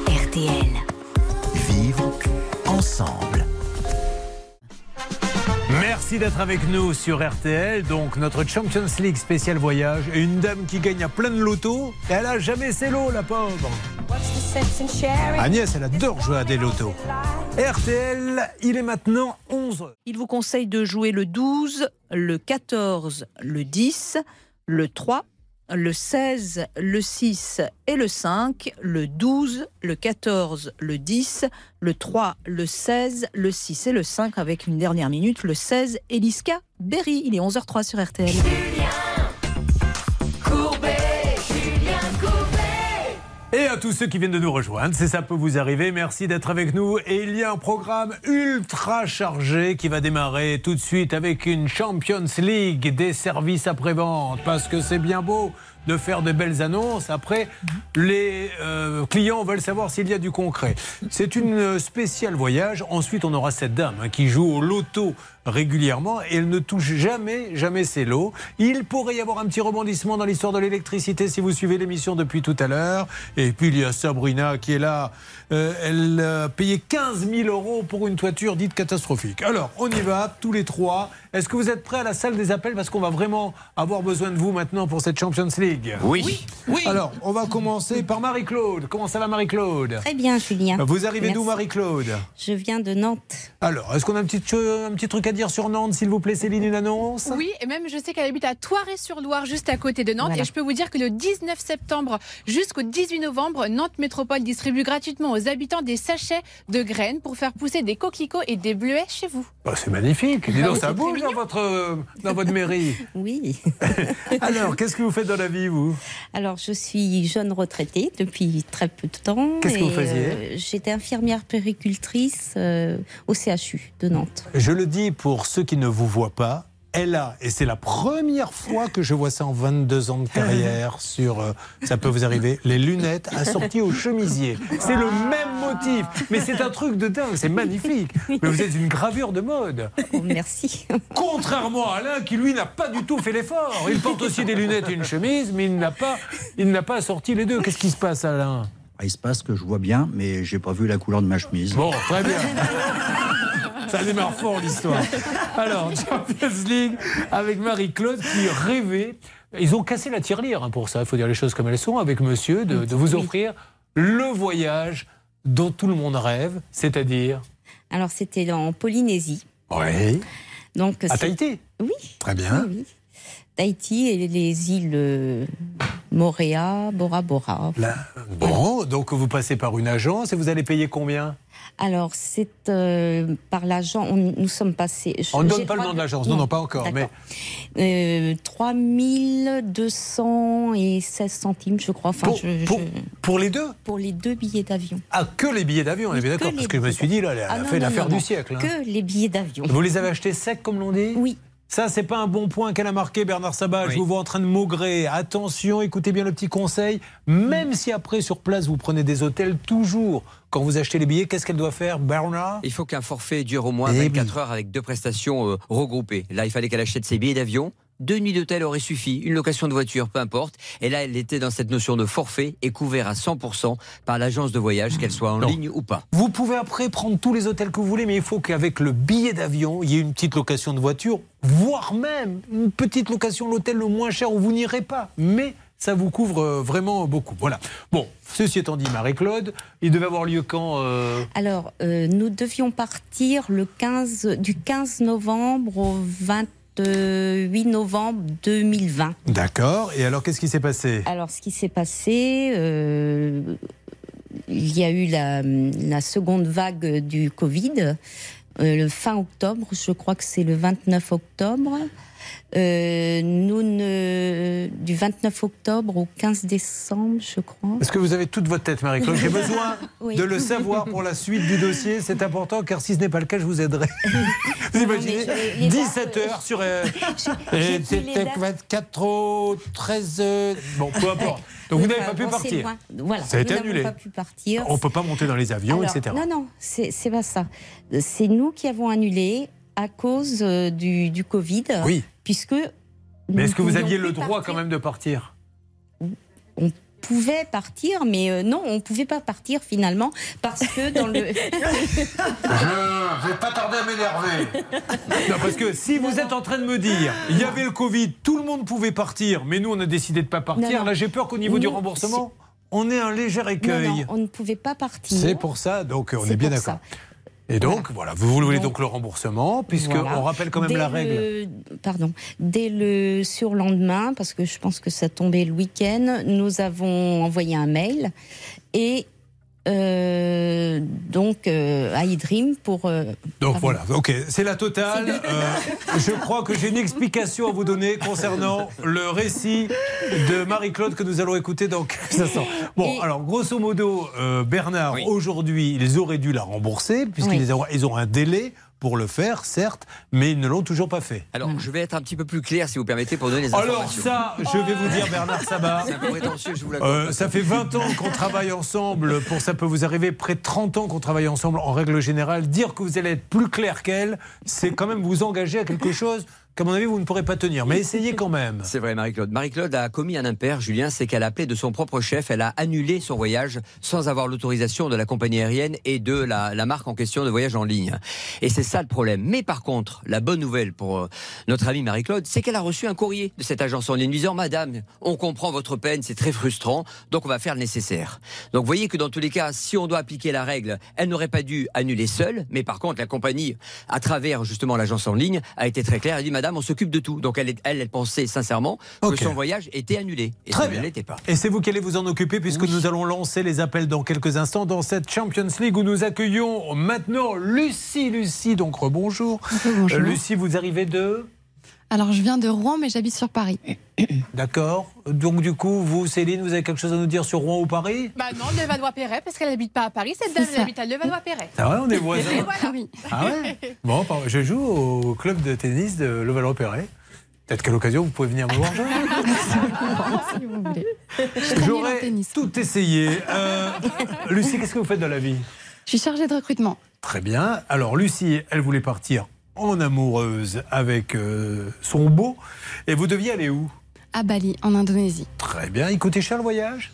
RTL. Vivre ensemble. Merci d'être avec nous sur RTL. Donc, notre Champions League spécial voyage. Une dame qui gagne à plein de lotos. Et elle a jamais ses lots, la pauvre. Agnès, elle adore jouer à des lotos. RTL, il est maintenant 11 Il vous conseille de jouer le 12, le 14, le 10, le 3, le 16, le 6 et le 5, le 12, le 14, le 10, le 3, le 16, le 6 et le 5 avec une dernière minute, le 16, Eliska Berry. Il est 11h03 sur RTL. À tous ceux qui viennent de nous rejoindre, c'est ça peut vous arriver. Merci d'être avec nous. Et il y a un programme ultra chargé qui va démarrer tout de suite avec une Champions League des services après-vente. Parce que c'est bien beau de faire de belles annonces. Après, les euh, clients veulent savoir s'il y a du concret. C'est une spéciale voyage. Ensuite, on aura cette dame hein, qui joue au loto régulièrement et elle ne touche jamais, jamais ses lots. Il pourrait y avoir un petit rebondissement dans l'histoire de l'électricité si vous suivez l'émission depuis tout à l'heure. Et puis il y a Sabrina qui est là. Euh, elle a payé 15 000 euros pour une toiture dite catastrophique. Alors, on y va, tous les trois. Est-ce que vous êtes prêts à la salle des appels? Parce qu'on va vraiment avoir besoin de vous maintenant pour cette Champions League. Oui. Oui. Alors, on va commencer par Marie-Claude. Comment ça va, Marie-Claude? Très bien, Julien. Vous arrivez d'où. Marie-Claude? Je viens de Nantes. Alors, est-ce qu'on a un petit, che- un petit truc à dire sur Nantes, s'il vous plaît, Céline, une annonce? Oui, et même je sais qu'elle habite à Thoiré-sur-Loire, juste à côté de Nantes. Voilà. Et je peux vous dire que le 19 septembre jusqu'au 18 novembre, Nantes Métropole distribue gratuitement aux habitants des sachets de graines pour faire pousser des coquelicots et des bleuets chez vous. Bah, C'est magnifique. Dis Ah donc, oui, ça bouge dans votre, euh, dans votre mairie. (laughs) Oui. (laughs) Alors, qu'est-ce que vous faites dans la vie, vous? Alors, je suis jeune retraitée depuis très peu de temps. Qu'est-ce que vous faisiez? euh, J'étais infirmière péricultrice euh, au CHU de Nantes. Je le dis pour ceux qui ne vous voient pas. Elle a, et c'est la première fois que je vois ça en 22 ans de carrière (laughs) sur euh, Ça peut vous arriver, les lunettes assorties au chemisier. C'est le même motif, mais c'est un truc de dingue, c'est magnifique. Mais vous êtes une gravure de mode. Oh, merci. Contrairement à Alain qui, lui, n'a pas du tout fait l'effort. Il porte aussi des lunettes et une chemise, mais il n'a pas, il n'a pas assorti les deux. Qu'est-ce qui se passe, Alain? Ah, Il se passe que je vois bien, mais j'ai pas vu la couleur de ma chemise. Bon, très bien. (laughs) Ça démarre fort l'histoire. Alors, Champions League avec Marie-Claude qui rêvait. Ils ont cassé la tirelire hein, pour ça, il faut dire les choses comme elles sont, avec monsieur, de, de vous offrir le voyage dont tout le monde rêve, c'est-à-dire. Alors, c'était en Polynésie. Oui. Donc, À Tahiti Oui. Très bien. Oui, oui. Tahiti et les îles euh, Moréa, Bora Bora. Bon, donc vous passez par une agence et vous allez payer combien? Alors, c'est euh, par l'agent, nous sommes passés. je- On ne donne pas le nom de l'agence, non, non, pas encore. Mais Euh, 3216 centimes, je crois. Enfin, Pour- je- pour- je- pour les deux Pour les deux billets d'avion. Ah, que les billets d'avion, on est bien d'accord, parce que je me suis dit, là, elle a Ah, fait l'affaire du siècle. hein. Que les billets d'avion. Vous les avez achetés secs, comme l'on dit Oui. Ça, c'est pas un bon point qu'elle a marqué, Bernard Sabat. Je vous vois en train de maugrer. Attention, écoutez bien le petit conseil. Même si après, sur place, vous prenez des hôtels, toujours, quand vous achetez les billets, qu'est-ce qu'elle doit faire, Bernard? Il faut qu'un forfait dure au moins Eh 24 heures avec deux prestations euh, regroupées. Là, il fallait qu'elle achète ses billets d'avion. Deux nuits d'hôtel auraient suffi, une location de voiture, peu importe. Et là, elle était dans cette notion de forfait et couvert à 100% par l'agence de voyage, qu'elle soit en Non. ligne ou pas. Vous pouvez après prendre tous les hôtels que vous voulez, mais il faut qu'avec le billet d'avion, il y ait une petite location de voiture, voire même une petite location de l'hôtel le moins cher où vous n'irez pas. Mais ça vous couvre euh, vraiment beaucoup. Voilà. Bon, ceci étant dit, Marie-Claude, il devait avoir lieu quand euh, Alors, euh, nous devions partir le 15, du 15 novembre au 28 novembre 2020. D'accord. Et alors, qu'est-ce qui s'est passé? Alors, ce qui s'est passé, euh, il y a eu la, la seconde vague du Covid, euh, le fin octobre, je crois que c'est le 29 octobre. Euh, nous ne, du 29 octobre au 15 décembre, je crois. Est-ce que vous avez toute votre tête, Marie-Claude J'ai besoin (laughs) Oui. de le savoir pour la suite du dossier. C'est important, car si ce n'est pas le cas, je vous aiderai. (laughs) vous imaginez mais je- les 17 heures sur. euh, C'était dates. 24 au 13. euh, Bon, peu importe. Donc vous n'avez pas pu partir. Voilà, Ça a été annulé. pas pu partir. On ne peut pas monter dans les avions, Alors, etc. Non, non, c'est pas ça. C'est nous qui avons annulé à cause euh, du, du Covid. Oui. Puisque. Mais est-ce que vous aviez le droit partir. quand même de partir? On pouvait partir, mais euh, non, on ne pouvait pas partir finalement parce que dans le. (laughs) Je vais pas tarder à m'énerver. Non, parce que si vous êtes en train de me dire, il y avait le Covid, tout le monde pouvait partir, mais nous on a décidé de pas partir. Non, non. Là, j'ai peur qu'au niveau du remboursement, on ait un léger écueil. non, on ne pouvait pas partir. C'est pour ça, donc on est bien d'accord. Et donc, voilà, vous voulez donc, Donc- le remboursement, puisque Voilà. on rappelle quand même Dès la règle. le- pardon. Dès le surlendemain, parce que je pense que ça tombait le week-end, nous avons envoyé un mail et euh, donc euh, à iDream pour. euh, Donc voilà, ok, c'est la totale. Euh, (laughs) je crois que j'ai une explication à vous donner concernant le récit de Marie-Claude que nous allons écouter dans quelques instants. Bon, alors grosso modo, euh, Bernard, aujourd'hui, ils auraient dû la rembourser puisqu'ils Oui. ont, ils ont un délai. Pour le faire, certes, mais ils ne l'ont toujours pas fait. Alors, je vais être un petit peu plus clair, si vous permettez, pour donner les informations. Alors ça, je vais vous dire, Bernard Sabat. (laughs) C'est un peu prétentieux, je vous l'accorde. Euh, ça fait (laughs) 20 ans qu'on travaille ensemble. Pour ça peut vous arriver près de 30 ans qu'on travaille ensemble. En règle générale, dire que vous allez être plus clair qu'elle, c'est quand même vous engager à quelque chose qu'à mon avis vous ne pourrez pas tenir. Mais essayez quand même. C'est vrai, Marie-Claude. Marie-Claude a commis un impair, Julien, c'est qu'elle a appelé de son propre chef, elle a annulé son voyage sans avoir l'autorisation de la compagnie aérienne et de la, la marque en question de voyage en ligne. Et c'est ça le problème. Mais par contre, la bonne nouvelle pour euh, notre amie Marie-Claude, c'est qu'elle a reçu un courrier de cette agence en ligne disant Madame, on comprend votre peine, c'est très frustrant, donc on va faire le nécessaire. Donc vous voyez que dans tous les cas, si on doit appliquer la règle, elle n'aurait pas dû annuler seule, mais par contre, la compagnie, à travers justement l'agence en ligne, a été très claire. Elle dit Madame, on s'occupe de tout. Donc elle, elle, elle pensait sincèrement que son voyage était annulé. Et Très ça ne bien. l'était pas. Et c'est vous qui allez vous en occuper puisque nous allons lancer les appels dans quelques instants dans cette Champions League où nous accueillons maintenant Lucie. Lucie, donc rebonjour. Bonjour. Euh, Lucie, vous arrivez de Alors, je viens de Rouen, mais j'habite sur Paris. (coughs) D'accord. Donc du coup, vous, Céline, vous avez quelque chose à nous dire sur Rouen ou Paris? Bah non, Levallois-Perret, parce qu'elle n'habite pas à Paris, cette dame, elle habite à Levallois-Perret. Ah ouais, on est voisins. Voilà. Ah ouais? Bon, je joue au club de tennis de Levallois-Perret. Peut-être qu'à l'occasion, vous pouvez venir me voir jouer. si vous voulez. J'aurais tout essayé. Euh, Lucie, qu'est-ce que vous faites dans la vie? Je suis chargée de recrutement. Très bien. Alors, Lucie, elle voulait partir en amoureuse avec euh, son beau. Et vous deviez aller où? À Bali, en Indonésie. Très bien. Il coûtait cher le voyage?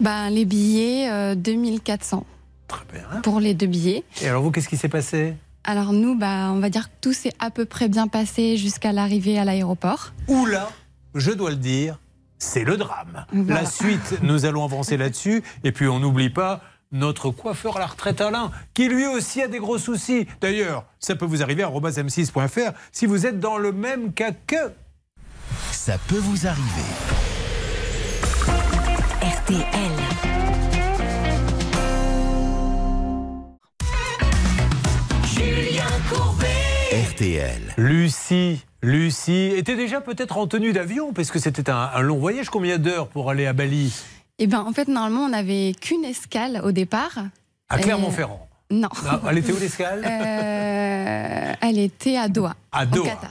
Bah, les billets, euh, 2400. Très bien. Pour les deux billets. Et alors, vous, qu'est-ce qui s'est passé? Alors nous, bah, on va dire que tout s'est à peu près bien passé jusqu'à l'arrivée à l'aéroport. Oula, je dois le dire, c'est le drame. Voilà. La suite, nous allons avancer là-dessus. Et puis, on n'oublie pas notre coiffeur à la retraite Alain, qui lui aussi a des gros soucis. D'ailleurs, ça peut vous arriver à m6.fr si vous êtes dans le même cas que. Ça peut vous arriver. RTL. Julien Courbet. RTL. Lucie, Lucie était déjà peut-être en tenue d'avion, parce que c'était un, un long voyage. Combien d'heures pour aller à Bali? Et ben, en fait, normalement, on n'avait qu'une escale au départ. À Clermont-Ferrand. Non. Ah, elle était où l'escale Euh, elle était à Doha. À au Doha. Qatar.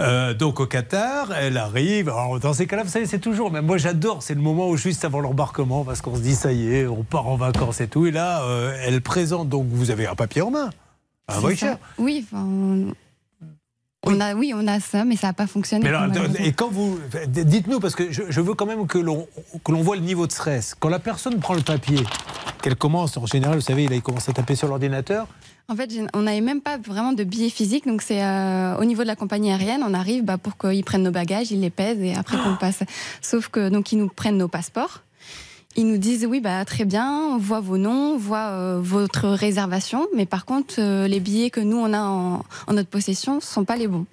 Euh, donc au Qatar, elle arrive. Alors, dans ces cas-là, vous savez, c'est toujours. Mais moi, j'adore. C'est le moment où juste avant l'embarquement, parce qu'on se dit ça y est, on part en vacances et tout. Et là, euh, elle présente. Donc vous avez un papier en main, un voucher. ça. Oui, enfin, on... on a, oui, on a ça, mais ça n'a pas fonctionné. Mais alors, malheureusement. et quand vous, dites-nous parce que je, je veux quand même que l'on voit le niveau de stress. Quand la personne prend le papier, qu'elle commence en général, vous savez, il commence à taper sur l'ordinateur. En fait, on n'avait même pas vraiment de billets physiques, donc c'est euh, au niveau de la compagnie aérienne, on arrive bah, pour qu'ils prennent nos bagages, ils les pèsent et après qu'on passe. Sauf que donc ils nous prennent nos passeports. Ils nous disent oui bah très bien, on voit vos noms, on voit euh, votre réservation, mais par contre euh, les billets que nous on a en, en notre possession sont pas les bons.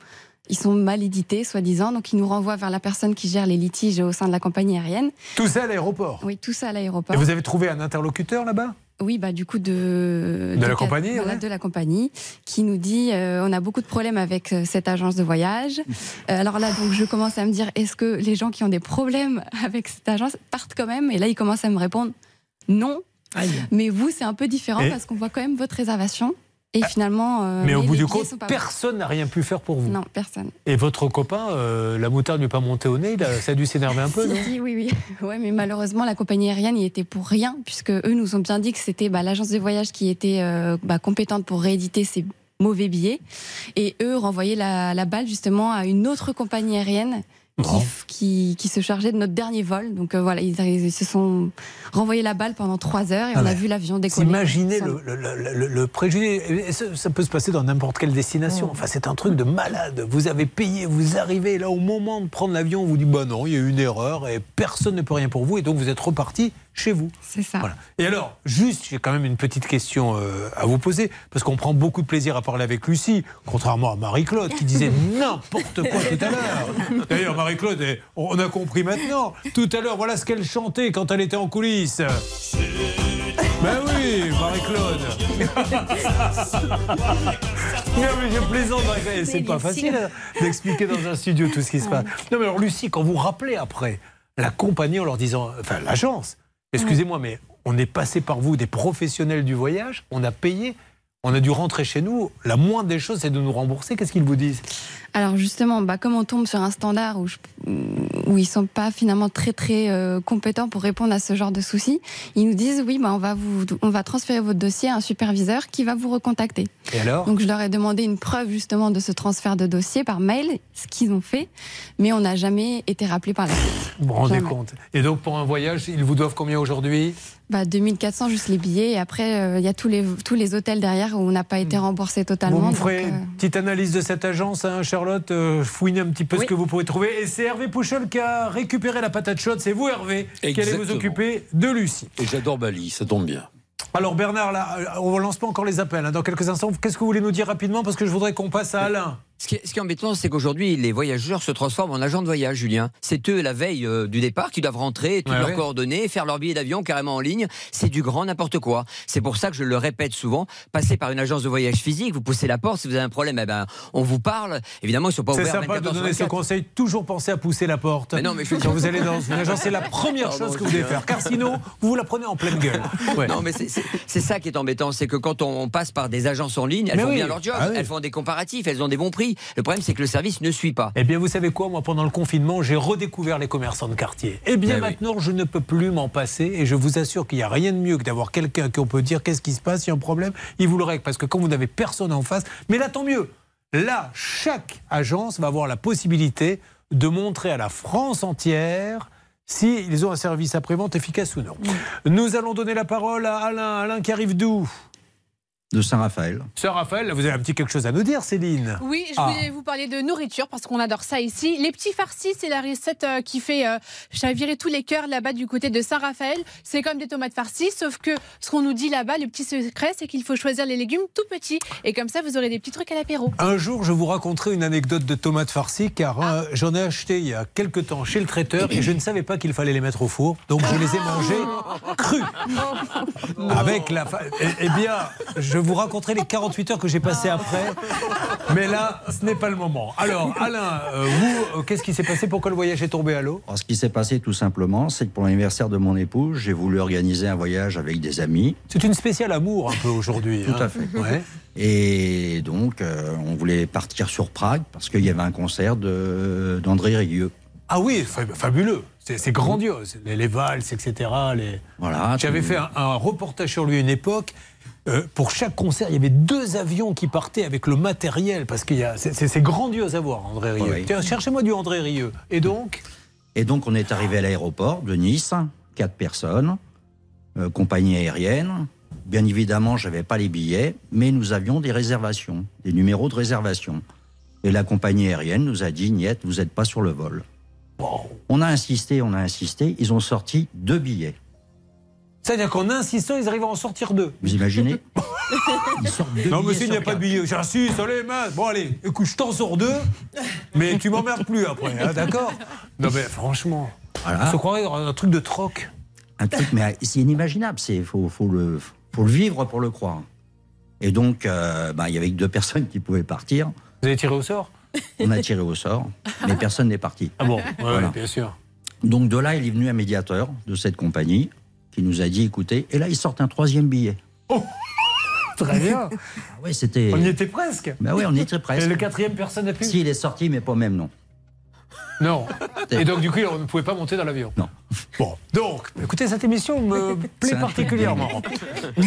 Ils sont mal édités, soi-disant, donc ils nous renvoient vers la personne qui gère les litiges au sein de la compagnie aérienne. Tout ça à l'aéroport. Oui, tout ça à l'aéroport. Et vous avez trouvé un interlocuteur là-bas? Oui, bah du coup de De la compagnie, voilà, ouais. de la compagnie, qui nous dit euh, on a beaucoup de problèmes avec euh, cette agence de voyage. (laughs) Euh, alors là, donc je commence à me dire est-ce que les gens qui ont des problèmes (laughs) avec cette agence partent quand même? Et là, ils commencent à me répondre non. Mais vous, c'est un peu différent Et- parce qu'on voit quand même votre réservation. Et finalement, euh, Mais au bout du compte, personne n'a rien pu faire pour vous. Non, personne. Et votre copain, euh, la moutarde lui est pas montée au nez, il a- ça a dû s'énerver un peu, non si, oui, oui. (laughs) Ouais, mais malheureusement, la compagnie aérienne y était pour rien, puisque eux nous ont bien dit que c'était bah, l'agence de voyage qui était euh, bah, compétente pour rééditer ces mauvais billets. Et eux renvoyaient la, la balle justement à une autre compagnie aérienne. Qui, qui, qui se chargeait de notre dernier vol. Donc euh, voilà, ils, ils se sont renvoyés la balle pendant trois heures et Ah on a ouais. vu l'avion décoller. Imaginez le, le- le- le- le préjudice. Ça, ça peut se passer dans n'importe quelle destination. Enfin, c'est un truc de malade. Vous avez payé, vous arrivez là au moment de prendre l'avion, on vous dit bah non, il y a eu une erreur et personne ne peut rien pour vous et donc vous êtes reparti chez vous. C'est ça. Voilà. Et alors, juste, j'ai quand même une petite question euh, à vous poser parce qu'on prend beaucoup de plaisir à parler avec Lucie, contrairement à Marie-Claude qui disait (laughs) n'importe quoi tout à l'heure. D'ailleurs, Marie-Claude, eh, on a compris maintenant. Tout à l'heure, voilà ce qu'elle chantait quand elle était en coulisses. Ben oui, Marie-Claude. (laughs) non, mais je plaisante, Marie-Claude. C'est pas facile hein, d'expliquer dans un studio tout ce qui se passe. Non, mais alors, Lucie, quand vous rappelez après la compagnie en leur disant, enfin, l'agence, excusez-moi, mais on est passé par vous, des professionnels du voyage, on a payé. On a dû rentrer chez nous. La moindre des choses, c'est de nous rembourser. Qu'est-ce qu'ils vous disent? Alors justement, bah, comme on tombe sur un standard où, je- où ils sont pas finalement très très euh, compétents pour répondre à ce genre de soucis, ils nous disent oui, bah, on va vous, on va transférer votre dossier à un superviseur qui va vous recontacter. Et alors? Donc je leur ai demandé une preuve justement de ce transfert de dossier par mail, ce qu'ils ont fait, mais on n'a jamais été rappelé par la suite. Vous vous rendez compte? Et donc, pour un voyage, ils vous doivent combien aujourd'hui? Bah, 2400 juste les billets et après euh, il y a tous les tous les hôtels derrière où on n'a pas été remboursé totalement. Vous me donc, ferez euh, une petite analyse de cette agence, hein, Charlotte. euh, fouinez un petit peu ce que vous pouvez trouver. Et c'est Hervé Pouchol qui a récupéré la patate chaude. C'est vous, Hervé, qui allez vous Exactement. occuper de Lucie. Et j'adore Bali, ça tombe bien. Alors Bernard, là, euh, on ne lance pas encore les appels. hein. Dans quelques instants, qu'est-ce que vous voulez nous dire rapidement? Parce que je voudrais qu'on passe à Alain. Ce qui, est, ce qui est embêtant, c'est qu'aujourd'hui, les voyageurs se transforment en agents de voyage, Julien. C'est eux, la veille euh, du départ, qui doivent rentrer, toutes Ouais, leurs ouais. coordonnées, faire leur billet d'avion carrément en ligne. C'est du grand n'importe quoi. C'est pour ça que je le répète souvent. Passez par une agence de voyage physique, vous poussez la porte. Si vous avez un problème, eh ben, on vous parle. Évidemment, ils ne sont pas C'est ouverts sympa 24 de donner ce 24. conseil. Toujours penser à pousser la porte. Mais non, mais je- Quand vous allez dans une agence, c'est la première chose que vous devez faire. Car sinon, vous vous la prenez en pleine gueule. (laughs) Ouais. Non, mais c'est- c'est ça qui est embêtant, c'est que quand on passe par des agences en ligne, elles Mais font oui. bien leur job, Ah oui. elles font des comparatifs, elles ont des bons prix. Le problème, c'est que le service ne suit pas. Eh bien, vous savez quoi, moi, pendant le confinement, j'ai redécouvert les commerçants de quartier. Eh bien, Eh oui. maintenant, je ne peux plus m'en passer et je vous assure qu'il n'y a rien de mieux que d'avoir quelqu'un à qui on peut dire qu'est-ce qui se passe, il y a un problème, il vous le règle. Parce que quand vous n'avez personne en face, mais là, tant mieux. Là, chaque agence va avoir la possibilité de montrer à la France entière s'ils ont un service après-vente efficace ou non. Nous allons donner la parole à Alain. Alain qui arrive d'où? De Saint-Raphaël. Sœur Raphaël, vous avez un petit quelque chose à nous dire, Céline Oui, je Ah. voulais vous parler de nourriture parce qu'on adore ça ici. Les petits farcis, c'est la recette euh, qui fait euh, chavirer tous les cœurs là-bas du côté de Saint-Raphaël. C'est comme des tomates farcies, sauf que ce qu'on nous dit là-bas, le petit secret, c'est qu'il faut choisir les légumes tout petits. Et comme ça, vous aurez des petits trucs à l'apéro. Un jour, je vous raconterai une anecdote de tomates farcies, car euh, j'en ai acheté il y a quelque temps chez le traiteur et je ne savais pas qu'il fallait les mettre au four. Donc je les ai mangées (laughs) crues. Avec la. fa- Eh, eh bien, je vous raconterai les 48 heures que j'ai passées après. Mais là, ce n'est pas le moment. Alors, Alain, euh, vous, euh, qu'est-ce qui s'est passé? Pourquoi le voyage est tombé à l'eau? Ce qui s'est passé tout simplement, c'est que pour l'anniversaire de mon épouse, j'ai voulu organiser un voyage avec des amis. C'est une spéciale amour un peu aujourd'hui. Tout hein. à fait. Ouais. Et donc, euh, on voulait partir sur Prague parce qu'il y avait un concert d'André Rieu. Ah oui, fa- fabuleux. C'est grandiose. Les, les valses, etc. Les... Voilà. J'avais fait un, un reportage sur lui à une époque. Euh, pour chaque concert, il y avait deux avions qui partaient avec le matériel parce que c'est grandiose à voir, André Rieu. Oui. Cherchez-moi du André Rieu. Et donc Et donc, on est arrivé à l'aéroport de Nice, quatre personnes, euh, compagnie aérienne. Bien évidemment, je n'avais pas les billets, mais nous avions des réservations, des numéros de réservation. Et la compagnie aérienne nous a dit, Niet, vous n'êtes pas sur le vol. On a insisté, on a insisté, ils ont sorti deux billets. C'est-à-dire qu'en insistant, ils arrivent à en sortir deux. Vous imaginez (laughs) Ils sortent deux Non, billets monsieur, il n'y a pas de quatre. billet. J'insiste, allez, mince. Bon, allez, écoute, je t'en sors deux, mais tu m'emmerdes plus après, hein, d'accord? Non, mais franchement, Voilà. on se croirait dans un truc de troc. Un truc, mais c'est inimaginable. Il faut, faut, le, faut le vivre pour le croire. Et donc, euh, bah, il y avait que deux personnes qui pouvaient partir. Vous avez tiré au sort? On a tiré au sort, mais personne n'est parti. Ah bon? Ouais, Voilà. ouais, bien sûr. Donc de là, il est venu un médiateur de cette compagnie qui nous a dit, écoutez, et là, ils sortent un troisième billet. Très bien. Ah ouais, c'était... On y était presque. Bah oui, on y était presque. Et le quatrième, personne n'a pu Si, il est sorti, mais pas même nom. Non. Et donc, du coup, on ne pouvait pas monter dans l'avion Non. Bon, donc, écoutez, cette émission me (laughs) plaît particulièrement.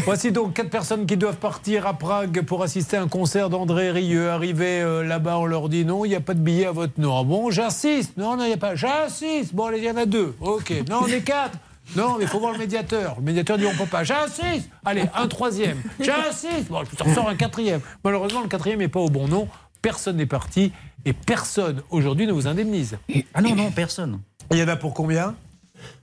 Voici donc quatre personnes qui doivent partir à Prague pour assister à un concert d'André Rieu. Arrivé euh, là-bas, on leur dit non, il n'y a pas de billet à votre nom. Ah bon, j'insiste. Non, non, il n'y a pas. J'insiste. Bon, allez, il y en a deux. Ok. Non, on est quatre. Non, mais il faut voir le médiateur. Le médiateur dit on peut pas. J'insiste. Allez, un troisième. J'insiste. Bon, je t'en sors un quatrième. Malheureusement, le quatrième n'est pas au bon nom. Personne n'est parti et personne aujourd'hui ne vous indemnise. Ah non, non, personne. Il y en a pour combien?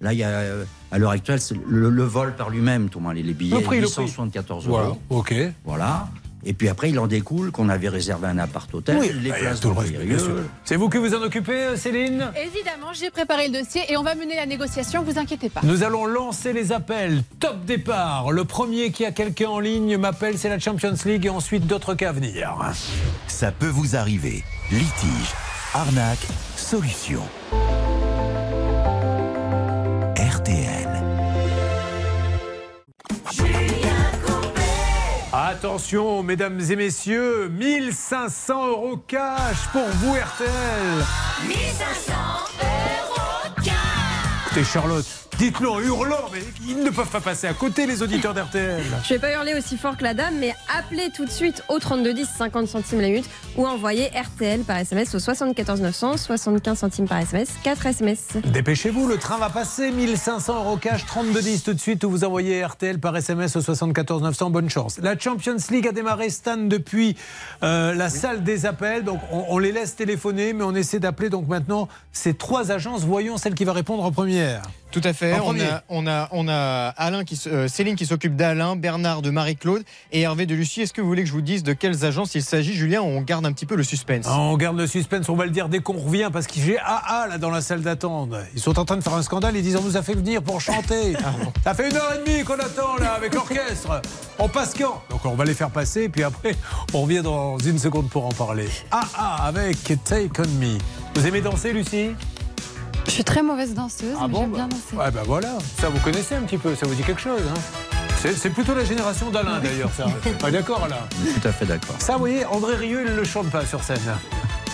Là, il y a, euh, à l'heure actuelle, c'est le, le vol par lui-même, tout le monde, les billets, Le prix, le 874 euros. Voilà, ok. Voilà. Et puis après, il en découle qu'on avait réservé un appart-hôtel, Oui, les bah, il y a places tout le. C'est vous qui vous en occupez, euh, Céline? Évidemment, j'ai préparé le dossier et on va mener la négociation, vous inquiétez pas. Nous allons lancer les appels. Top départ. Le premier qui a quelqu'un en ligne m'appelle, c'est la Champions League et ensuite d'autres cas à venir. Ça peut vous arriver. Litige, arnaque, solution. Attention, mesdames et messieurs, 1500 euros cash pour vous, RTL. 1500 euros cash Écoutez, Charlotte, dites-le en hurlant, mais ils ne peuvent pas passer à côté, les auditeurs d'RTL. Je vais pas hurler aussi fort que la dame, mais appelez tout de suite au 3210 50 centimes la minute ou envoyez RTL par SMS au 74 900 75 centimes par SMS 4 SMS. Dépêchez-vous, le train va passer. 1500 euros cash, 3210 tout de suite, ou vous envoyez RTL par SMS au 74 900. Bonne chance. La Champions League a démarré, Stan, depuis euh, la salle des appels. Donc, on, on les laisse téléphoner, mais on essaie d'appeler donc maintenant ces trois agences. Voyons celle qui va répondre en première. Tout à fait. On a, on a, on a Alain qui, euh, Céline qui s'occupe d'Alain, Bernard de Marie-Claude et Hervé de Lucie. Est-ce que vous voulez que je vous dise de quelles agences il s'agit, Julien? On garde un petit peu le suspense. Ah, On garde le suspense, on va le dire dès qu'on revient, parce qu'il j'ai AA là dans la salle d'attente. Ils sont en train de faire un scandale, ils disent on nous a fait venir pour chanter. (laughs) Ça fait une heure et demie qu'on attend là avec l'orchestre. On passe quand? Donc on va les faire passer, puis après on revient dans une seconde pour en parler. AA avec Take On Me. Vous aimez danser, Lucie? Je suis très mauvaise danseuse, Ah mais bon j'aime bah- bien danser. Ouais, bah voilà, ça vous connaissez un petit peu, ça vous dit quelque chose. hein? C'est, plutôt la génération d'Alain d'ailleurs, ça. Pas d'accord, Alain Tout à fait d'accord. Ça, vous voyez, André Rieu, il ne le chante pas sur scène.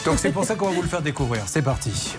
Donc c'est pour ça qu'on va vous le faire découvrir. C'est parti.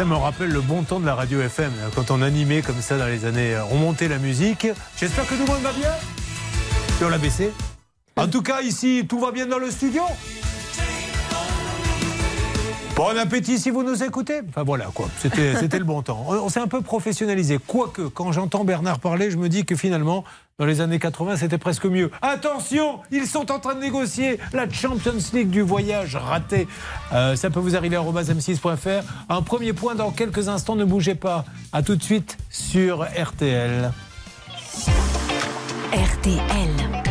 Ça me rappelle le bon temps de la radio FM, là, quand on animait comme ça dans les années. euh, On montait la musique. J'espère que tout le monde va bien. Et on l'a baissé. En tout cas, ici, tout va bien dans le studio. Bon appétit si vous nous écoutez. Enfin voilà quoi, c'était (laughs) le bon temps. On, s'est un peu professionnalisé. Quoique, quand j'entends Bernard parler, je me dis que finalement, dans les années 80, c'était presque mieux. Attention, ils sont en train de négocier la Champions League du voyage raté. Euh, ça peut vous arriver à m6.fr. Un premier point dans quelques instants, ne bougez pas. À tout de suite sur RTL. RTL.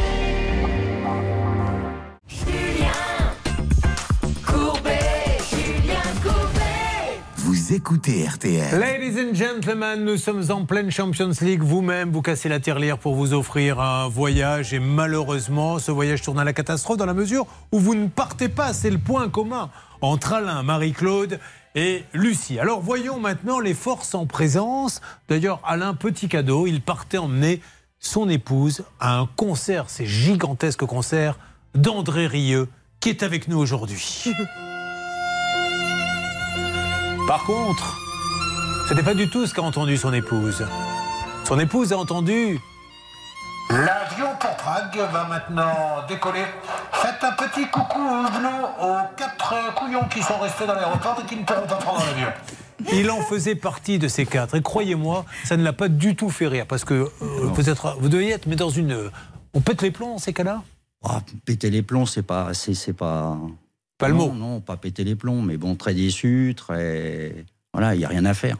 Vous écoutez RTL. Ladies and gentlemen, nous sommes en pleine Champions League. Vous-même, vous cassez la tirelire pour vous offrir un voyage. Et malheureusement, ce voyage tourne à la catastrophe dans la mesure où vous ne partez pas. C'est le point commun entre Alain, Marie-Claude et Lucie. Alors voyons maintenant les forces en présence. D'ailleurs, Alain, petit cadeau, il partait emmener son épouse à un concert, ces gigantesques concerts d'André Rieu, qui est avec nous aujourd'hui. (laughs) Par contre, ce n'était pas du tout ce qu'a entendu son épouse. Son épouse a entendu L'avion pour Prague va maintenant décoller. Faites un petit coucou au genou aux quatre couillons qui sont restés dans l'aéroport et qui ne pourront pas prendre l'avion. Il en faisait partie de ces quatre. Et croyez-moi, ça ne l'a pas du tout fait rire. Parce que euh, peut-être vous deviez être, mais dans une. euh, On pète les plombs dans ces cas-là? Ah, péter les plombs, c'est pas. C'est, c'est pas. Pas le mot. Non, pas péter les plombs, mais bon, très déçu, très. Voilà, il n'y a rien à faire.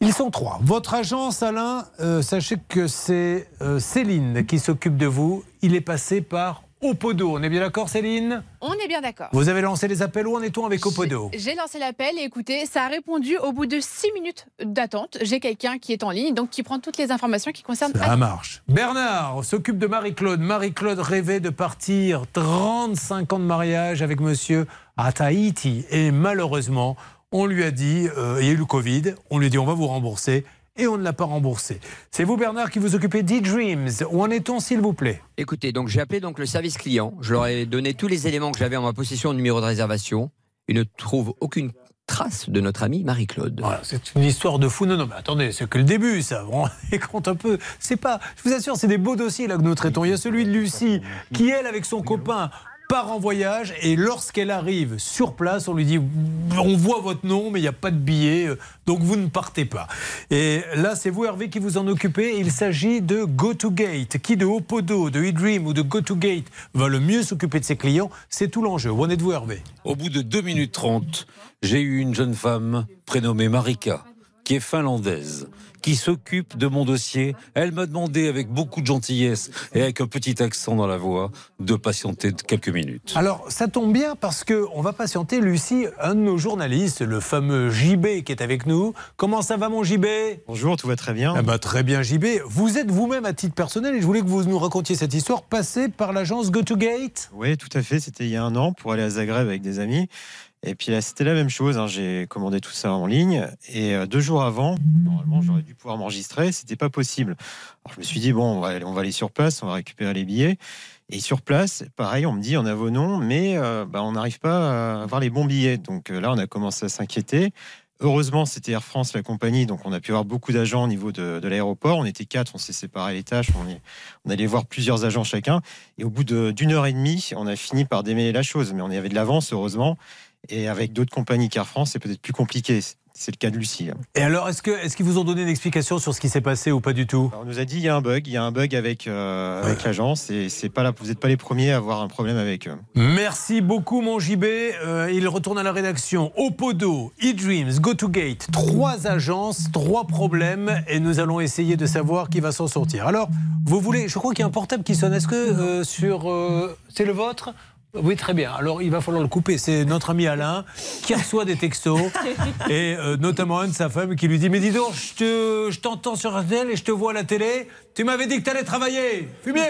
Ils sont trois. Votre agence, Alain, euh, sachez que c'est euh, Céline qui s'occupe de vous. Il est passé par Opodo. On est bien d'accord, Céline? On est bien d'accord. Vous avez lancé les appels. Où en est-on avec Opodo J'ai lancé l'appel et écoutez, ça a répondu au bout de 6 minutes d'attente. J'ai quelqu'un qui est en ligne, donc qui prend toutes les informations qui concernent. Ça marche. Bernard s'occupe de Marie-Claude. Marie-Claude rêvait de partir 35 ans de mariage avec monsieur à Tahiti. Et malheureusement, on lui a dit, euh, il y a eu le Covid, on lui a dit on va vous rembourser. Et on ne l'a pas remboursé. C'est vous, Bernard, qui vous occupez d'e-Dreams. Où en est-on, s'il vous plaît? Écoutez, donc j'ai appelé donc le service client. Je leur ai donné tous les éléments que j'avais en ma possession, numéro de réservation. Ils ne trouvent aucune trace de notre amie Marie-Claude. Voilà, c'est une histoire de fou. Non, non, mais attendez, c'est que le début, ça. Rendez (laughs) compte un peu. C'est pas. Je vous assure, c'est des beaux dossiers là que nous traitons. Il y a celui de Lucie, qui elle, avec son copain, part en voyage et lorsqu'elle arrive sur place, on lui dit on voit votre nom, mais il n'y a pas de billet, euh, donc vous ne partez pas. Et là, c'est vous, Hervé, qui vous en occupez. Il s'agit de GoToGate. Qui de Opodo, de eDream ou de GoToGate va le mieux s'occuper de ses clients? C'est tout l'enjeu. Où en êtes-vous, Hervé? Au bout de 2 minutes 30, j'ai eu une jeune femme prénommée Marika, qui est finlandaise, qui s'occupe de mon dossier. Elle m'a demandé avec beaucoup de gentillesse et avec un petit accent dans la voix de patienter quelques minutes. Alors, ça tombe bien parce que on va patienter Lucie, un de nos journalistes, le fameux JB qui est avec nous. Comment ça va, mon JB Bonjour, tout va très bien. Eh ben, très bien, JB. Vous êtes vous-même à titre personnel et je voulais que vous nous racontiez cette histoire passée par l'agence GoToGate. Oui, tout à fait. C'était il y a un an pour aller à Zagreb avec des amis. Et puis là, c'était la même chose. hein. J'ai commandé tout ça en ligne. Et euh, deux jours avant, normalement, j'aurais dû pouvoir m'enregistrer. C'était pas possible. Alors, je me suis dit, bon, on va, aller, sur place, on va récupérer les billets. Et sur place, pareil, on me dit, on a vos noms, mais euh, bah, on n'arrive pas à avoir les bons billets. Donc euh, là, on a commencé à s'inquiéter. Heureusement, c'était Air France, la compagnie, donc on a pu avoir beaucoup d'agents au niveau de, l'aéroport. On était quatre, on s'est séparé les tâches, on, est, on allait voir plusieurs agents chacun. Et au bout d'une heure et demie, on a fini par démêler la chose. Mais on y avait de l'avance, heureusement. Et avec d'autres compagnies qu'Air France, c'est peut-être plus compliqué. C'est le cas de Lucie. hein. Et alors, est-ce qu'ils vous ont donné une explication sur ce qui s'est passé ou pas du tout? On nous a dit il y a un bug, il y a un bug avec, euh, avec l'agence et c'est pas là, vous n'êtes pas les premiers à avoir un problème avec eux. Merci beaucoup, mon JB. Euh, il retourne à la rédaction. Opodo, eDreams, GoToGate. Trois agences, trois problèmes. Et nous allons essayer de savoir qui va s'en sortir. Alors, vous voulez. Je crois qu'il y a un portable qui sonne. Est-ce que euh, sur. c'est le vôtre? Oui, très bien. Alors, il va falloir le couper. C'est notre ami Alain qui reçoit des textos (laughs) et euh, notamment un de sa femme qui lui dit Mais dis donc, je te- je t'entends sur RTL et je te vois à la télé. Tu m'avais dit que tu allais travailler. Fumier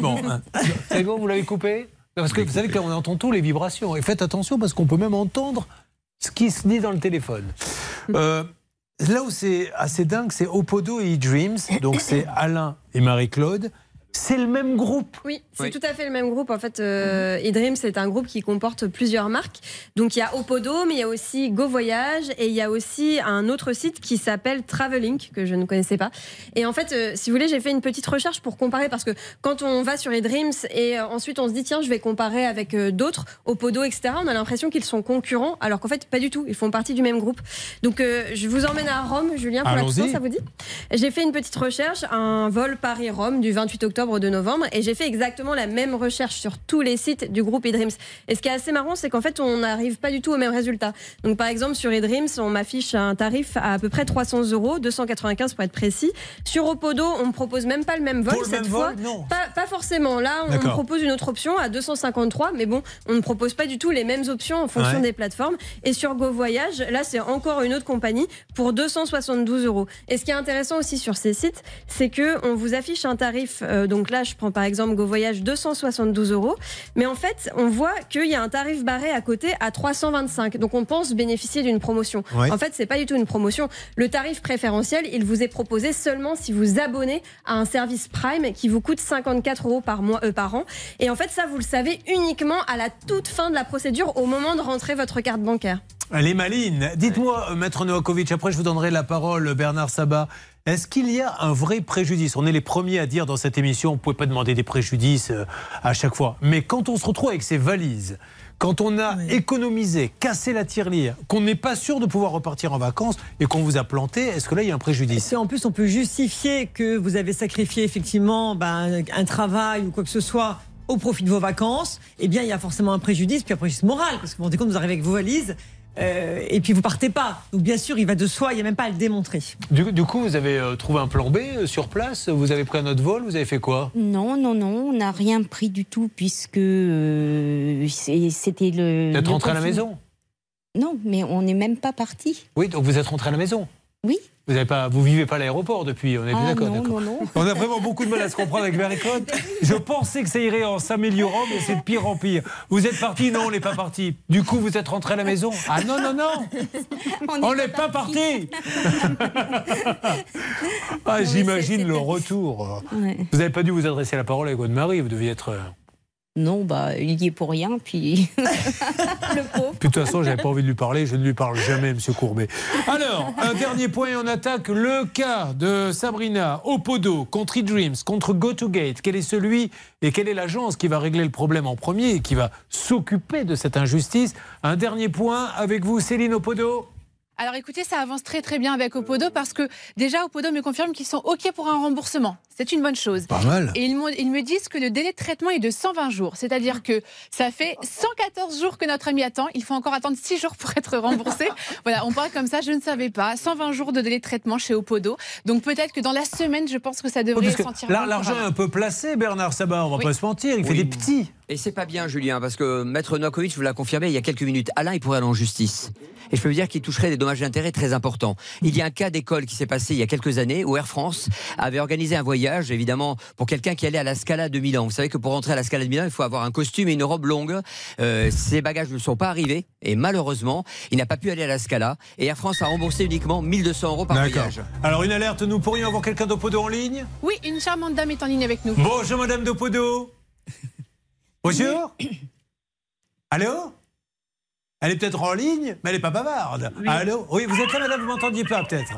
Bon, hein. c'est bon, vous l'avez coupé? Parce que vous savez que là, on entend tous les vibrations. Et faites attention parce qu'on peut même entendre ce qui se dit dans le téléphone. (laughs) Euh, là où c'est assez dingue, c'est Opodo et eDreams. Donc, c'est Alain et Marie-Claude. C'est le même groupe. Oui, c'est tout à fait le même groupe. En fait, euh, eDream, c'est un groupe qui comporte plusieurs marques. Donc, il y a Opodo, mais il y a aussi Go Voyage et il y a aussi un autre site qui s'appelle Travelink, que je ne connaissais pas. Et en fait, euh, si vous voulez, j'ai fait une petite recherche pour comparer parce que quand on va sur eDreams et euh, ensuite on se dit, tiens, je vais comparer avec euh, d'autres, Opodo, etc., on a l'impression qu'ils sont concurrents, alors qu'en fait, pas du tout. Ils font partie du même groupe. Donc, euh, je vous emmène à Rome, Julien, pour question, ça vous dit? J'ai fait une petite recherche, un vol Paris-Rome du 28 octobre d'octobre, de novembre, et j'ai fait exactement la même recherche sur tous les sites du groupe eDreams. Et ce qui est assez marrant, c'est qu'en fait, on n'arrive pas du tout au même résultat. Donc, par exemple, sur eDreams, on m'affiche un tarif à à peu près 300 euros, 295 pour être précis. Sur Opodo, on me propose même pas le même vol Pour cette même fois. vol, non. Pas, pas forcément. Là, on propose une autre option à 253, mais bon, on ne propose pas du tout les mêmes options en fonction Ouais. des plateformes. Et sur Go Voyage, là, c'est encore une autre compagnie pour 272 euros. Et ce qui est intéressant aussi sur ces sites, c'est que on vous affiche un tarif. euh, donc là, je prends par exemple Go Voyage 272 euros, mais en fait, on voit qu'il y a un tarif barré à côté à 325. Donc on pense bénéficier d'une promotion. Ouais. En fait, c'est pas du tout une promotion. Le tarif préférentiel, il vous est proposé seulement si vous abonnez à un service Prime qui vous coûte 54 euros par mois, euh, par an. Et en fait, ça, vous le savez uniquement à la toute fin de la procédure, au moment de rentrer votre carte bancaire. Elle est maline. Dites-moi, euh, Maître Novakovic, après je vous donnerai la parole, Bernard Sabat. Est-ce qu'il y a un vrai préjudice? On est les premiers à dire dans cette émission, on ne pouvait pas demander des préjudices euh, à chaque fois. Mais quand on se retrouve avec ces valises, quand on a économisé, cassé la tirelire, qu'on n'est pas sûr de pouvoir repartir en vacances et qu'on vous a planté, est-ce que là il y a un préjudice? Si en plus on peut justifier que vous avez sacrifié effectivement ben, un travail ou quoi que ce soit au profit de vos vacances, eh bien il y a forcément un préjudice, puis un préjudice moral, parce que vous vous rendez compte, vous arrivez avec vos valises. Euh, et puis vous partez pas. Donc bien sûr, il va de soi, il n'y a même pas à le démontrer. du, du coup, vous avez euh, trouvé un plan B euh, sur place? Vous avez pris un autre vol? Vous avez fait quoi? Non, non, non, on n'a rien pris du tout puisque euh, c'était le. Vous êtes rentré à la maison? Non, mais on n'est même pas parti. Oui, donc vous êtes rentré à la maison? Oui. Vous avez pas, vous vivez pas à l'aéroport depuis, on est Ah, d'accord. On a vraiment beaucoup de mal à se comprendre avec Marie-Claude. Je pensais que ça irait en s'améliorant, mais c'est de pire en pire. Vous êtes parti Non, on n'est pas parti. Du coup, vous êtes rentré à la maison Ah non, non, non On n'est pas parti Ah, j'imagine le retour. Ouais. Vous n'avez pas dû vous adresser la parole avec votre mari, vous deviez être. Non, bah, il y est pour rien, puis. (laughs) le pauvre. De toute façon, j'avais pas envie de lui parler, je ne lui parle jamais, Monsieur Courbet. Alors, un dernier point et on attaque le cas de Sabrina Opodo contre eDreams, contre GoToGate. Quel est celui et quelle est l'agence qui va régler le problème en premier et qui va s'occuper de cette injustice? Un dernier point avec vous, Céline Opodo. Alors écoutez, ça avance très très bien avec Opodo parce que déjà Opodo me confirme qu'ils sont OK pour un remboursement. C'est une bonne chose. Pas mal. Et ils, me disent que le délai de traitement est de 120 jours. C'est-à-dire que ça fait 114 jours que notre ami attend. Il faut encore attendre 6 jours pour être remboursé. (laughs) voilà, on parle comme ça, je ne savais pas. 120 jours de délai de traitement chez Opodo. Donc peut-être que dans la semaine, je pense que ça devrait que sentir l'argent est un peu placé, Bernard Sabat, on va Oui. pas se mentir, il fait Oui. des petits. Et c'est pas bien, Julien, parce que Maître Novakovic vous l'a confirmé il y a quelques minutes. Alain, il pourrait aller en justice. Et je peux vous dire qu'il toucherait des dommages d'intérêt très importants. Il y a un cas d'école qui s'est passé il y a quelques années où Air France avait organisé un voyage, évidemment, pour quelqu'un qui allait à la Scala de Milan. Vous savez que pour rentrer à la Scala de Milan, il faut avoir un costume et une robe longue. Euh, ses bagages ne sont pas arrivés et malheureusement, il n'a pas pu aller à la Scala. Et Air France a remboursé uniquement 1200 euros par D'accord. voyage. Alors, une alerte, nous pourrions avoir quelqu'un d'Opodo en ligne? Oui, une charmante dame est en ligne avec nous. Bonjour Madame Dopodo. (laughs) Bonjour. Allô? Elle est peut-être en ligne, mais elle n'est pas bavarde. Allô? Oui, vous êtes là, Madame, vous m'entendiez pas peut-être?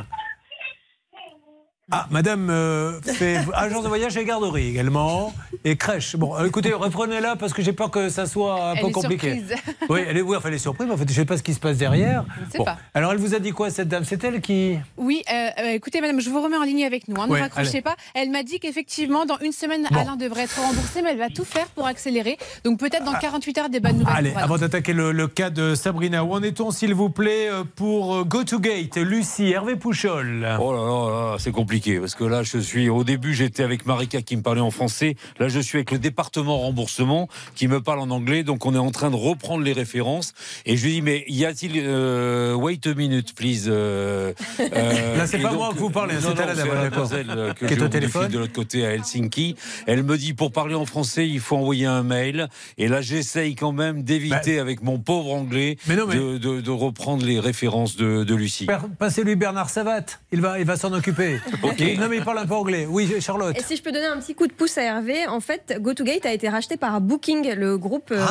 Ah, Madame euh, fait (laughs) agence de voyage et garderie également, et crèche. Bon, euh, écoutez, reprenez-la parce que j'ai peur que ça soit un Elle peu est compliqué. surprise. Oui, elle est, oui, enfin, elle est surprise, mais en fait, je ne sais pas ce qui se passe derrière. Je ne sais pas. Alors, elle vous a dit quoi, cette dame? C'est elle qui? Oui, euh, euh, écoutez, madame, je vous remets en ligne avec nous. hein, ne Ouais, raccrochez allez. pas. Elle m'a dit qu'effectivement, dans une semaine, Bon. Alain devrait être remboursé, mais elle va tout faire pour accélérer. Donc peut-être dans 48 heures, des bonnes nouvelles. Allez, avant d'attaquer le, le cas de Sabrina, où en est-on, s'il vous plaît, pour Go to Gate Lucie, Hervé Pouchol? Oh là là, là, c'est compliqué parce que là, je suis au début, j'étais avec Marika qui me parlait en français. Là, je suis avec le département remboursement qui me parle en anglais. Donc, on est en train de reprendre les références. Et je lui dis, mais y a-t-il euh, wait a minute, please. euh, (laughs) euh, Là, c'est pas donc- moi que vous parlez, Non, c'est la d'accord. euh, que Qui est j'ai au téléphone. de l'autre côté à Helsinki. Elle me dit, pour parler en français, il faut envoyer un mail. Et là, j'essaye quand même d'éviter avec mon pauvre anglais Bah, Mais non, mais- De, de- de reprendre les références de, de Lucie. Passez-lui Bernard Savat, il va, il va s'en occuper. (laughs) (laughs) Non, mais il parle un peu anglais. Oui, Charlotte. Et si je peux donner un petit coup de pouce à Hervé, en fait, GoToGate a été racheté par Booking, le groupe euh,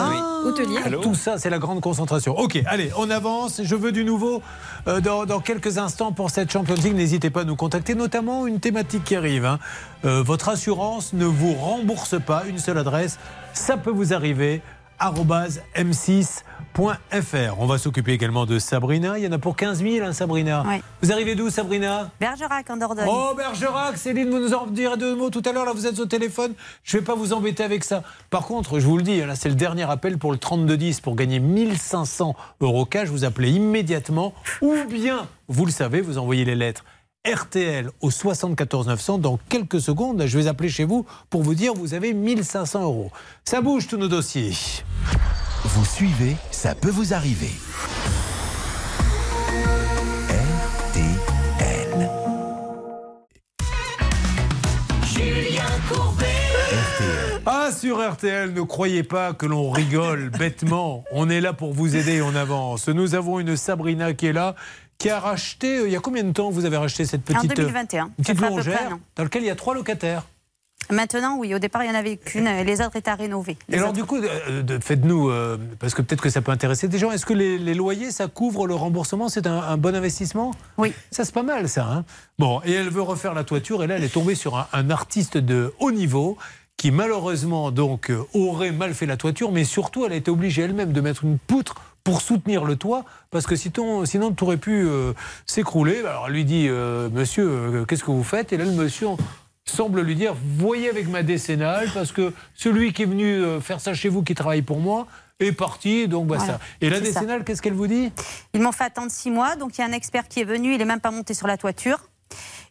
hôtelier. Tout ça, c'est la grande concentration. Ok, allez, on avance. Je veux du nouveau euh, dans, dans quelques instants pour cette Champions League. N'hésitez pas à nous contacter, notamment une thématique qui arrive. hein. Euh, votre assurance ne vous rembourse pas. Une seule adresse, ça peut vous arriver m6.fr. On va s'occuper également de Sabrina. Il y en a pour 15 000, hein, Sabrina. Vous arrivez d'où, Sabrina? Bergerac en Dordogne. Oh, Bergerac, Céline, vous nous en direz deux mots tout à l'heure. Là, vous êtes au téléphone. Je ne vais pas vous embêter avec ça. Par contre, je vous le dis, là, c'est le dernier appel pour le 3210 pour gagner 1500 euros cash. Vous appelez immédiatement ou bien, vous le savez, vous envoyez les lettres. RTL au 74 900 dans quelques secondes. Je vais appeler chez vous pour vous dire vous avez 1500 euros. Ça bouge tous nos dossiers. Vous suivez, ça peut vous arriver. RTL. Julien Courbet. Ah, sur RTL, ne croyez pas que l'on rigole (laughs) bêtement. On est là pour vous aider et on avance. Nous avons une Sabrina qui est là, qui a racheté. euh, Il y a combien de temps vous avez racheté cette En petite, euh, 2021. petite Ça fait à peu près longère dans laquelle il y a trois locataires Maintenant, oui, au départ, il n'y en avait qu'une. Les autres étaient à rénover. Et alors, du coup, euh, faites-nous, euh, parce que peut-être que ça peut intéresser des gens, est-ce que les, les loyers, ça couvre le remboursement? C'est un, un bon investissement? Oui. Ça, c'est pas mal, ça. hein bon, et elle veut refaire la toiture, et là, elle est tombée sur un, un artiste de haut niveau qui, malheureusement, donc, euh, aurait mal fait la toiture, mais surtout, elle a été obligée elle-même de mettre une poutre pour soutenir le toit, parce que sinon, sinon tout aurait pu euh, s'écrouler. Alors, elle lui dit, euh, monsieur, euh, qu'est-ce que vous faites? Et là, le monsieur semble lui dire voyez avec ma décennale parce que celui qui est venu euh, faire ça chez vous qui travaille pour moi est parti donc bah Voilà, ça et la décennale qu'est-ce qu'elle vous dit? Ils m'ont fait attendre six mois, donc il y a un expert qui est venu, il n'est même pas monté sur la toiture.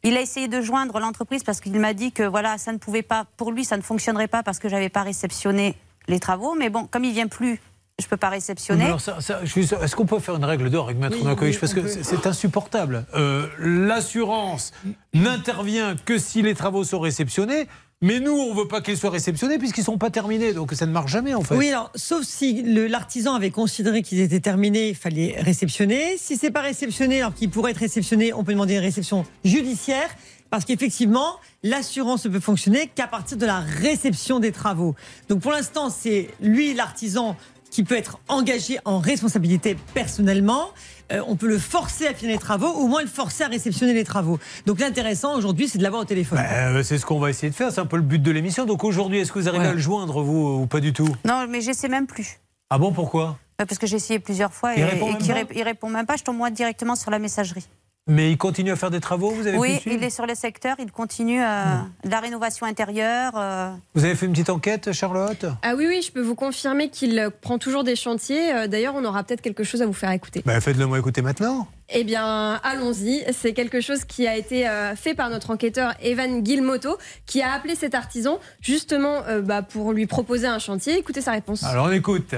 Il a essayé de joindre l'entreprise parce qu'il m'a dit que voilà, ça ne pouvait pas, pour lui, ça ne fonctionnerait pas parce que j'avais pas réceptionné les travaux. Mais bon, comme il vient plus, je peux pas réceptionner. Est-ce qu'on peut faire une règle d'or avec Maître Oui, Nakovic oui, Parce que c'est- insupportable. Euh, L'assurance n'intervient que si les travaux sont réceptionnés, mais nous, on ne veut pas qu'ils soient réceptionnés puisqu'ils ne sont pas terminés. Donc ça ne marche jamais en fait. Oui, alors, sauf si l'artisan avait considéré qu'ils étaient terminés, il fallait réceptionner. Si c'est pas réceptionné, alors qu'il pourrait être réceptionné, on peut demander une réception judiciaire. Parce qu'effectivement, l'assurance ne peut fonctionner qu'à partir de la réception des travaux. Donc pour l'instant, c'est lui, l'artisan, qui peut être engagé en responsabilité personnellement. Euh, on peut le forcer à finir les travaux, ou au moins le forcer à réceptionner les travaux. Donc l'intéressant aujourd'hui, c'est de l'avoir au téléphone. Euh, c'est ce qu'on va essayer de faire, c'est un peu le but de l'émission. Donc aujourd'hui, est-ce que vous arrivez Ouais. à le joindre, vous, ou pas du tout? Non, mais j'essaie même plus. Ah bon, pourquoi? Euh, Parce que j'ai essayé plusieurs fois Il et, répond et ré- il répond même pas. Je tombe moi directement sur la messagerie. Mais il continue à faire des travaux, vous avez pu le Oui, il est sur le secteur, il continue euh, de la rénovation intérieure. euh, Vous avez fait une petite enquête, Charlotte? Ah oui, oui, je peux vous confirmer qu'il prend toujours des chantiers. Euh, D'ailleurs, on aura peut-être quelque chose à vous faire écouter. bah, Faites-le moi écouter maintenant. Eh bien, allons-y. C'est quelque chose qui a été euh, fait par notre enquêteur Evan Guilmoto, qui a appelé cet artisan justement euh, bah, pour lui proposer un chantier. Écoutez sa réponse. Alors on écoute.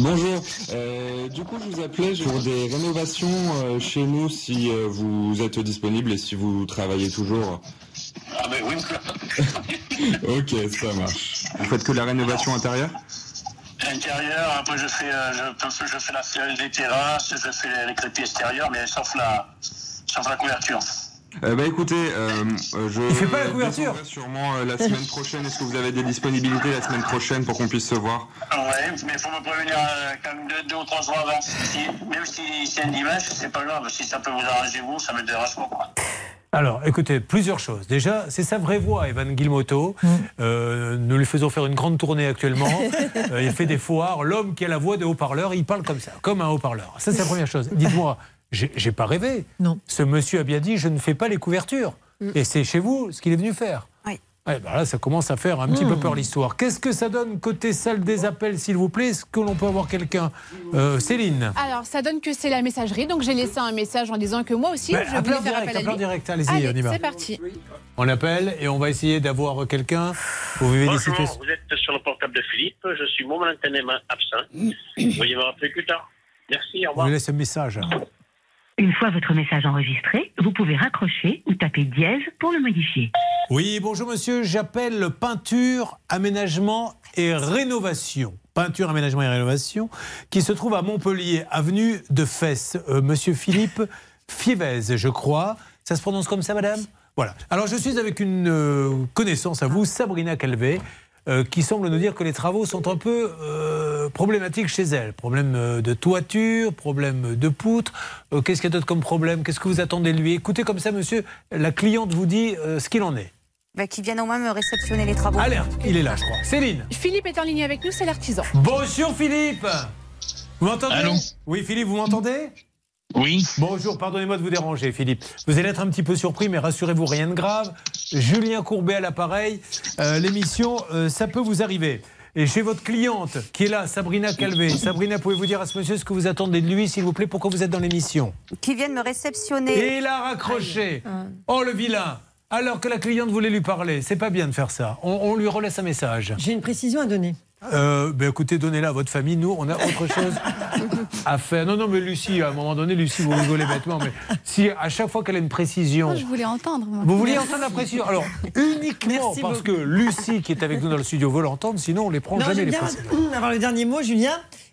Bonjour, Euh, du coup je vous appelais pour des rénovations euh, chez nous si euh, vous êtes disponible et si vous travaillez toujours. Ah ben oui. (laughs) Ok, ça marche. Vous faites que la rénovation intérieure? Intérieur, après je fais, euh, je, je fais la, les terrasses, je fais les crépis extérieurs, mais sauf la, sauf la couverture. Euh, Bah écoutez, euh, euh, je... Il fait pas la couverture. sûrement euh, la semaine prochaine. Est-ce que vous avez des disponibilités la semaine prochaine pour qu'on puisse se voir? Ouais, mais il faut me prévenir euh, quand même deux, deux ou trois jours avant. Si- même si c'est un dimanche, c'est pas grave. Si ça peut vous arranger vous, ça me dérange pas. Quoi. Alors, écoutez, plusieurs choses. Déjà, c'est sa vraie voix, Evan Guilmoto. Euh, nous lui faisons faire une grande tournée actuellement. (laughs) Euh, il fait des foires. L'homme qui a la voix de haut-parleur, il parle comme ça, comme un haut-parleur. Ça, c'est la première chose. Dites-moi, j'ai pas rêvé. Non. Ce monsieur a bien dit, je ne fais pas les couvertures. Mm. Et c'est chez vous ce qu'il est venu faire. Oui. Ouais, bah là, ça commence à faire un petit peu peur l'histoire. Qu'est-ce que ça donne côté salle des appels, s'il vous plaît? Est-ce que l'on peut avoir quelqu'un? Euh, Céline Alors, ça donne que c'est la messagerie. Donc, j'ai laissé un message en disant que moi aussi, Bah, je voulais faire direct, appel à lui. direct. Allez-y, Allez, on y va. c'est parti. On appelle et on va essayer d'avoir quelqu'un. Vous vivez des Bonjour, situations. vous êtes sur le portable de Philippe. Je suis momentanément absent. (coughs) Veuillez me rappeler plus tard. Merci, au revoir. lui laisse un message. Une fois votre message enregistré, vous pouvez raccrocher ou taper dièse pour le modifier. Oui, bonjour monsieur, j'appelle peinture, aménagement et rénovation. Peinture, aménagement et rénovation, qui se trouve à Montpellier, avenue de Fès. Euh, monsieur Philippe Fievez, je crois. Ça se prononce comme ça, madame? Voilà. Alors je suis avec une euh, connaissance à vous, Sabrina Calvé, euh, qui semble nous dire que les travaux sont un peu euh, problématiques chez elle. Problème euh, de toiture, problème de poutre. Euh, Qu'est-ce qu'il y a d'autre comme problème? Qu'est-ce que vous attendez de lui? Écoutez comme ça, monsieur, la cliente vous dit euh, ce qu'il en est. bah, qui viennent au moins me réceptionner les travaux. Alerte, il est là, je crois. Céline. Philippe est en ligne avec nous, c'est l'artisan. Bonjour Philippe. Vous m'entendez? Allô? Oui, Philippe, vous m'entendez? Oui. Bonjour, pardonnez-moi de vous déranger, Philippe. Vous allez être un petit peu surpris, mais rassurez-vous, rien de grave. Julien Courbet à l'appareil. Euh, L'émission, euh, ça peut vous arriver. Et chez votre cliente qui est là, Sabrina Calvé. Sabrina, pouvez-vous dire à ce monsieur ce que vous attendez de lui, s'il vous plaît, pourquoi vous êtes dans l'émission? Qui viennent me réceptionner. Et il a raccroché. Oh le vilain Alors que la cliente voulait lui parler. C'est pas bien de faire ça. On, on lui relaisse un message. J'ai une précision à donner. Euh, ben écoutez, donnez-la à votre famille. Nous, on a autre chose à faire. Non, non, mais Lucie, à un moment donné, Lucie, vous rigolez bêtement, mais si à chaque fois qu'elle a une précision. Moi, je voulais entendre. moi. Vous vouliez entendre la précision? Alors, uniquement Merci parce beaucoup. que Lucie, qui est avec nous dans le studio, veut l'entendre, sinon on les prend Non, jamais les précisions. avoir le dernier mot, Julien.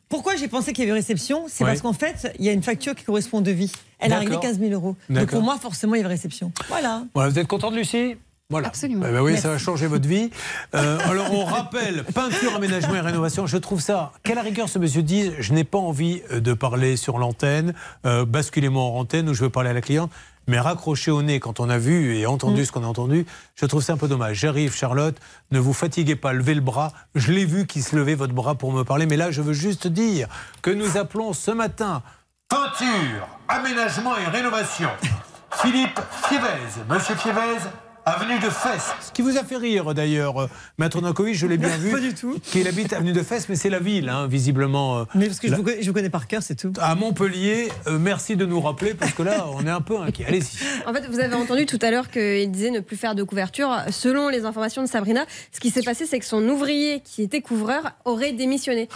Pourquoi j'ai pensé qu'il y avait réception? C'est parce qu'en fait, il y a une facture qui correspond au devis. Elle a réglé D'accord. 15 000 euros. Donc pour moi, forcément, il y avait réception. Voilà. Voilà, vous êtes contente, Lucie? Voilà. Absolument. Eh ben oui, ça va changer votre vie. Euh, alors, on rappelle, peinture, aménagement et rénovation. Je trouve ça, qu'à la rigueur, ce monsieur dise Je n'ai pas envie euh, de parler sur l'antenne, euh, basculez-moi en antenne où je veux parler à la cliente. Mais raccrocher au nez quand on a vu et entendu ce qu'on a entendu, je trouve ça un peu dommage. J'arrive, Charlotte, ne vous fatiguez pas, levez le bras. Je l'ai vu qui se levait votre bras pour me parler, mais là, je veux juste dire que nous appelons ce matin Peinture, aménagement et rénovation. Philippe Fievez. Monsieur Fievez, avenue de Fès. Ce qui vous a fait rire d'ailleurs, euh, Maître Nankovic, je l'ai bien (laughs) vu. Pas du tout. Qu'il habite avenue de Fès, mais c'est la ville, hein, visiblement. euh, Mais parce que je vous, connais, je vous connais par cœur, c'est tout. À Montpellier, euh, merci de nous rappeler parce que là, (laughs) on est un peu inquiet. Allez-y. En fait, vous avez entendu tout à l'heure qu'il disait ne plus faire de couverture. Selon les informations de Sabrina, ce qui s'est passé, c'est que son ouvrier, qui était couvreur, aurait démissionné.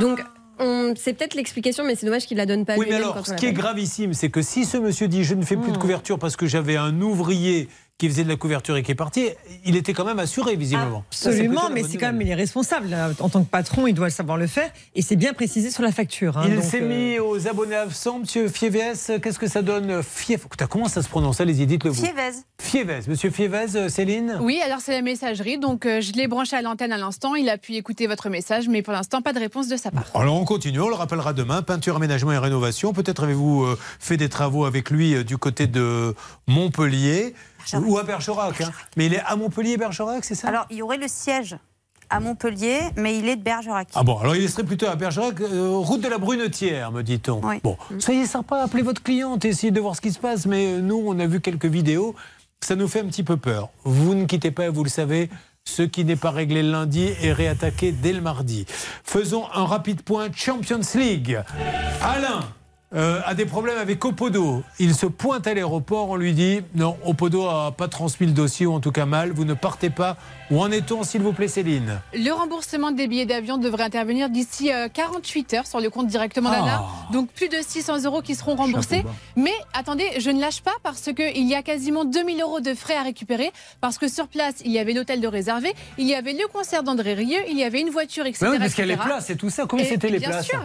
Donc, on- c'est peut-être l'explication, mais c'est dommage qu'il la donne pas Oui, mais alors, ce qui est gravissime, c'est que si ce monsieur dit je ne fais plus Hmm. de couverture parce que j'avais un ouvrier qui faisait de la couverture et qui est parti, il était quand même assuré, visiblement. Absolument, mais c'est quand même, il est responsable. En tant que patron, il doit savoir le faire. Et c'est bien précisé sur la facture. hein. Il Donc, s'est euh, mis aux abonnés absents, monsieur Fievez. Qu'est-ce que ça donne Fief... Putain, Comment ça se prononce Allez-y, dites-le vous. Fievez. Fievez. Monsieur Fievez, euh, Céline? Oui, alors c'est la messagerie, donc euh, je l'ai branché à l'antenne à l'instant. Il a pu écouter votre message, mais pour l'instant, pas de réponse de sa part. Alors on continue, on le rappellera demain. Peinture, aménagement et rénovation. Peut-être avez-vous euh, fait des travaux avec lui euh, du côté de Montpellier ou à Bergerac. hein. Mais il est à Montpellier, Bergerac, c'est ça? Alors, il y aurait le siège à Montpellier, mais il est de Bergerac. Ah bon, alors il serait plutôt à Bergerac, euh, route de la Brunetière, me dit-on. Bon, soyez sympa, appelez votre cliente, essayez de voir ce qui se passe. Mais euh, nous, on a vu quelques vidéos, ça nous fait un petit peu peur. Vous ne quittez pas, vous le savez. Ce qui n'est pas réglé le lundi est réattaqué dès le mardi. Faisons un rapide point Champions League. Alain euh, a des problèmes avec Opodo. Il se pointe à l'aéroport, on lui dit non, Opodo a pas transmis le dossier ou en tout cas mal. Vous ne partez pas. Où en est-on, s'il vous plaît, Céline? Le remboursement des billets d'avion devrait intervenir d'ici euh, 48 heures sur le compte directement Ah. d'Anna. Donc plus de 600 euros qui seront remboursés. Mais attendez, je ne lâche pas parce qu'il y a quasiment 2000 euros de frais à récupérer. Parce que sur place, il y avait l'hôtel de réservé, il y avait le concert d'André Rieu, il y avait une voiture, etc. Mais oui, parce qu'il y a les places et tout ça. Combien c'était les bien places sûr.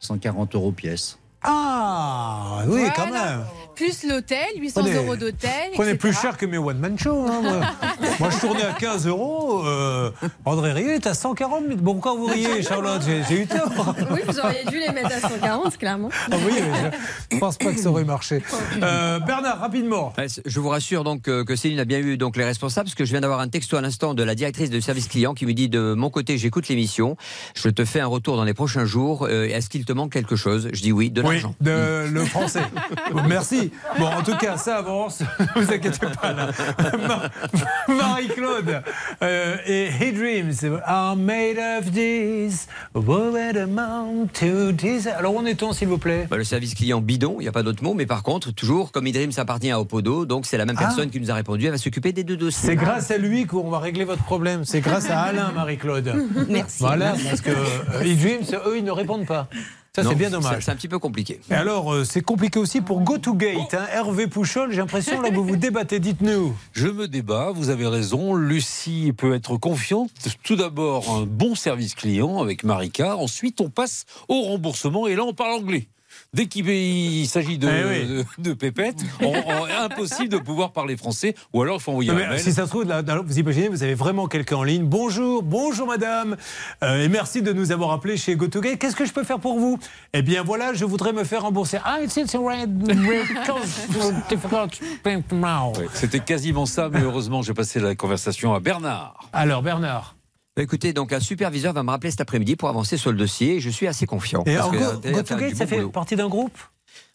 140 euros pièce. Ah, oui, quand même. Plus l'hôtel, 800 Prenez- euros d'hôtel. Prenez etc. plus cher que mes one-man show. hein, moi. (laughs) Moi, je tournais à 15 euros. euh, André Rieu est à 140 000. Bon, pourquoi vous riez, Charlotte J'ai eu tort. Oui, vous auriez dû les mettre à 140, clairement. Ah oui, mais je ne pense pas que ça aurait marché. (laughs) Euh, Bernard, rapidement. Je vous rassure donc euh, que Céline a bien eu donc les responsables parce que je viens d'avoir un texto à l'instant de la directrice de service client qui me dit de mon côté j'écoute l'émission, je te fais un retour dans les prochains jours. euh, Est-ce qu'il te manque quelque chose? Je dis oui, Oui, de, le français. (laughs) Merci. Bon, en tout cas, ça avance. Ne (laughs) vous inquiétez pas. là. (laughs) Ma- Marie-Claude euh, et He Dreams are made of this. What amount to this? Alors, où en est-on, s'il vous plaît? Bah, le service client bidon, il n'y a pas d'autre mot, mais par contre, toujours, comme Idrim s'appartient à Opodo, donc c'est la même Ah. personne qui nous a répondu, elle va s'occuper des deux dossiers. C'est grâce à lui qu'on va régler votre problème. C'est grâce à Alain, Marie-Claude. Merci. Voilà, parce que euh, He Dreams, eux, ils ne répondent pas. Ça, c'est bien dommage. C'est un petit peu compliqué. Et alors, euh, c'est compliqué aussi pour Go to Gate. hein. Hervé Pouchol, j'ai l'impression là vous vous débattez. Dites-nous. Je me débat, vous avez raison. Lucie peut être confiante. Tout d'abord, un bon service client avec Marika. Ensuite, on passe au remboursement et là, on parle anglais. Dès qu'il il s'agit de, Eh oui. de, de pépettes, on- on- impossible de pouvoir parler français, ou alors il faut envoyer Non, un mais mail. si ça se trouve, là, vous imaginez, vous avez vraiment quelqu'un en ligne. Bonjour, bonjour madame, Euh, et merci de nous avoir appelé chez GoToGate. Qu'est-ce que je peux faire pour vous? Eh bien voilà, je voudrais me faire rembourser. Ah, it's, (laughs) C'était quasiment ça, mais heureusement, j'ai passé la conversation à Bernard. Alors, Bernard. Écoutez, donc un superviseur va me rappeler cet après-midi pour avancer sur le dossier et je suis assez confiant. Et parce que, Go- euh, allez faire GoToGate, du ça bon fait boulot. partie d'un groupe?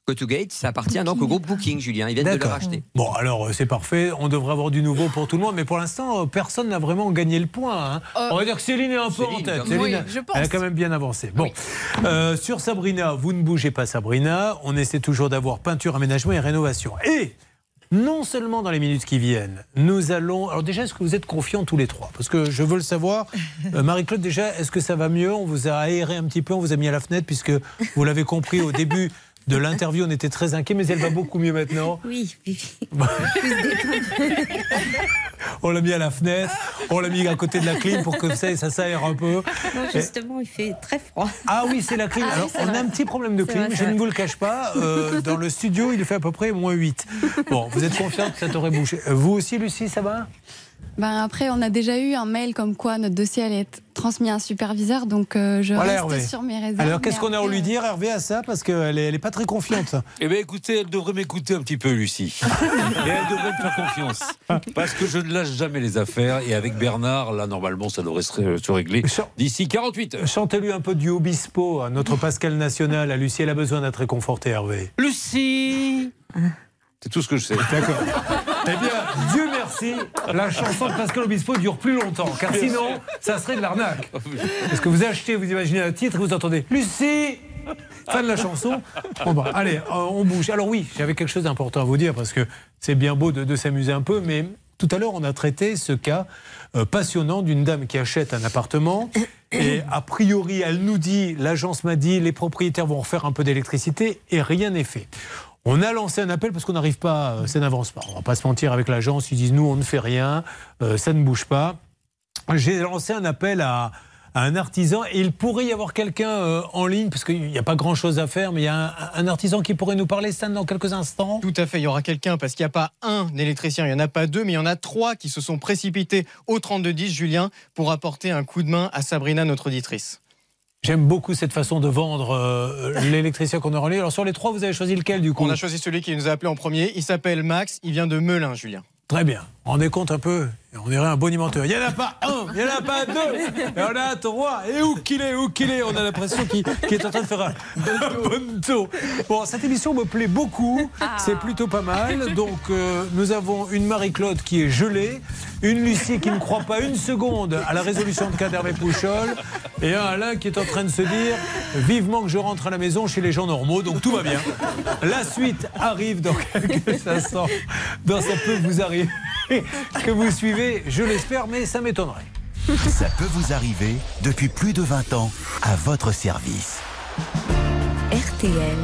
GoToGate, ça appartient donc au groupe Booking, Julien. Ils viennent de le racheter. Bon, alors euh, c'est parfait. On devrait avoir du nouveau pour tout le monde, mais pour l'instant, euh, personne n'a vraiment gagné le point. hein. Euh, On va dire que Céline est un peu en Céline, tête. Oui, Céline, je pense. elle a quand même bien avancé. Bon, Euh, sur Sabrina, vous ne bougez pas, Sabrina. On essaie toujours d'avoir peinture, aménagement et rénovation. Et non seulement dans les minutes qui viennent, nous allons. Alors déjà, est-ce que vous êtes confiants tous les trois? Parce que je veux le savoir. (laughs) Euh, Marie-Claude, déjà, est-ce que ça va mieux? On vous a aéré un petit peu, on vous a mis à la fenêtre, puisque vous l'avez compris au début. De l'interview, on était très inquiets, mais elle va beaucoup mieux maintenant. Oui, oui. (laughs) (laughs) On l'a mis à la fenêtre, on l'a mis à côté de la clim pour que ça, ça s'aère un peu. Non, Et- justement, il fait très froid. Ah oui, c'est la clim. Ah Alors, on a un petit problème de clim, vrai, je ne vous le cache pas. Euh, dans le studio, il fait à peu près moins 8. Bon, vous êtes confiante que ça t'aurait bouché. Euh, Vous aussi, Lucie, ça va? Ben après, on a déjà eu un mail comme quoi notre dossier allait être transmis à un superviseur, donc euh, je Voilà, reste Hervé. sur mes réserves. Alors, qu'est-ce qu'on a à lui dire, Hervé, à ça? Parce qu'elle n'est elle est pas très confiante. Eh bien, écoutez, elle devrait m'écouter un petit peu, Lucie. (laughs) Et elle devrait me faire confiance. Parce que je ne lâche jamais les affaires. Et avec Bernard, là, normalement, ça devrait se, régler d'ici 48 heures. Chantez-lui un peu du Obispo, à notre Pascal National. À Lucie, elle a besoin d'être réconfortée, Hervé. Lucie C'est tout ce que je sais. D'accord. Eh bien, Dieu merci, la chanson de Pascal Obispo dure plus longtemps, car sinon, ça serait de l'arnaque. Parce que vous achetez, vous imaginez un titre et vous entendez Lucie Fin de la chanson. Bon, bah, allez, euh, on bouge. Alors oui, j'avais quelque chose d'important à vous dire, parce que c'est bien beau de, de s'amuser un peu, mais tout à l'heure, on a traité ce cas euh, passionnant d'une dame qui achète un appartement. Et a priori, elle nous dit, l'agence m'a dit, les propriétaires vont refaire un peu d'électricité, et rien n'est fait. On a lancé un appel parce qu'on n'arrive pas, euh, ça n'avance pas. On va pas se mentir avec l'agence, ils disent nous on ne fait rien, euh, ça ne bouge pas. J'ai lancé un appel à, un artisan et il pourrait y avoir quelqu'un euh, en ligne parce qu'il n'y a pas grand chose à faire, mais il y a un, un artisan qui pourrait nous parler, Stan, dans quelques instants. Tout à fait, il y aura quelqu'un parce qu'il n'y a pas un électricien, il n'y en a pas deux, mais il y en a trois qui se sont précipités au 3210, Julien, pour apporter un coup de main à Sabrina, notre auditrice. J'aime beaucoup cette façon de vendre euh, l'électricien qu'on en ligne. Alors sur les trois, vous avez choisi lequel du coup? On a choisi celui qui nous a appelé en premier. Il s'appelle Max, il vient de Melun, Julien. Très bien. Rendez compte un peu. On dirait un bonimenteur. Il n'y en a pas un, il n'y en a pas deux. Et on a trois. Et où qu'il est, où qu'il est. On a l'impression qu'il est en train de faire un bonto. Bon, cette émission me plaît beaucoup. C'est plutôt pas mal. Donc, euh, nous avons une Marie-Claude qui est gelée, une Lucie qui ne croit pas une seconde à la résolution de cas d'Hervé Pouchol, et un Alain qui est en train de se dire vivement que je rentre à la maison chez les gens normaux. Donc, tout va bien. La suite arrive dans quelques instants. Dans ça peut vous arriver (laughs) que vous suivez, je l'espère, mais ça m'étonnerait. Ça peut vous arriver depuis plus de 20 ans à votre service. RTL.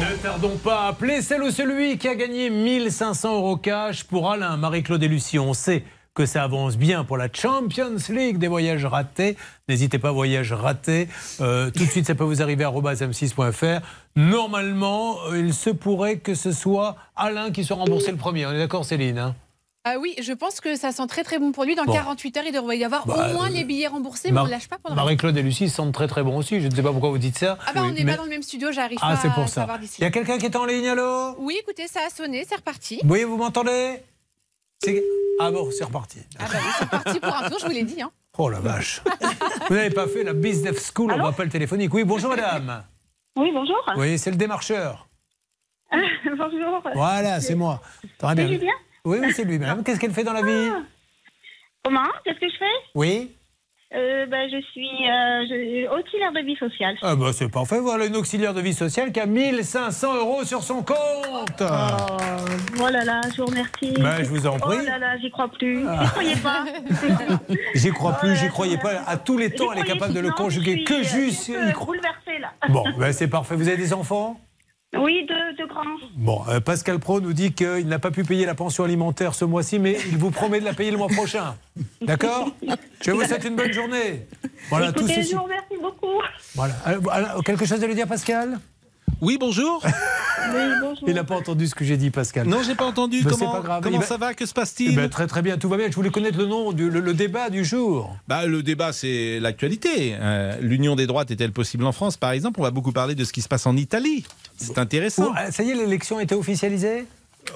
Ne tardons pas à appeler celle ou celui qui a gagné 1500 euros cash pour Alain, Marie-Claude et Lucie. On sait que ça avance bien pour la Champions League des voyages ratés. N'hésitez pas, voyages ratés. Euh, tout de suite, ça peut vous arriver à m6.fr. Normalement, euh, il se pourrait que ce soit Alain qui soit remboursé le premier. On est d'accord, Céline hein? Ah oui, je pense que ça sent très très bon pour lui. Dans Bon. 48 heures, il devrait y avoir Bah, au moins euh, les billets remboursés, mais on ne lâche pas pendant Marie-Claude et Lucie sentent très très bon aussi. Je ne sais pas pourquoi vous dites ça. Ah bah on n'est Mais- pas dans le même studio, j'arrive Ah, pas c'est à pour ça. savoir d'ici. Il y a quelqu'un qui est en ligne, allô? Oui, écoutez, ça a sonné, c'est reparti. Oui, vous m'entendez? C'est- Ah bon, c'est reparti. Ah bah oui, c'est parti pour un tour, je vous l'ai dit. Hein. Oh la vache. Vous n'avez pas fait la business school en appel téléphonique. Oui, bonjour madame. Oui, bonjour. Oui, c'est le démarcheur. bonjour. Voilà, c'est moi. Très bien. C'est Julien Oui, oui, c'est lui, madame. Qu'est-ce qu'elle fait dans la vie? Comment Qu'est-ce que je fais? Oui euh, ben, Je suis euh, je- auxiliaire de vie sociale. ah bah, C'est parfait. Voilà une auxiliaire de vie sociale qui a 1500 euros sur son compte. Oh, oh là là, je vous remercie. Ben, je vous en prie. Oh là là, j'y crois plus. Ah. J'y croyais pas. (laughs) J'y crois plus, j'y croyais pas. À tous les temps, elle est capable de le conjuguer. Que juste. Je suis y croire. bouleversée là. Bon, ben, c'est parfait. Vous avez des enfants? Oui, de, de grand. Bon, euh, Pascal Pro nous dit qu'il n'a pas pu payer la pension alimentaire ce mois-ci, mais il vous promet de la payer le mois prochain. (laughs) D'accord Je vous souhaite une bonne journée. Voilà, tout Écoutez, ceci. je vous remercie beaucoup. Voilà. Alors, quelque chose à lui dire, Pascal? Oui, bonjour. Oui, bonjour. Il n'a pas entendu ce que j'ai dit, Pascal. Non, j'ai pas entendu. Mais comment c'est pas grave. comment Il va- ça va? Que se Eh passe-t-il ben, Très très bien, tout va bien. Je voulais connaître le nom, du, le, le débat du jour. Bah, le débat, c'est l'actualité. Euh, L'union des droites est-elle possible en France, par exemple On va beaucoup parler de ce qui se passe en Italie. C'est intéressant. Oh, euh, ça y est, l'élection a été officialisée?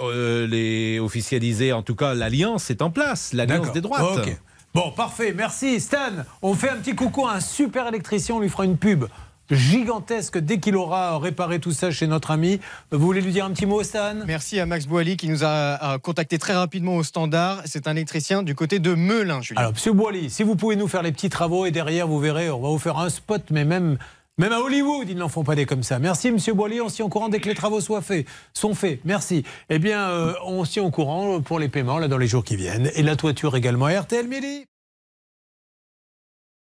Euh, les officialisés, en tout cas, l'alliance est en place, l'alliance des droites. Ok. Bon, parfait, merci. Stan, on fait un petit coucou à un super électricien, on lui fera une pub gigantesque dès qu'il aura réparé tout ça chez notre ami. Vous voulez lui dire un petit mot, Stan? Merci à Max Boily qui nous a contacté très rapidement au standard. C'est un électricien du côté de Melun, Julien. Alors, Monsieur Boily, si vous pouvez nous faire les petits travaux et derrière, vous verrez, on va vous faire un spot, mais même, même à Hollywood, ils n'en font pas des comme ça. Merci, Monsieur Boily, on s'y au courant dès que les travaux soient faits, sont faits. Merci. Eh bien, euh, on s'y au courant pour les paiements là dans les jours qui viennent et la toiture également. RTL Midi.